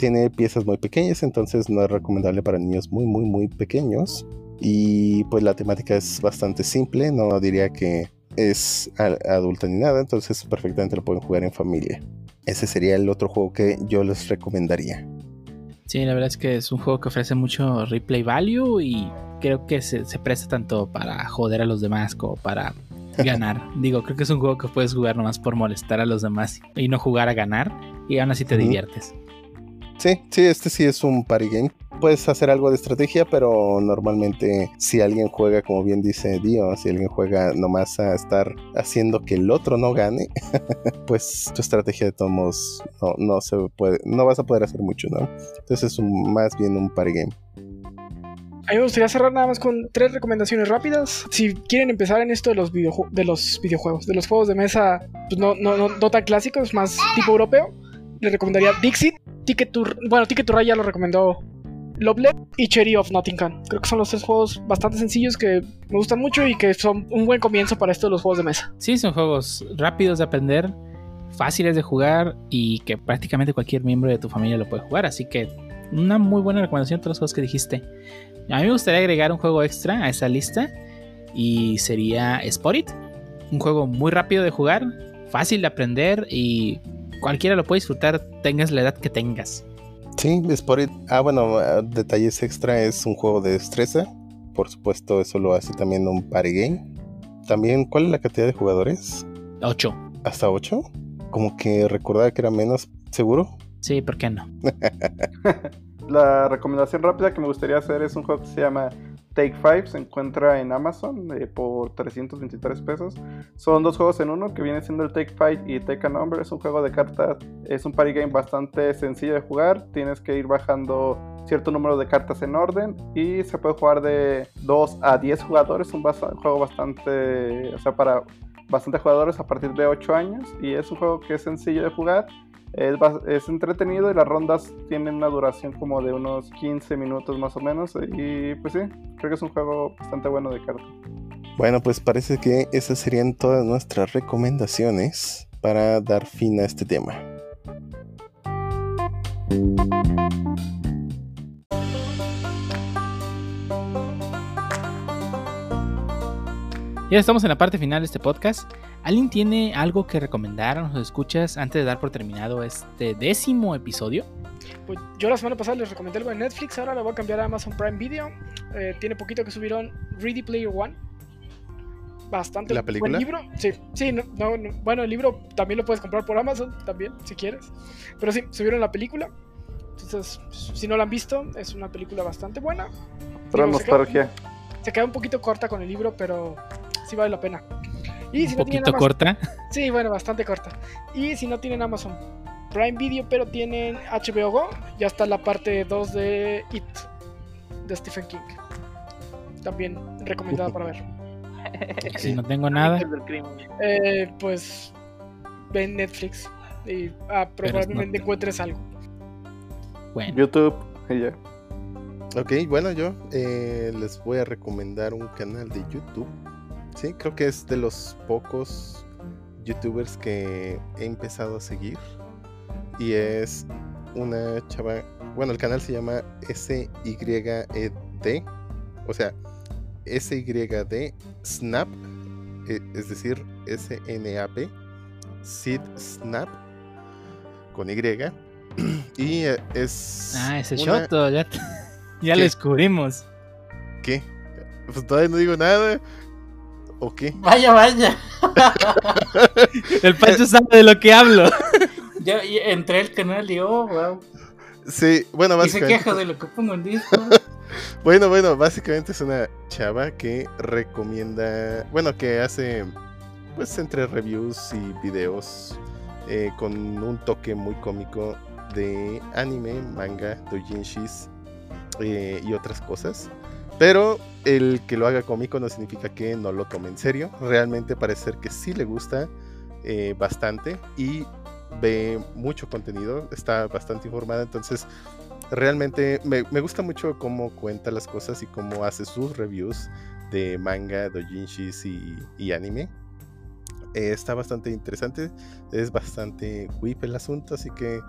tiene piezas muy pequeñas, entonces no es recomendable para niños muy, muy, muy pequeños. Y pues la temática es bastante simple, no diría que es adulta ni nada, entonces perfectamente lo pueden jugar en familia. Ese sería el otro juego que yo les recomendaría. Sí, la verdad es que es un juego que ofrece mucho replay value y creo que se, presta tanto para joder a los demás como para ganar. Digo, creo que es un juego que puedes jugar nomás por molestar a los demás y no jugar a ganar y aún así te diviertes. Sí, sí, este sí es un party game. Puedes hacer algo de estrategia, pero normalmente si alguien juega, como bien dice Dio, si alguien juega nomás a estar haciendo que el otro no gane, pues tu estrategia de tomos no, no se puede, no vas a poder hacer mucho, ¿no? Entonces es más bien un party game. A mí me gustaría cerrar nada más con tres recomendaciones rápidas. Si quieren empezar en esto de los, de los videojuegos, de los juegos de mesa, pues no, no, no, no tan clásicos, más tipo europeo, les recomendaría Dixit Ticket to, bueno, Ticket to Ride ya lo recomendó Lovelet y Cherry of Nottingham. Creo que son los tres juegos bastante sencillos que me gustan mucho y que son un buen comienzo para esto de los juegos de mesa. Sí, son juegos rápidos de aprender, fáciles de jugar y que prácticamente cualquier miembro de tu familia lo puede jugar. Así que una muy buena recomendación de todos los juegos que dijiste. A mí me gustaría agregar un juego extra a esa lista y sería Sporit. Un juego muy rápido de jugar, fácil de aprender y cualquiera lo puede disfrutar, tengas la edad que tengas. Sí, Sporit. Ah, bueno, ah, detalles extra, es un juego de destreza. Por supuesto, eso lo hace también un party game. También, ¿cuál es la cantidad de jugadores? 8. ¿Hasta 8? Como que recordaba que era menos, ¿seguro? Sí, ¿por qué no? la recomendación rápida que me gustaría hacer es un juego que se llama Take Five se encuentra en Amazon eh, por 323 pesos. Son dos juegos en uno que viene siendo el Take Five y Take a Number. Es un juego de cartas, es un party game bastante sencillo de jugar. Tienes que ir bajando cierto número de cartas en orden y se puede jugar de 2 a 10 jugadores. Es un juego bastante, o sea, para bastantes jugadores a partir de 8 años y es un juego que es sencillo de jugar Es, es entretenido y las rondas tienen una duración como de unos 15 minutos más o menos. Y pues sí, creo que es un juego bastante bueno de cartas. Bueno, pues parece que esas serían todas nuestras recomendaciones para dar fin a este tema. Ya estamos en la parte final de este podcast. ¿Alguien tiene algo que recomendar a los escuchas antes de dar por terminado este décimo episodio? Pues yo la semana pasada les recomendé algo en Netflix, ahora lo voy a cambiar a Amazon Prime Video. Eh, tiene poquito que subieron Ready Player One. Bastante ¿La película? buen libro. Sí, sí, no, no, no. bueno, el libro también lo puedes comprar por Amazon, también, si quieres. Pero sí, subieron la película. Entonces, si no la han visto, es una película bastante buena. Pero Digo, se queda- nostalgia. Se queda un poquito corta con el libro, pero sí vale la pena. Y si Un no tienen poquito Amazon- corta. Sí, bueno, bastante corta. Y si no tienen Amazon Prime Video, pero tienen HBO Go, ya está la parte 2 de It, de Stephen King. También recomendada para ver. Si no tengo nada. Eh, pues ven Netflix y ah, probablemente no- encuentres algo. Bueno, YouTube ya. Ok, bueno, yo eh, les voy a recomendar un canal de YouTube. Sí, creo que es de los pocos youtubers que he empezado a seguir. Y es una chava. Bueno, el canal se llama SYED. O sea, SYD Snap. eh, Es decir, SNAP. Sid Snap. Con Y. Y eh, es. ah, ese una- Shoto, ya, ya lo descubrimos. ¿Qué? Pues todavía no digo nada. ¿O qué? Vaya, vaya. El Pancho sabe de lo que hablo. Ya, ya entré al canal y oh, wow. Sí, bueno, Y se básicamente. queja de lo que pongo en disco. Bueno, bueno, básicamente es una chava que recomienda. Bueno, que hace. Pues entre reviews y videos. eh, con un toque muy cómico de anime, manga, doujinshis eh, y otras cosas. Pero el que lo haga cómico no significa que no lo tome en serio. Realmente parece ser que sí le gusta eh, bastante y ve mucho contenido, está bastante informada, entonces realmente me, gusta mucho cómo cuenta las cosas y cómo hace sus reviews de manga, doujinshis y, y anime. Eh, está bastante interesante, es bastante whip el asunto, así que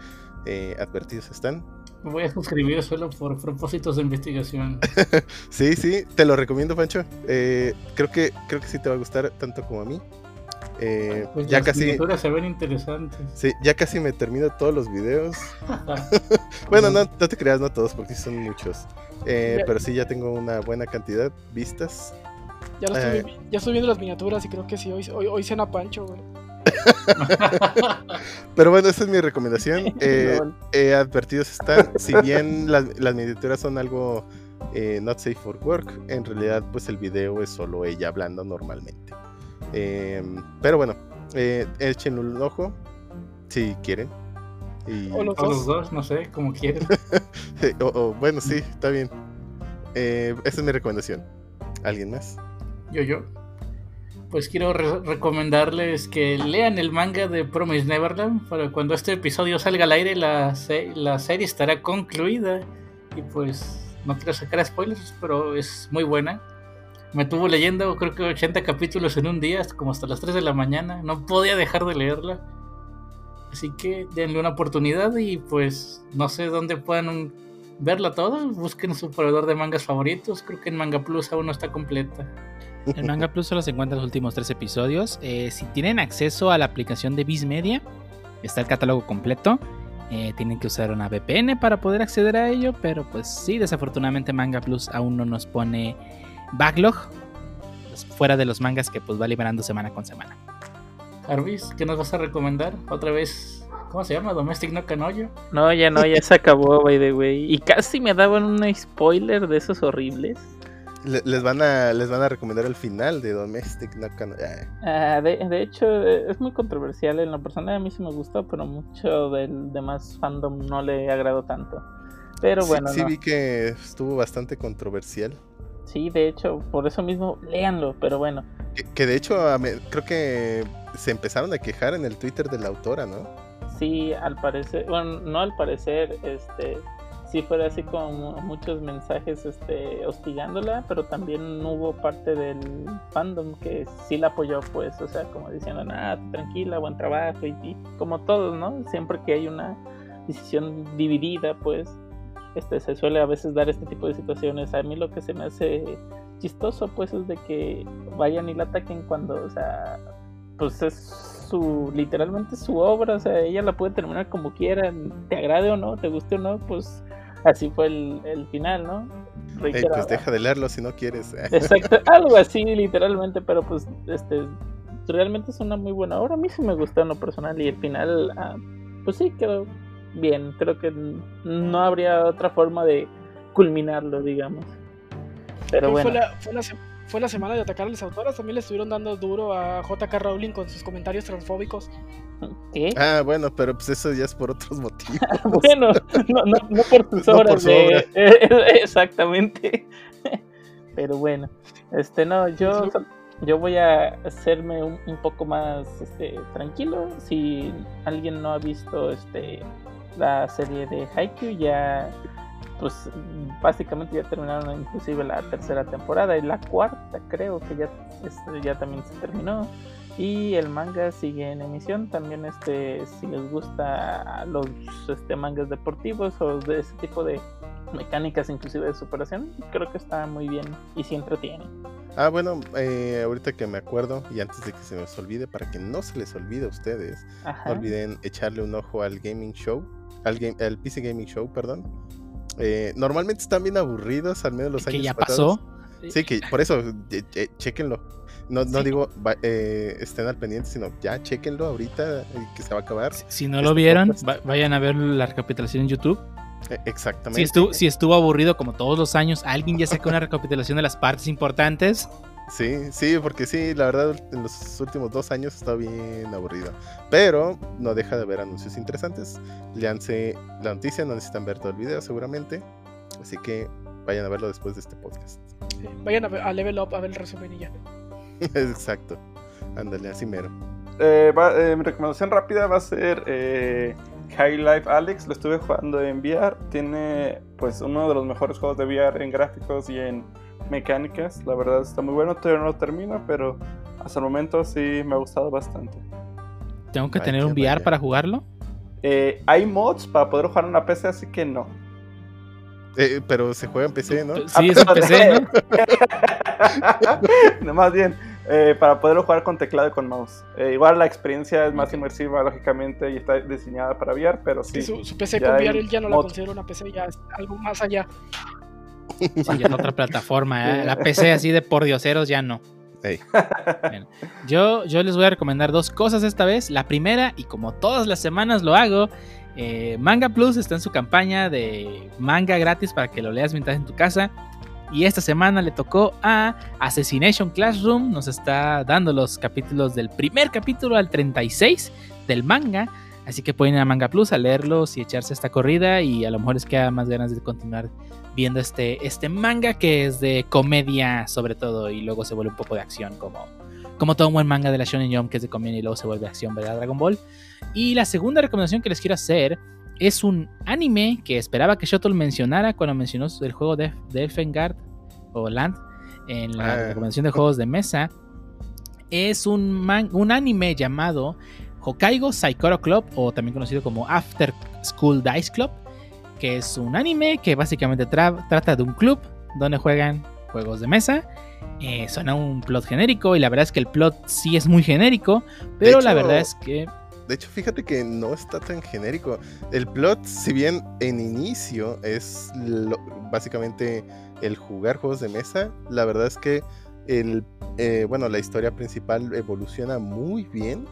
eh, advertidos están. Me voy a suscribir solo por propósitos de investigación. Sí, sí, te lo recomiendo, Pancho. Eh, creo, que, creo que sí te va a gustar tanto como a mí. Eh, Pues ya las casi, miniaturas se ven interesantes. sí, ya casi me termino todos los videos. Bueno, no, no te creas, no todos, porque sí son muchos. Eh, Ya. pero sí, ya tengo una buena cantidad vistas. Ya, lo estoy, Eh. ya estoy viendo las miniaturas y creo que sí, hoy, hoy, hoy cena Pancho, güey. Pero bueno, esa es mi recomendación. Eh, eh, advertidos están. Si bien las, las miniaturas son algo eh, not safe for work, en realidad, pues el video es solo ella hablando normalmente. Eh, pero bueno, eh, échenle un ojo si quieren. Y, O los O dos. los dos, no sé, como quieran. o- o, bueno, sí, está bien. Eh, esa es mi recomendación. ¿Alguien más? Yo, yo. Pues quiero re- recomendarles que lean el manga de Promise Neverland. Para cuando este episodio salga al aire, la, la serie estará concluida. Y pues no quiero sacar spoilers, pero es muy buena. Me tuvo leyendo, creo que 80 capítulos en un día, como hasta las 3 de la mañana. No podía dejar de leerla. Así que denle una oportunidad y pues no sé dónde puedan verla toda. Busquen su proveedor de mangas favoritos. Creo que en Manga Plus aún no está completa. En Manga Plus solo se encuentran los últimos tres episodios. Eh, si tienen acceso a la aplicación de Viz Media, está el catálogo completo. Eh, tienen que usar una VPN para poder acceder a ello, pero pues sí, desafortunadamente Manga Plus aún no nos pone backlog pues, fuera de los mangas que pues va liberando semana con semana. Jarvis, ¿qué nos vas a recomendar? Otra vez, ¿cómo se llama? Domestic no Canoyo. No, ya no, ya se acabó, by the way. Y casi me daban un spoiler de esos horribles. Le- les, van a, les van a recomendar el final de Domestic no ah, de, de hecho, eh, es muy controversial. En la persona a mí sí me gustó, pero mucho del demás fandom no le agradó tanto. Pero bueno, sí, no. vi que estuvo bastante controversial. sí, de hecho, por eso mismo, léanlo. Pero bueno, Que, que de hecho a me- creo que se empezaron a quejar en el Twitter de la autora, ¿no? sí, al parecer, bueno, no al parecer, este, sí fuera así como muchos mensajes este, hostigándola, pero también hubo parte del fandom que sí la apoyó, pues, o sea, como diciendo, nada, tranquila, buen trabajo, y, y como todos, ¿no? Siempre que hay una decisión dividida, pues, este, se suele a veces dar este tipo de situaciones. A mí lo que se me hace chistoso, pues, es de que vayan y la ataquen cuando, o sea, pues es su, literalmente su obra, o sea, ella la puede terminar como quiera, te agrade o no, te guste o no, pues así fue el, el final, ¿no? Ey, Reitero, pues deja de leerlo si no quieres. Exacto, algo así literalmente, pero pues este realmente es una muy buena obra. A mí sí me gustó en lo personal y el final, ah, pues sí quedó bien. Creo que no habría otra forma de culminarlo, digamos. Pero bueno, fue, la, fue la fue la semana de atacar a las autoras. También le estuvieron dando duro a JK Rowling con sus comentarios transfóbicos. ¿qué? Ah, bueno, pero pues eso ya es por otros motivos. bueno, no, no, no por tus No por obras de- obra. exactamente. Pero bueno, este no, yo yo voy a hacerme un, un poco más este tranquilo. Si alguien no ha visto este la serie de Haikyuu ya pues básicamente ya terminaron inclusive la tercera temporada y la cuarta creo que ya este, ya también se terminó y el manga sigue en emisión también este si les gusta los este mangas deportivos o de ese tipo de mecánicas inclusive de superación creo que está muy bien y sí entretiene Ah, bueno, eh, ahorita que me acuerdo y antes de que se nos olvide, para que no se les olvide a ustedes, Ajá. no olviden echarle un ojo al gaming show, al, game, al PC Gaming Show, perdón. Eh, normalmente están bien aburridos, al menos los que años ya pasados. pasó. Sí, que por eso, eh, eh, chéquenlo. No, no Sí. digo eh, estén al pendiente, sino ya chéquenlo ahorita, eh, que se va a acabar. Si- Si no Este lo vieron, va- vayan a ver la recapitulación en YouTube. Eh, exactamente. Si estuvo, si estuvo aburrido como todos los años, alguien ya sacó una recapitulación de las partes importantes. Sí, sí, porque sí, la verdad en los últimos dos años está bien aburrido. Pero no deja de ver anuncios interesantes. Leanse la noticia, no necesitan ver todo el video seguramente. Así que vayan a verlo después de este podcast. Sí, Vayan a, ver- a Level Up a ver el resumen y ya. Exacto. Ándale, así mero. Eh, va- eh, mi recomendación rápida va a ser eh, High Life Alex. Lo estuve jugando en VR. Tiene pues uno de los mejores juegos de VR en gráficos y en mecánicas. La verdad está muy bueno. Todavía no lo termino, pero hasta el momento sí me ha gustado bastante. Tengo que Vaya, tener un VR vaya. para jugarlo. Eh, hay mods para poder jugar en una PC, así que no. Eh, pero se juega en PC, ¿no? Sí, es un PC, ¿no? no, más bien, eh, para poderlo jugar con teclado y con mouse. Eh, igual la experiencia es más inmersiva, lógicamente, y está diseñada para VR, pero que sí. su, su PC con VR él ya no la mod. considera una PC, ya es algo más allá. Sí, es otra plataforma. ¿eh? La PC así de por dioseros ya no. Ey. Bueno, yo, yo les voy a recomendar dos cosas esta vez. La primera, y como todas las semanas lo hago, eh, Manga Plus está en su campaña de manga gratis para que lo leas mientras en tu casa. Y esta semana le tocó a Assassination Classroom. Nos está dando los capítulos del primer capítulo al 36 del manga. Así que pueden ir a Manga Plus a leerlos y echarse esta corrida. Y a lo mejor les queda más ganas de continuar viendo este, este manga que es de comedia sobre todo. Y luego se vuelve un poco de acción como, como todo un buen manga de la Shonen Jump que es de comedia y luego se vuelve acción, ¿verdad? Dragon Ball. Y la segunda recomendación que les quiero hacer es un anime que esperaba que Shotol mencionara cuando mencionó el juego de, de Elfengard o Land en la Ah. recomendación de juegos de mesa. Es un, man- un anime llamado Hokkaido Saikoro Club o también conocido como After School Dice Club, que es un anime que básicamente tra- trata de un club donde juegan juegos de mesa. Eh, suena un plot genérico y la verdad es que el plot sí es muy genérico, pero la verdad es que De hecho, fíjate que no está tan genérico. El plot, si bien en inicio es lo- básicamente el jugar juegos de mesa, la verdad es que el, eh, bueno, la historia principal evoluciona muy bien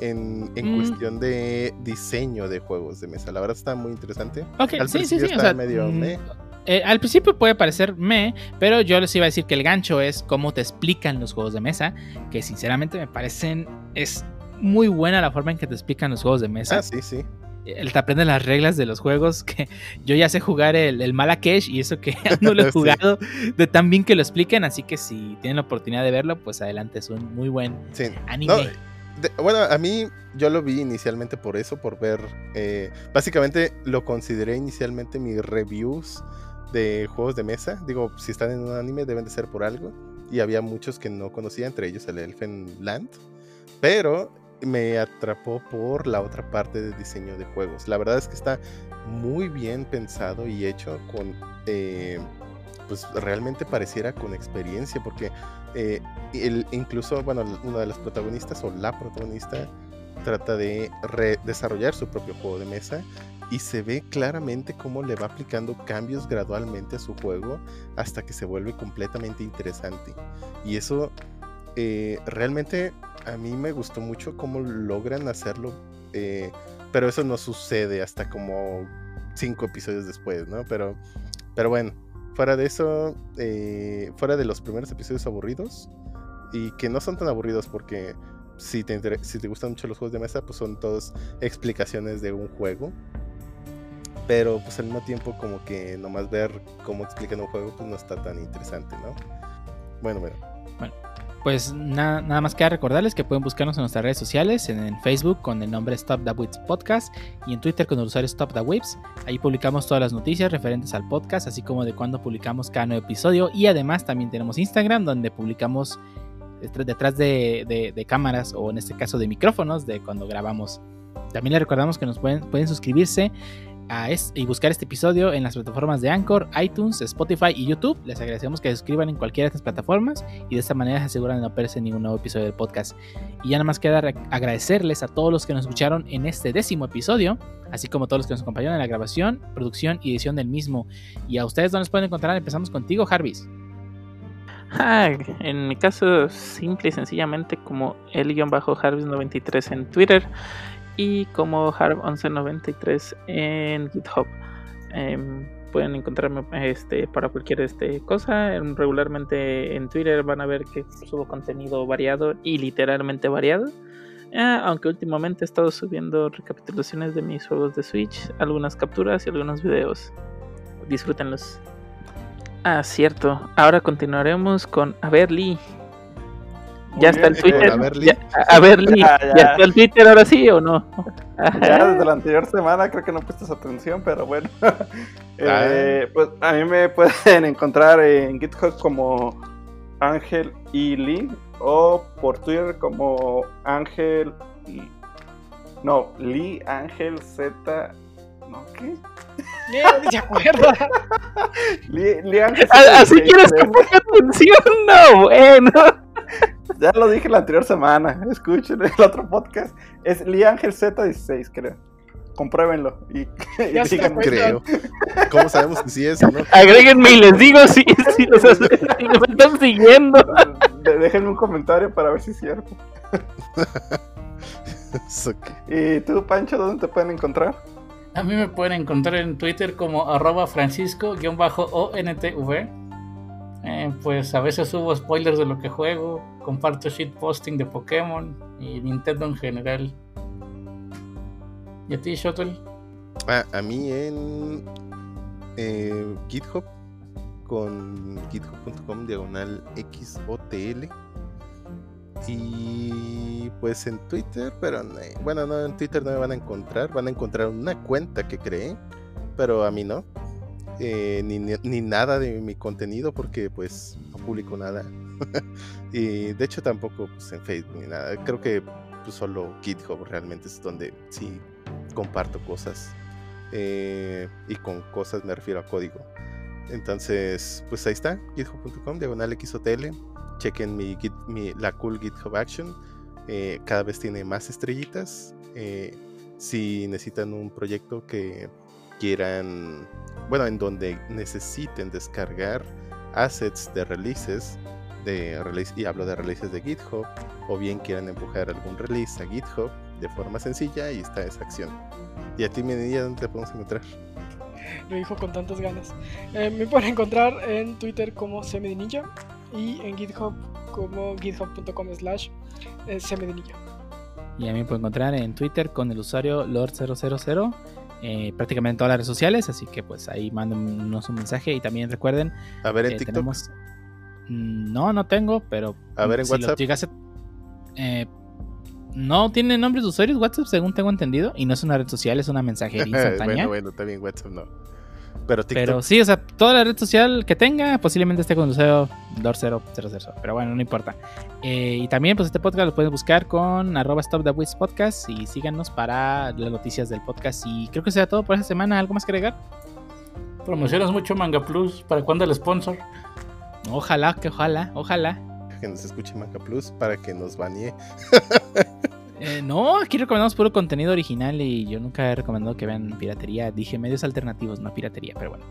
en, en Mm. cuestión de diseño de juegos de mesa. La verdad está muy interesante. Ok, Al sí, principio sí. Está sea, medio mm, meh. eh, al principio puede parecer me, pero yo les iba a decir que el gancho es cómo te explican los juegos de mesa, que sinceramente me parecen es muy buena la forma en que te explican los juegos de mesa. Ah, sí, sí. El te aprenden las reglas de los juegos, que yo ya sé jugar el, el Malakesh y eso que no lo he Sí. jugado de tan bien que lo expliquen, así que si tienen la oportunidad de verlo, pues adelante, es un muy buen sí. anime. No, bueno, a mí yo lo vi inicialmente por eso, por ver. eh, básicamente lo consideré inicialmente mis reviews de juegos de mesa. Digo, si están en un anime deben de ser por algo. Y había muchos que no conocía, entre ellos el Elfen Land. Pero me atrapó por la otra parte de diseño de juegos. La verdad es que está muy bien pensado y hecho con. eh, pues realmente pareciera con experiencia, porque eh, el- incluso, bueno, una de las protagonistas o la protagonista trata de desarrollar su propio juego de mesa y se ve claramente cómo le va aplicando cambios gradualmente a su juego hasta que se vuelve completamente interesante. Y eso eh, realmente a mí me gustó mucho cómo logran hacerlo, eh, pero eso no sucede hasta como cinco episodios después, ¿no? Pero, pero bueno, fuera de eso, eh, fuera de los primeros episodios aburridos, y que no son tan aburridos porque si te, si te gustan mucho los juegos de mesa, pues son todas explicaciones de un juego. Pero pues al mismo tiempo como que nomás ver cómo explican un juego pues no está tan interesante, ¿no? Bueno, bueno. Pues na- nada más queda recordarles que pueden buscarnos en nuestras redes sociales, en, Facebook con el nombre Stop the Whips Podcast y en Twitter con el usuario Stop the Whips. Ahí publicamos todas las noticias referentes al podcast, así como de cuando publicamos cada nuevo episodio. Y además también tenemos Instagram donde publicamos detrás- detrás de, de- de cámaras o en este caso de micrófonos de cuando grabamos. También les recordamos que nos pueden, pueden suscribirse a es- y buscar este episodio en las plataformas de Anchor, iTunes, Spotify y YouTube. Les agradecemos que se suscriban en cualquiera de estas plataformas y de esta manera se aseguran de no perderse ningún nuevo episodio del podcast. Y ya nada más queda agradecerles a todos los que nos escucharon en este décimo episodio, así como a todos los que nos acompañaron en la grabación, producción y edición del mismo. Y a ustedes, ¿dónde nos pueden encontrar? Empezamos contigo, Jarvis. Ah, en mi caso, simple y sencillamente como el-harvis93 en Twitter y como harv1193 en GitHub. Em, pueden encontrarme este, para cualquier este, cosa. Em, Regularmente en Twitter van a ver que subo contenido variado y literalmente variado. Ah, aunque últimamente he estado subiendo recapitulaciones de mis juegos de Switch, algunas capturas y algunos videos. Disfrútenlos. Ah, cierto. Ahora continuaremos con A ver, Lee. Ya está el Twitter. eh, a ver, Lee. Ya- a ver, Lee. Ya, Ya, ya. está el Twitter ahora sí o no? Ya desde la anterior semana creo que no prestas atención, pero bueno. Eh, pues a mí me pueden encontrar en GitHub como Ángel y Lee o por Twitter como Ángel. No, Lee Ángel Z. ¿No qué? Ni- ni se acuerda. Lee, Lee Ángel Ah, Así 76, quieres que ponga atención, no, bueno. Ya lo dije la anterior semana. Escuchen el otro podcast. Es Lee Ángel Z16, creo. Compruébenlo. Y, y Ya. Creo. ¿Cómo sabemos que sí es o no? Agréguenme y les digo si, si, los si están siguiendo. Déjenme un comentario para ver si es cierto. ¿Y tú, Pancho, dónde te pueden encontrar? A mí me pueden encontrar en Twitter como arroba francisco-ontv. Eh, pues a veces subo spoilers de lo que juego, comparto shitposting de Pokémon y Nintendo en general. ¿Y a ti, Shuttle? Ah, a mí en eh, GitHub con github.com diagonal XOTL y pues en Twitter, pero no- bueno, no, en Twitter no me van a encontrar, van a encontrar una cuenta que creé, pero a mí no. Eh, ni, ni- nada de mi contenido porque pues no publico nada. y de hecho tampoco pues, en Facebook ni nada. Creo que pues, solo GitHub realmente es donde sí comparto cosas. eh, y con cosas me refiero a código. Entonces, pues ahí está, github.com, diagonal XOTL. Chequen mi, git- mi- la cool GitHub Action. eh, cada vez tiene más estrellitas. eh, si necesitan un proyecto que quieran, bueno, en donde necesiten descargar assets de releases, de release, y hablo de releases de GitHub, o bien quieran empujar algún release a GitHub de forma sencilla, ahí está esa acción. ¿Y a ti, Menilla, dónde te podemos encontrar? Lo dijo con tantas ganas. Eh, me pueden encontrar en Twitter como Semidinilla y en GitHub como github.com slash eh, Semidinilla. Y a mí me pueden encontrar en Twitter con el usuario Lord000. Eh, prácticamente en todas las redes sociales, así que pues ahí mándenos un mensaje y también recuerden A ver en TikTok. tenemos... Mm, No, no tengo, pero A ver en si WhatsApp. llegase- eh, no tiene nombres de usuarios WhatsApp, según tengo entendido, y no es una red social, es una mensajería instantánea. bueno, bueno, bien, WhatsApp no. Pero TikTok. Pero sí, o sea, toda la red social que tenga posiblemente esté con usuario Dor000. Pero bueno, no importa. Eh, y también, pues este podcast lo pueden buscar con arroba stop the Wiz podcast y síganos para las noticias del podcast. Y creo que será todo por esta semana. ¿Algo más que agregar? Promocionas mucho Manga Plus. ¿Para cuándo el sponsor? Ojalá, que ojalá, ojalá. Que nos escuche Manga Plus para que nos banee. Eh, no, aquí recomendamos puro contenido original y yo nunca he recomendado que vean piratería. Dije medios alternativos, no piratería, pero bueno.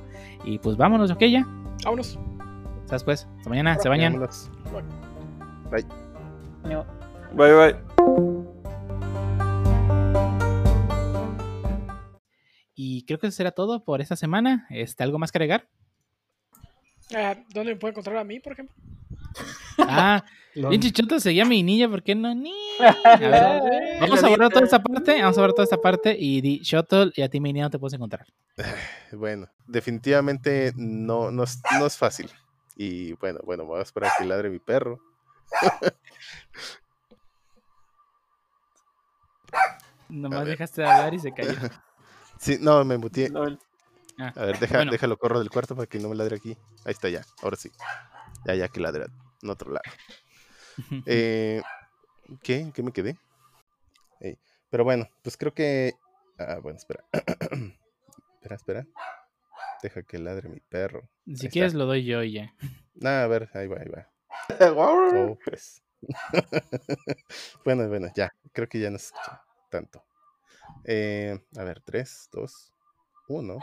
Y pues vámonos, ok, ya. Vámonos. ¿Sabes pues? Hasta mañana, se bañan. Vámonos. No. Bye, bye. Y creo que eso será todo por esta semana. Este, ¿Algo más que agregar? Eh, ¿Dónde me puede encontrar a mí, por ejemplo? Ah, Lo- bien chichoto seguía mi niña, ¿por qué no? Ni. A ver, vamos a borrar toda esta parte, vamos a borrar toda esta parte y di Shotol y a ti mi niña no te puedes encontrar. Bueno, definitivamente no, no, es, no es fácil. Y bueno, bueno, voy a esperar a que ladre mi perro. Nomás dejaste de hablar y se cayó. Sí, no, me mutié. Lol. Ah, A ver, deja, bueno. déjalo corro del cuarto para que no me ladre aquí. Ahí está ya, ahora sí. Ya, ya que ladra en otro lado. Eh, ¿Qué? ¿En qué me quedé? Pero bueno, pues creo que... Ah, bueno, espera. espera, espera. Deja que ladre mi perro. si ahí quieres está. lo doy yo y ya. Nah, a ver, ahí va, ahí va. Oh, pues. bueno, bueno, ya. Creo que ya no se escucha tanto. Eh, a ver, 3, 2, 1.